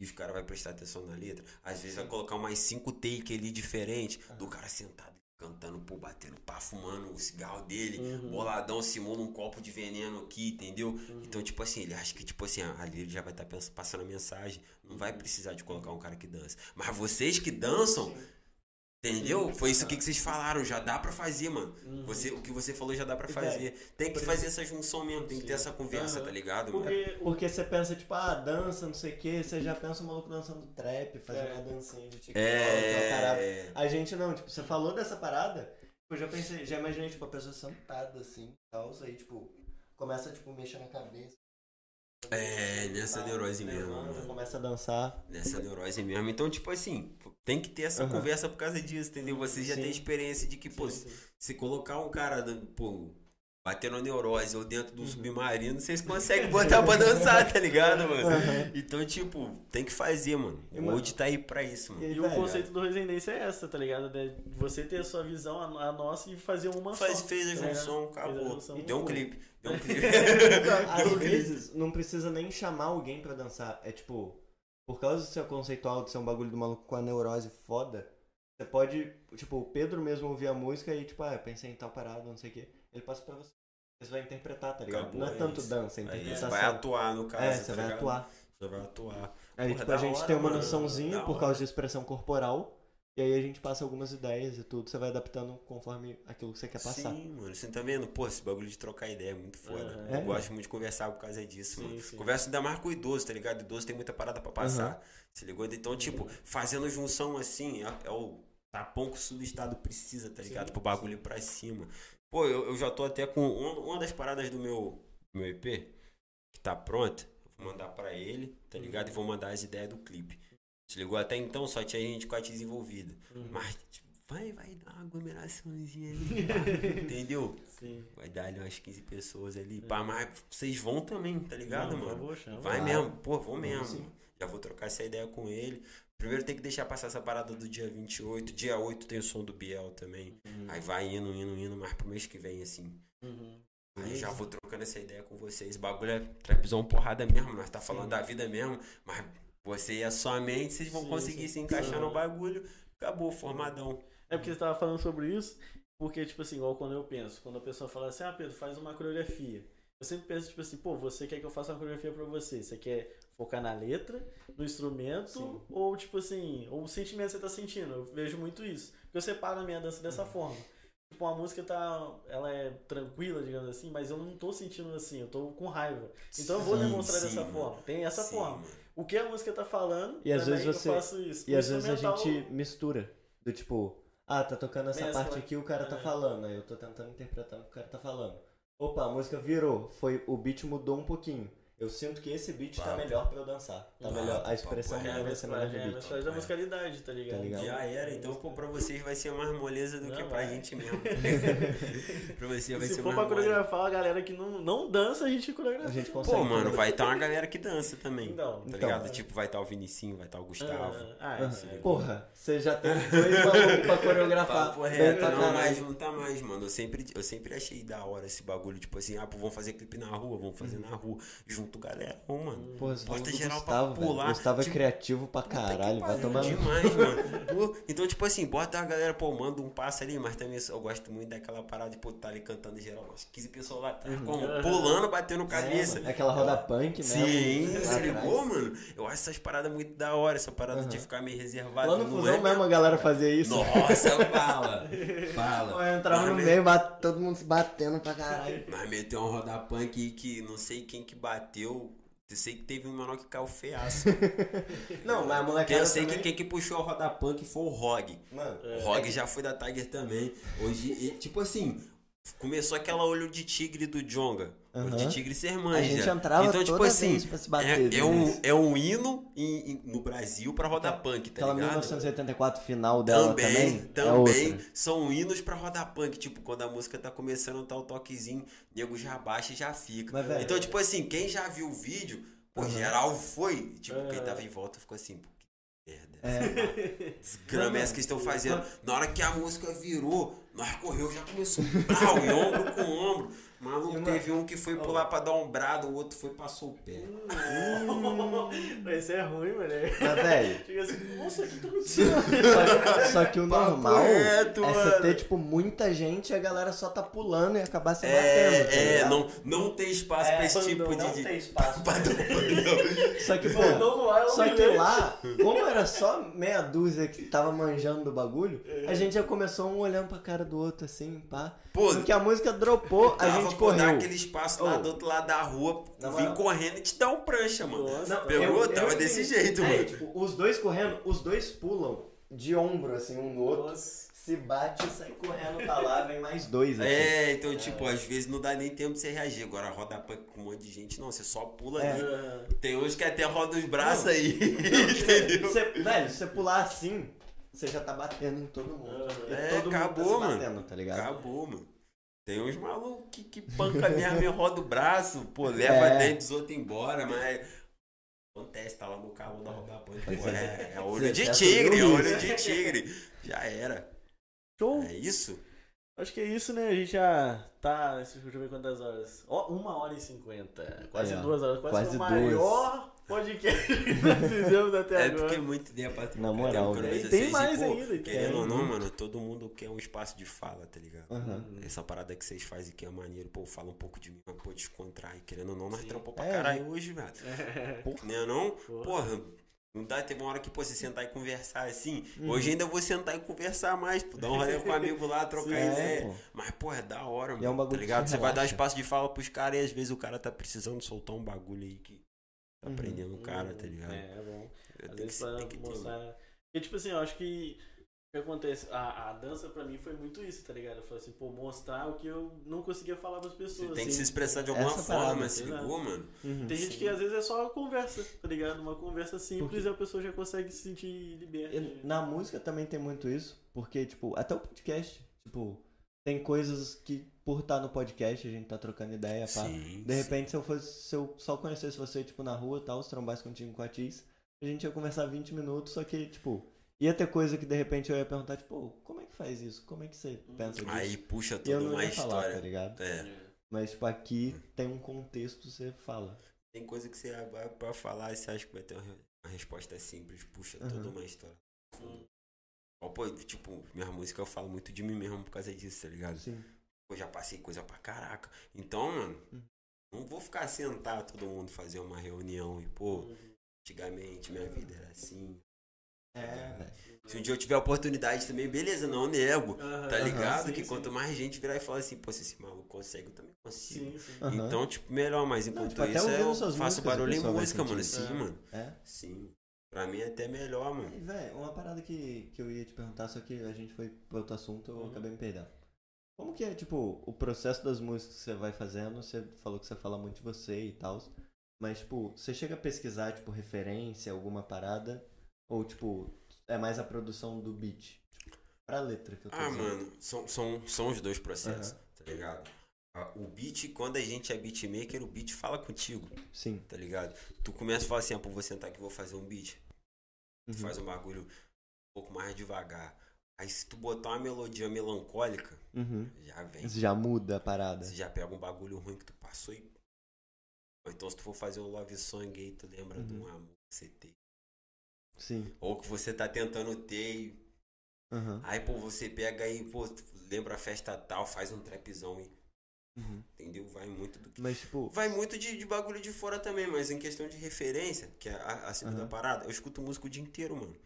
E os caras vão prestar atenção na letra. Às vezes vai colocar mais cinco take ali diferente do cara sentado cantando, pô, batendo pá, fumando o cigarro dele, Uhum. boladão, simula um copo de veneno aqui, entendeu? Então, tipo assim, ele acha que, tipo assim, ali ele já vai estar passando a mensagem. Não vai precisar de colocar um cara que dança. Mas vocês que dançam, Entendeu? Foi isso aqui que vocês falaram, já dá pra fazer, mano. Uhum. Você, o que você falou já dá pra E, fazer. Tem que fazer essa junção mesmo, tem que ter essa conversa, tá ligado, mano? Porque Porque você pensa, tipo, ah, dança, não sei o que, você já pensa o maluco dançando trap, fazendo É. uma dancinha de TikTok. É. A gente não, tipo, você falou dessa parada, eu já pensei, já imaginei, tipo, a pessoa sentada assim, tal, aí, tipo, começa, tipo, mexer na cabeça. É, nessa Tá, neurose mesmo, levanta, mano. Começa a dançar. Nessa neurose mesmo. Então, tipo assim, tem que ter essa Aham. conversa por causa disso, entendeu? Você já Sim. tem experiência de que, pô, Sim, sim. se colocar um cara, dando- pô, batendo a neurose ou dentro Uhum. do submarino, vocês conseguem botar pra dançar, tá ligado, mano? Aham. Então, tipo, tem que fazer, mano. E, O Old tá aí pra isso, mano. E, E o velho, conceito do Resendência é essa, tá ligado? De você ter a sua visão, a, a nossa, e fazer uma Faz, só. fez a tá ligado? junção, Fez a acabou. junção, E deu um acabou. clipe. Deu um. Às vezes, não precisa nem chamar alguém pra dançar. É tipo, por causa do seu conceitual de ser um bagulho do maluco com a neurose foda, você pode, tipo, o Pedro mesmo ouvir a música e, tipo, ah, eu pensei em tal parada, não sei o quê. Ele passa pra você. Você vai interpretar, tá ligado? Acabou, não é é tanto isso. dança, é Aí interpretação. você vai atuar no caso. É, tá você vai ligado? atuar. Você vai atuar. Aí, Porra, tipo, a gente hora, tem uma mano. noçãozinha por hora. causa de expressão corporal. E aí a gente passa algumas ideias e tudo. Você vai adaptando conforme aquilo que você quer passar. Sim, mano. Você tá vendo? Pô, esse bagulho de trocar ideia é muito foda. Aham. Eu É. gosto muito de conversar por causa disso, Sim, mano. sim. Conversa ainda mais com o idoso, tá ligado? O idoso tem muita parada pra passar. Se ligou? Então, tipo, fazendo junção assim, é, é o tapão que o sul do estado precisa, tá ligado? Sim, Pro bagulho ir pra cima. Pô, eu, eu já tô até com uma, uma das paradas do meu, meu EP, que tá pronta. Vou mandar pra ele, tá ligado? E vou mandar as ideias do clipe. Se ligou? Até então só tinha gente quase desenvolvida. Uhum. Mas, tipo, vai, vai dar uma aglomeraçãozinha ali, pá, entendeu? Sim. Vai dar ali umas 15 pessoas ali, pá, mas vocês vão também, tá ligado, Não, mano? Vai Claro. mesmo, pô, vou mesmo. sim. Já vou trocar essa ideia com ele. Primeiro tem que deixar passar essa parada do dia 28. Dia 8 tem o som do Biel também. Uhum. Aí vai indo, indo, indo, mas pro mês que vem, assim. Uhum. Aí já vou trocando essa ideia com vocês. Bagulho é trapzão porrada mesmo, nós tá falando Sim. da vida mesmo. Mas você e a sua mente, vocês vão Sim, conseguir sim. se encaixar no Uhum. bagulho. Acabou, formadão. É porque você tava falando sobre isso, porque, tipo assim, igual quando eu penso, quando a pessoa fala assim, ah, Pedro, faz uma coreografia. Eu sempre penso, tipo assim, pô, você quer que eu faça uma coreografia pra você? Você quer focar na letra, no instrumento, Sim. ou tipo assim, ou o sentimento que você tá sentindo? Eu vejo muito isso. Porque eu separo a minha dança dessa forma. Tipo, a música tá. Ela é tranquila, digamos assim, mas eu não tô sentindo assim, eu tô com raiva. Então eu vou Sim, demonstrar sim, dessa mano. forma. Tem essa Sim, forma. mano. O que a música tá falando, E às também vezes você- eu faço isso. E às vezes a gente mistura. Do tipo, ah, tá tocando essa parte aqui, o cara tá É. falando. Aí eu tô tentando interpretar o que o cara tá falando. Opa, a música virou. Foi, o beat mudou um pouquinho. Eu sinto que esse beat tá Papo. melhor pra eu dançar. Tá Papo, melhor. A papo expressão minha vai ser melhor É, a beat. mensagem da musicalidade, tá ligado? Tá ligado? Já era, então pô, pra vocês vai ser mais moleza do Não, que pra vai. gente mesmo. pra você vai Se ser for mais pra coreografar a galera que não, não dança, a gente coreografa. A gente consegue. Pô, mano, vai estar uma galera que dança também. Então. Tá Então. ligado? Tipo, vai estar o Vinicinho, vai estar o Gustavo. Ah, isso aí. Porra, você já tem dois malucos pra coreografar. Papo reto, pra não, caralho. mas não tá mais, mano. Eu sempre, eu sempre achei da hora esse bagulho, tipo assim, ah, pô, vamos fazer clipe na rua, vamos fazer na rua. Junto galera, ô, mano. Você falou do geral pra Gustavo, velho. pular. Gustavo é Tipo, criativo pra caralho. Vai tomar no demais, mano. Pô, então, tipo assim, bota a galera, pô, manda um passo ali, mas também eu gosto muito daquela parada de, pô, tá ali cantando em geral, umas 15 pessoas lá atrás, como? Pulando, batendo cabeça. É, aquela roda punk mesmo. Sim, se atrás. ligou, mano? Eu acho essas paradas muito da hora, essa parada de Aham. ficar meio reservado. Lá no Fusão é mesmo a galera fazia isso. Nossa, fala. Fala. Eu entrava no Mas meio, bate- todo mundo se batendo pra caralho. Mas meteu um roda punk que não sei quem que bateu. Eu sei que teve um menor que caiu feiaço. Não, mas a molecada eu sei também... que quem que puxou o roda punk foi o Rog. Mano, O Rog já foi da Tiger também. Hoje, e, tipo assim, começou aquela olho de tigre do Jonga. Olho Aham. de tigre ser a manja. gente entrava então, tipo toda assim, vez pra se bater. é, é um, é um hino em- em- no Brasil pra roda punk, tá Aquela ligado? 1984 final dela Também, também, é também outra. são hinos pra roda punk. Tipo, quando a música tá começando, tá o toquezinho, nego já baixa e já fica. Mas, velho, então, tipo assim, quem já viu o vídeo, pô, Aham. geral foi. Tipo, quem Aham. tava em volta ficou assim, pô, que merda. É, Desgrama essa que estão fazendo. Na hora que a música virou, nós correu, já começou brau, e ombro com ombro. Maluco, mano, teve um que foi pular pra dar um brado, o outro foi e passou o pé. Mas isso é ruim, mano. mas, velho, Chega assim, nossa, o que tá acontecendo? só que, o Papo normal reto, é você ter, tipo, muita gente e a galera só tá pulando e acabar se batendo. tá É, é, não, não tem espaço pra esse tipo de. Não tem espaço. bandão. Só que, pô, é Só que lá, como era só meia dúzia que tava manjando do bagulho, a gente já começou um olhando pra cara do outro assim, pá. Pô, que a música dropou, a gente dar correu. aquele espaço lá Oh. do outro lado da rua, vir moral. correndo e te dar um prancha, mano. Nossa, Não, Pegou? eu- Tava eu desse entendi. jeito, É, mano. tipo, os dois correndo, os dois pulam de ombro, assim, um no outro. Nossa. Se bate e sai correndo pra lá, vem mais dois aqui. É, então, tipo, às vezes não dá nem tempo de você reagir. Agora roda punk com um monte de gente, não, você só pula É. ali. Tem uns que até roda os braços Não. aí. Você- você- velho, se você pular assim, você já tá batendo em todo mundo. É, todo mundo acabou, tá se mano. batendo, tá ligado? Acabou, mano. Tem uns malucos que, que panca mesmo e roda o braço, pô, leva É. dentro dos outros embora, mas. Acontece, tá lá no carro da roda. Pô, é, é olho Você de tigre, é olho de tigre. Já era. Show. É isso? Acho que é isso, né? A gente já tá. Deixa eu ver quantas horas. Ó, uma hora e cinquenta. Quase ó. duas horas. Quase, Quase o duas. maior podcast que nós fizemos até É agora. porque muito pra trocar. Na moral, velho. Tem mais pô, ainda, tem. Querendo ou não, mano, todo mundo quer um espaço de fala, tá ligado? Aham. Essa parada que vocês fazem que é maneiro, pô, fala um pouco de mim, mas pô, descontrai. Querendo ou não, nós trampou pra É, caralho hoje, velho. Né não? Porra. Porra, não dá, teve uma hora que, pô, você sentar e conversar assim. Uhum. Hoje ainda vou sentar e conversar mais, pô, dar um rolê com o amigo lá, trocar Sim, ideia. é. Mas, pô, é da hora, mano. E é um bagulho tá ligado? Você vai dar espaço de fala pros caras e às vezes o cara tá precisando soltar um bagulho aí que Uhum. prendendo o cara, tá ligado? É, é bom. Tem Às que, vezes ser- pra tem que ter. mostrar. Porque, tipo assim, eu acho que o que acontece? A, a dança pra mim foi muito isso, tá ligado? Eu falei assim, pô, mostrar o que eu não conseguia falar pras Você pessoas. tem que assim. se expressar de alguma Essa forma, parada, se exato. ligou, mano? Uhum. Tem gente Sim. que às vezes é só conversa, tá ligado? Uma conversa simples Porque- e a pessoa já consegue se sentir liberta. E Na música também tem muito isso, porque, tipo, até o podcast, tipo, tem coisas que, por estar no podcast, a gente tá trocando ideia, pá. Sim. De repente, se eu fosse, se eu só conhecesse você, tipo, na rua e tal, se trombasse contigo com a Tis, a gente ia conversar 20 minutos, só que, tipo, ia ter coisa que de repente eu ia perguntar, tipo, "Pô, como é que faz isso? Como é que você pensa disso? Aí puxa e toda não uma ia falar, história. tá ligado? É. Mas, tipo, aqui tem um contexto, você fala. Tem coisa que você vai pra falar e você acha que vai ter uma, re- uma resposta simples, puxa Uhum. toda uma história. Pô, tipo, minha música eu falo muito de mim mesmo por causa disso, tá ligado? Sim. Pô, já passei coisa pra caraca. Então, mano, Uhum. não vou ficar sentado todo mundo fazer uma reunião e, pô, antigamente minha vida era assim. É, velho. Se um dia eu tiver a oportunidade também, beleza, não nego. Aham. Tá ligado? sim, que sim. quanto mais gente virar e falar assim, pô, se esse maluco consegue, eu também consigo. Sim. Então, tipo, melhor, mas Não, enquanto tipo, até isso eu faço músicas, barulho em música, mano. Sim, É. mano. É. Sim. Pra mim é até melhor, mano. E, velho, uma parada que, que eu ia te perguntar, só que a gente foi pro outro assunto, eu Uhum. acabei me perdendo. Como que é, tipo, o processo das músicas que você vai fazendo? Você falou que você fala muito de você e tal. Mas, tipo, você chega a pesquisar, tipo, referência, alguma parada? Ou, tipo, é mais a produção do beat? Tipo, pra letra que eu tô Ah, dizendo. mano, são, são, são os dois processos, Aham. tá ligado? O beat, quando a gente é beatmaker, o beat fala contigo, Sim. tá ligado? Tu começa a falar assim, ah, pô, vou sentar aqui e vou fazer um beat. Tu Uhum. faz um bagulho um pouco mais devagar. Aí se tu botar uma melodia melancólica, Uhum. já vem. Isso já muda a parada. Você já pega um bagulho ruim que tu passou e. Ou então se tu for fazer um love song aí, tu lembra de um Uhum. amor que você tem. Sim. Ou que você tá tentando ter e Uhum. Aí, pô, você pega aí, pô, lembra a festa tal, faz um trapzão e. Uhum. Entendeu? Vai muito do que. Mas, tipo, Vai muito de, de bagulho de fora também, mas em questão de referência, que é a, a segunda Aham. parada, eu escuto música o dia inteiro, mano.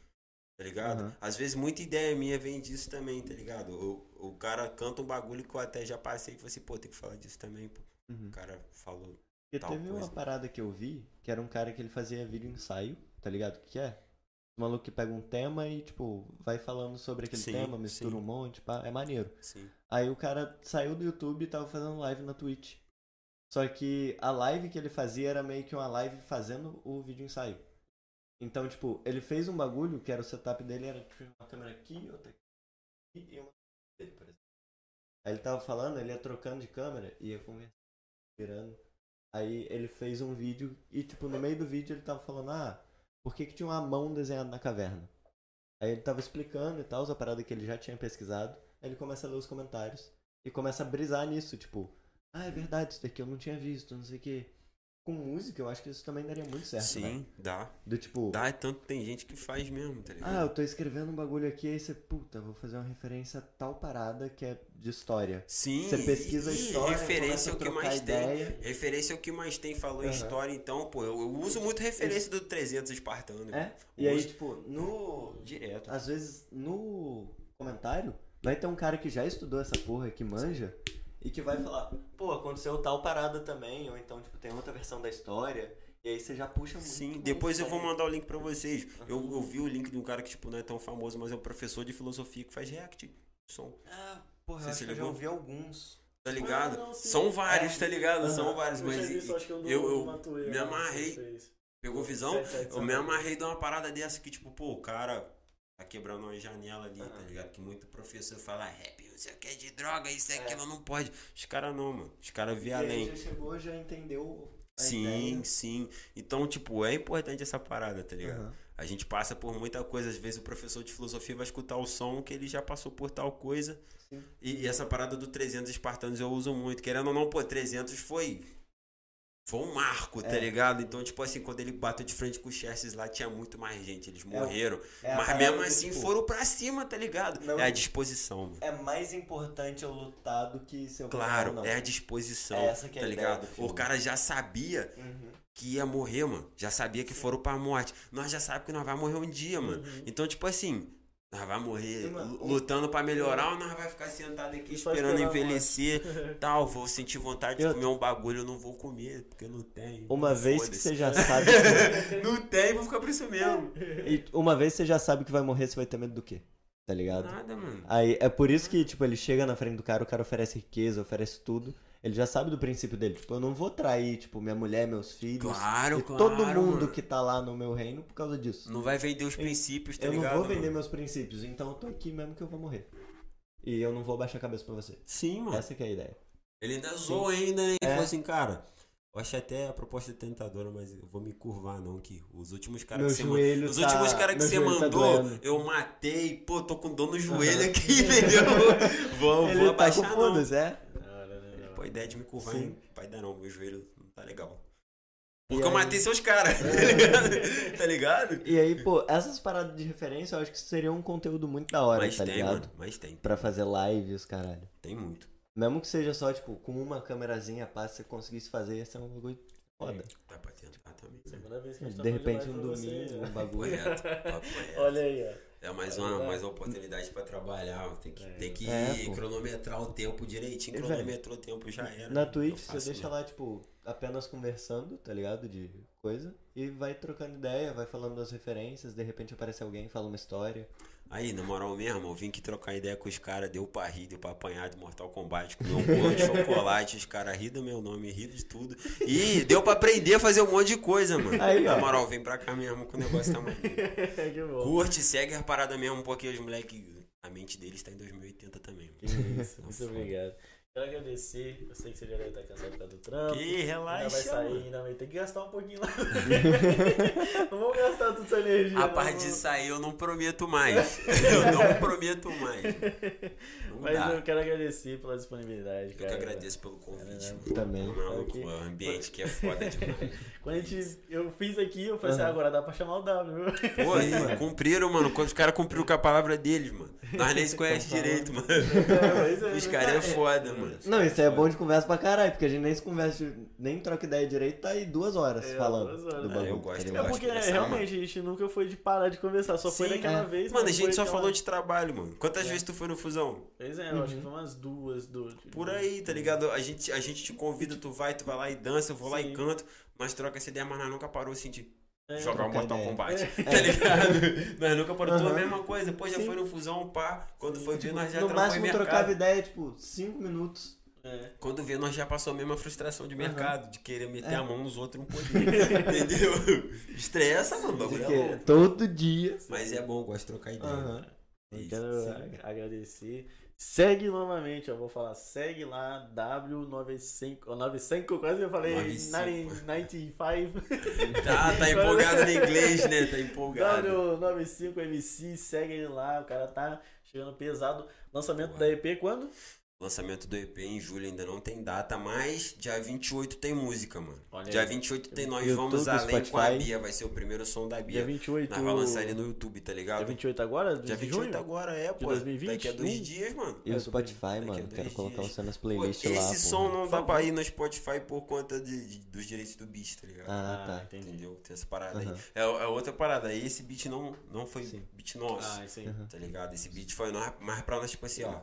Tá ligado? Aham. Às vezes muita ideia minha vem disso também, tá ligado? O, o cara canta um bagulho que eu até já passei e falei assim, pô, tem que falar disso também, pô. uhum. O cara falou. Porque tal teve uma coisa. parada que eu vi, que era um cara que ele fazia vídeo ensaio, tá ligado? O que que é? Um maluco que pega um tema e, tipo, vai falando sobre aquele Sim, tema, mistura sim. um monte, pá, é maneiro. Sim. Aí o cara saiu do YouTube e tava fazendo live na Twitch. Só que a live que ele fazia era meio que uma live fazendo o vídeo ensaio. Então, tipo, ele fez um bagulho que era o setup dele, era tipo uma câmera aqui, outra aqui e uma dele, por exemplo. Aí ele tava falando, ele ia trocando de câmera, ia conversando, virando. Aí ele fez um vídeo e, tipo, no meio do vídeo ele tava falando, ah, por que, que tinha uma mão desenhada na caverna? Aí ele tava explicando e tal, a parada que ele já tinha pesquisado. Aí ele começa a ler os comentários e começa a brisar nisso, tipo, ah, é verdade, isso daqui eu não tinha visto, não sei o quê. Com música, eu acho que isso também daria muito certo, Sim, dá. Do tipo, Dá, é tanto tem gente que faz mesmo, tá ligado? ah, eu tô escrevendo um bagulho aqui, aí você, puta, vou fazer uma referência a tal parada que é de história. Sim. Você pesquisa a e história, referência é o que mais trocar tem. ideia. Referência é o que mais tem, falou em Aham. história, então, pô, eu, eu uso muito referência do 300 espartano. É? E aí, tipo, no. direto. Às vezes, no comentário, vai ter um cara que já estudou essa porra, que manja, e que vai falar, pô, aconteceu tal parada também, ou então, tipo, tem outra versão da história, e aí você já puxa muito. Sim, depois eu vou mandar o link pra vocês. Eu, eu vi o link de um cara que, tipo, não é tão famoso, mas é um professor de filosofia que faz react. Som. Ah, porra, Você eu acho que eu já ouvi alguns. Tá ligado? Ah, não. São vários, É. tá ligado? São Aham. vários, Eu mas isso, eu, eu- me amarrei. pegou visão? Eu me amarrei de uma parada dessa que, tipo, pô, o cara tá quebrando uma janela ali, tá ligado? Que muito professor fala rap, não sei o que, de droga, isso, É. aquilo, não pode. Os caras não, mano. Os caras E aí além. já chegou, já entendeu a Sim, ideia. sim. Então, tipo, é importante essa parada, tá ligado? Aham. A gente passa por muita coisa. Às vezes o professor de filosofia vai escutar o som que ele já passou por tal coisa. E, e essa parada do 300 espartanos eu uso muito. Querendo ou não, pô, 300 foi. Foi um marco, tá É. ligado? Então, tipo assim, quando ele bateu de frente com o Xerxes lá, tinha muito mais gente. Eles morreram. É a mas mesmo assim tipo, foram pra cima, tá ligado? Não- É a disposição. É mais importante eu lutar do que se eu Claro, não. é a disposição, É essa que é a tá ligado? O cara já sabia Uhum. que ia morrer, mano. Já sabia que foram pra morte. Nós já sabemos que nós vamos morrer um dia, mano. Uhum. Então, tipo assim, nós vamos morrer lutando pra melhorar ou nós vai ficar sentado aqui esperando envelhecer tal. Vou sentir vontade de comer um bagulho, eu não vou comer, porque não tem. Uma vez que você já sabe. Não tem, vou ficar por isso mesmo. e uma vez que você já sabe que vai morrer, você vai ter medo do quê? Tá ligado? Nada, mano. Aí é por isso que, tipo, ele chega na frente do cara, o cara oferece riqueza, oferece tudo. Ele já sabe do princípio dele. Tipo, eu não vou trair, tipo, minha mulher, meus filhos. Claro, e claro. todo mundo mano. que tá lá no meu reino por causa disso. Não vai vender os princípios, tá eu ligado? não vou vender mano? meus princípios, então eu tô aqui mesmo que eu vou morrer. E eu não vou baixar a cabeça pra você. Sim, mano. Essa que é a ideia. Ele ainda zoou ainda, né? Ele É. falou assim, cara. Eu achei até a proposta tentadora, mas eu vou me curvar, não. Que os últimos caras que você mandou. Os tá- últimos caras que você tá mandou, doendo. eu matei. Pô, tô com dor no joelho Aham. aqui, entendeu? vou, Ele vou tá abaixar, com não. foda-se, é? Não, não, não, não. Pô, a ideia de me curvar, Sim. hein? Vai dar não, meu joelho não tá legal. E Porque eu aí- matei seus caras, tá ligado? tá ligado? E aí, pô, essas paradas de referência eu acho que seria um conteúdo muito da hora, Mas tá tem, ligado? mano. Mas tem. Pra fazer live e os caralho. Tem muito. Mesmo que seja só, tipo, com uma câmerazinha, pá, se você conseguisse fazer, ia ser um bagulho foda. Dá pra tentar também. Segunda vez que a gente tá De repente, um pra você, domingo, né? um bagulho. Olha aí, ó. É mais uma, mais uma oportunidade pra trabalhar. Tem que, É. tem que É, cronometrar o tempo direitinho. Cronometrou o tempo, já era. Na né? Twitch, você deixa lá, tipo, apenas conversando, tá ligado? De coisa. E vai trocando ideia, vai falando das referências, de repente aparece alguém, fala uma história. Aí, na moral mesmo, eu vim aqui trocar ideia com os caras, deu pra rir, deu pra apanhar de Mortal Kombat, comer um bolo de chocolate, os caras riram do meu nome, riram de tudo. E deu pra aprender a fazer um monte de coisa, mano. Aí, na moral, vem pra cá mesmo que o negócio tá maneiro. que bom. Curte, segue a parada mesmo, porque os moleques, a mente deles tá em 2080 também. Que isso, Tá muito foda. obrigado. Quero agradecer, eu sei que você já deve estar cansado por causa do trampo. Que Ainda vai relaxa, sair, mano. ainda vai ter que gastar um pouquinho lá. não vamos gastar toda essa energia. A parte de sair eu não prometo mais. Eu não prometo mais. Não Mas dá. eu quero agradecer pela disponibilidade, Eu cara. que agradeço pelo convite. Mano. Também. Maluco, Ok. o ambiente que é foda demais. Quando a gente, eu fiz aqui, eu falei assim, Aham. agora dá pra chamar o W. Pô, aí, cumpriram, mano. Quando os caras cumpriram com a palavra deles, mano. Nós nem se conhece direito, mano. Os caras é foda, mano. Não, isso aí é bom de conversa pra caralho, porque a gente nem se conversa, nem troca ideia direito, tá aí duas horas É, falando duas horas. do É, bagulho. eu gosto, tá eu É porque dessa, realmente a gente nunca foi de parar de conversar, só foi Sim, naquela é. vez. Mano, a gente foi só aquela- falou de trabalho, mano. Quantas É. vezes tu foi no Fusão? Pois é, eu acho que Uhum. foi umas duas, duas. Por aí, tá ligado? A gente, a gente te convida, tu vai, tu vai lá e dança, eu vou lá Sim. e canto, mas troca essa ideia, mas nós nunca parou assim de É, jogar o trocar Mortal. Kombat. Tá ligado? nós nunca parou, tudo a mesma coisa. Depois já Sim. foi no Fusão, pá. Quando foi ver, nós já No em máximo trocava ideia, tipo, cinco minutos. É. Quando vê, nós já passou a mesma frustração de mercado, de querer meter É. a mão nos outros não poder. Entendeu? Estressa, mano. o bagulho é todo dia. Mas é bom, gosto de trocar ideia. Eu Isso, quero sim. ag- agradecer. Segue novamente, eu vou falar, segue lá, W95, ó, 95, eu quase eu falei 95. 95. Tá, tá empolgado no inglês, né? Tá empolgado. W95MC, segue ele lá, o cara tá chegando pesado. Lançamento da EP quando? Lançamento do EP em julho ainda não tem data, mas dia 28 tem música, mano. Olha dia aí. 28 tem Nós YouTube, Vamos Além com a Spotify. Bia, vai ser o primeiro som da Dia Bia. 28. Nós vamos lançar ele no YouTube, tá ligado? Dia 28 agora? Dia de 28 junho? agora, é, pô. 2020? Daqui a dois dias, mano. E o tô Spotify, Daqui a mano, quero colocar dias. você nas Pô, playlists esse lá. som porra. não dá pra ir no Spotify por conta de, de- dos direitos do beat, tá ligado? Ah, tá. entendi. Entendeu? Tem essa parada Aham. aí. É, é outra parada. Aí esse beat não, não foi Sim. beat nosso, Ah, sim. Aham. tá ligado? Esse beat foi nós- mais pra nós, tipo assim, ó.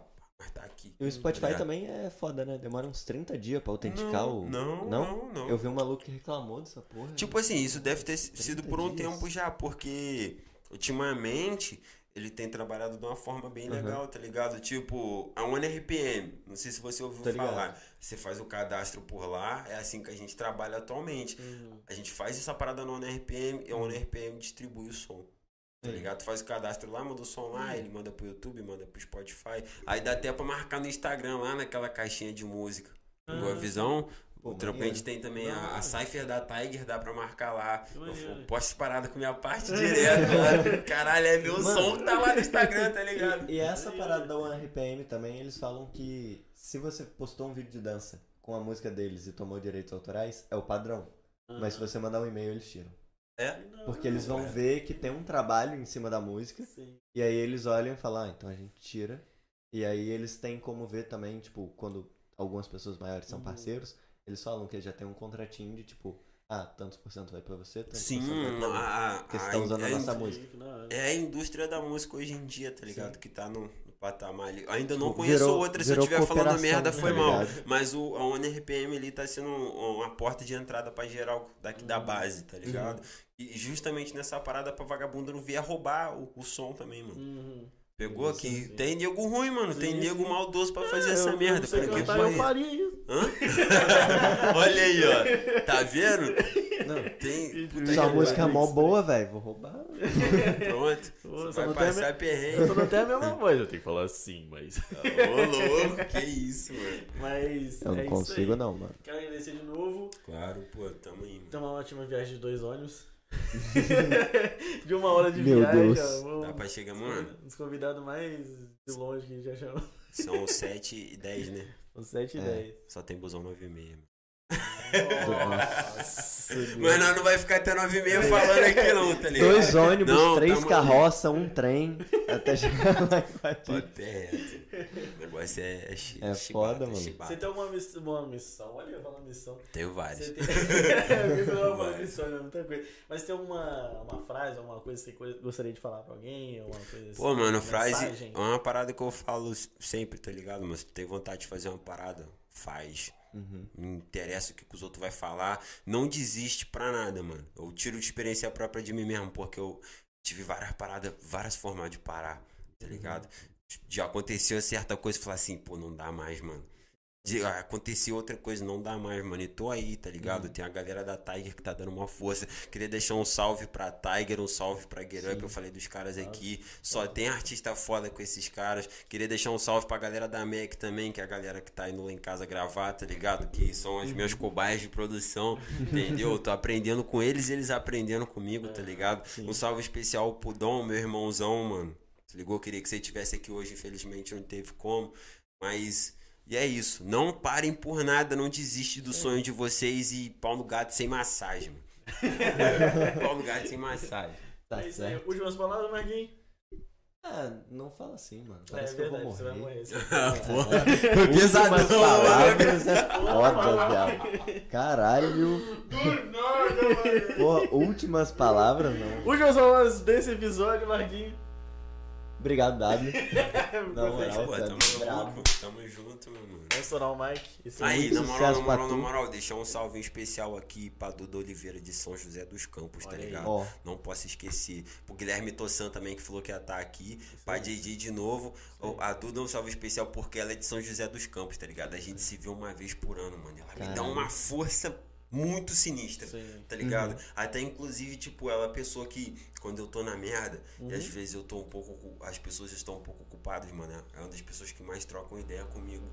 Tá aqui. E o Spotify Tá ligado? também é foda, né? Demora uns 30 dias pra autenticar não, o. Não, Não? não, não. Eu vi um maluco que reclamou dessa porra. Tipo assim, isso deve ter sido 30 por um dias. tempo já, porque ultimamente ele tem trabalhado de uma forma bem Aham. legal, tá ligado? Tipo, a OneRPM, não sei se você ouviu Tá ligado. falar. Você faz o cadastro por lá, é assim que a gente trabalha atualmente. Uhum. A gente faz essa parada no OneRPM e a OneRPM distribui o som. Tá ligado? Tu faz o cadastro lá, manda o som lá, ele manda pro YouTube, manda pro Spotify. Aí dá até pra marcar no Instagram lá naquela caixinha de música. Ah, visão? Pô, o Trampo a gente tem também a, a. Cypher da Tiger, dá pra marcar lá. Eu posto parada com minha parte direto lá. Caralho, é meu Mano. som que tá lá no Instagram, tá ligado? E, e essa parada da OneRPM também, eles falam que se você postou um vídeo de dança com a música deles e tomou direitos autorais, é o padrão. Mas se você mandar um e-mail, eles tiram. É? Porque eles vão Ué. ver que tem um trabalho em cima da música, Sim. e aí eles olham e falam, ah, então a gente tira. E aí eles têm como ver também, tipo, quando algumas pessoas maiores são Uhum. parceiros, eles falam que já tem um contratinho de tipo, ah, tantos por cento vai pra você, tantos Sim, por cento vai pra mim. a, a, Porque você tá usando a é- nossa música. É a indústria da música hoje em dia, tá ligado? Sim. Que tá no patamar ali. Ainda não Tipo, conheço virou- outra, se eu estiver falando merda, tá foi mal. Mas o, a ONRPM ali tá sendo um- uma porta de entrada pra geral daqui da Uhum. base, tá ligado? E justamente nessa parada pra vagabundo não vier roubar o, o som também, mano. Uhum. Pegou Sim, sim. tem nego ruim, mano. tem Sim, nego sim. maldoso pra fazer É, essa eu- merda. Pra que cantar, eu faria isso. Hã? Olha aí, ó. Tá vendo? Não, Tem. Sua música é mó boa, velho, vou roubar. Pronto. Pô, vai não tem passar Eu perrengue. só não tenho a mesma voz, eu tenho que falar assim, mas. Ô, louco. Que isso, mano. Mas. Eu não é consigo isso aí. não, mano. Quero agradecer de novo. Claro, pô, tamo aí, mano. Tem uma ótima viagem de dois ônibus. de uma hora de Meu viagem. Deus. ó, Dá pra chegar, mano. Os convidados mais de longe que a gente já chamou. São 7 e 10, né? São 7 e É. 10. Só tem busão 9 e meia. Mano. Nossa, Mas nós não vai ficar até 9 e meia falando aqui não, tá ligado? Dois ônibus, Não, três tamo- carroças, um trem, até chegar lá e vai Papo é. O negócio é, é, chi- É chibata, foda, mano. chibata. Você tem uma miss- uma missão, olha, eu falo missão. Tenho vários. Você tem. Não vai falar Vai. missão, né? Muita coisa. Mas tem uma, uma frase, alguma coisa que você gostaria de falar pra alguém? Alguma coisa assim, Pô, mano, uma frase mensagem? é uma parada que eu falo sempre, tá ligado? Mas se tu tem vontade de fazer uma parada, faz. Uhum. Não interessa o que, que os outros vai falar. Não desiste pra nada, mano. Eu tiro de experiência própria de mim mesmo, porque eu tive várias paradas, várias formas de parar. tá ligado? Já aconteceu certa coisa e falar assim, pô, não dá mais, mano. De, ah, aconteceu outra coisa, não dá mais, mano. E tô aí, tá ligado? Tem a galera da Tiger que tá dando uma força. Queria deixar um salve pra Tiger, um salve pra Get Up. Eu falei dos caras aqui. Só tem artista foda com esses caras. Queria deixar um salve pra galera da MEC também, que é a galera que tá indo lá em casa gravar, tá ligado? Que são as minhas cobaias de produção, entendeu? Eu tô aprendendo com eles e eles aprendendo comigo, tá ligado? sim. Um salve especial pro Dom, meu irmãozão, mano. Se ligou? Queria que você estivesse aqui hoje, infelizmente não teve como. Mas. E é isso. Não parem por nada, não desiste do sonho de vocês e pau no gato sem massagem, pau no gato sem massagem. Tá É certo. Últimas palavras, Marquinhos? Ah, não fala assim, mano. É Parece que eu verdade, vou você vai morrer. morrer. Porra. Pesadão, palavras é foda, viado. Caralho. Do nada, mano. Pô, últimas palavras, não. Últimas palavras desse episódio, Marquinhos. Obrigado, W. Não, moral, Pô, tamo louco, tamo junto, meu mano. Vamos estourar o Mike. Isso é Aí, muito na moral, na moral, na moral, deixar um salve especial aqui pra Duda Oliveira de São José dos Campos, tá Olha aí. ligado? Ó, Não posso esquecer. Pro Guilherme Tossan também, que falou que ia estar aqui. Pra JJ de novo. Ô, A Duda é um salve especial porque ela é de São José dos Campos, tá ligado? A gente se vê uma vez por ano, mano. Ela me dá uma força muito sinistra. Sim. Tá ligado? Até inclusive, tipo, ela é a pessoa que, quando eu tô na merda, e às vezes eu tô um pouco. As pessoas estão um pouco ocupadas, mano. É uma das pessoas que mais trocam ideia comigo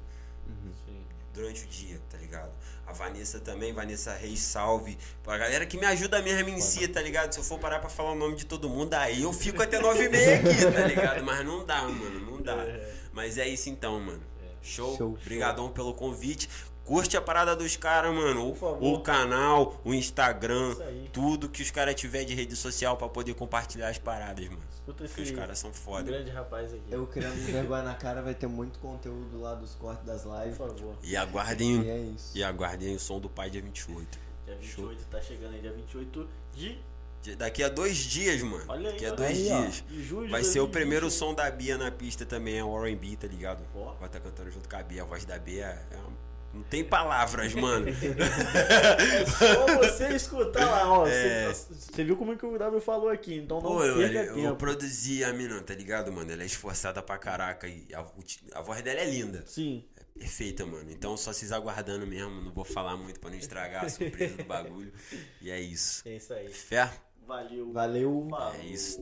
Sim. durante o dia, tá ligado? A Vanessa também, Vanessa Reis, salve. Pra galera que me ajuda mesmo em si, tá ligado? Se eu for parar pra falar o nome de todo mundo, aí eu fico até nove e meia aqui, tá ligado? Mas não dá, mano, não dá. Mas é isso então, mano. Show? Show. Obrigadão pelo convite. Curte a parada dos caras, mano. O, Por favor. o canal, o Instagram, tudo que os caras tiver de rede social pra poder compartilhar as paradas, mano. Escuta Porque os esse caras são foda. grande rapaz aqui. eu querendo vergonha na cara, vai ter muito conteúdo lá dos cortes das Por lives. favor. E aguardem, E é isso. e aguardem o som do pai dia 28. Dia Show. 28 tá chegando aí, dia 28 de, Daqui a dois dias, mano. Olha aí, Daqui a dois aí, dias. julho Vai ser o 2020. primeiro som da Bia na pista também, é o R&B, tá ligado? Ó. Vai estar cantando junto com a Bia. A voz da Bia é uma- Não tem palavras, mano. É só você escutar lá, ó. É. Você, você viu como é que o W falou aqui, então não Pô, eu, perca eu, tempo. produzi a mina, tá ligado, mano? Ela é esforçada pra caraca e a, a voz dela é linda. Sim. É perfeita, mano. Então só vocês aguardando mesmo. Não vou falar muito pra não estragar a surpresa do bagulho. E é isso. É isso aí. Fé? Valeu. Valeu. Falou. É isso.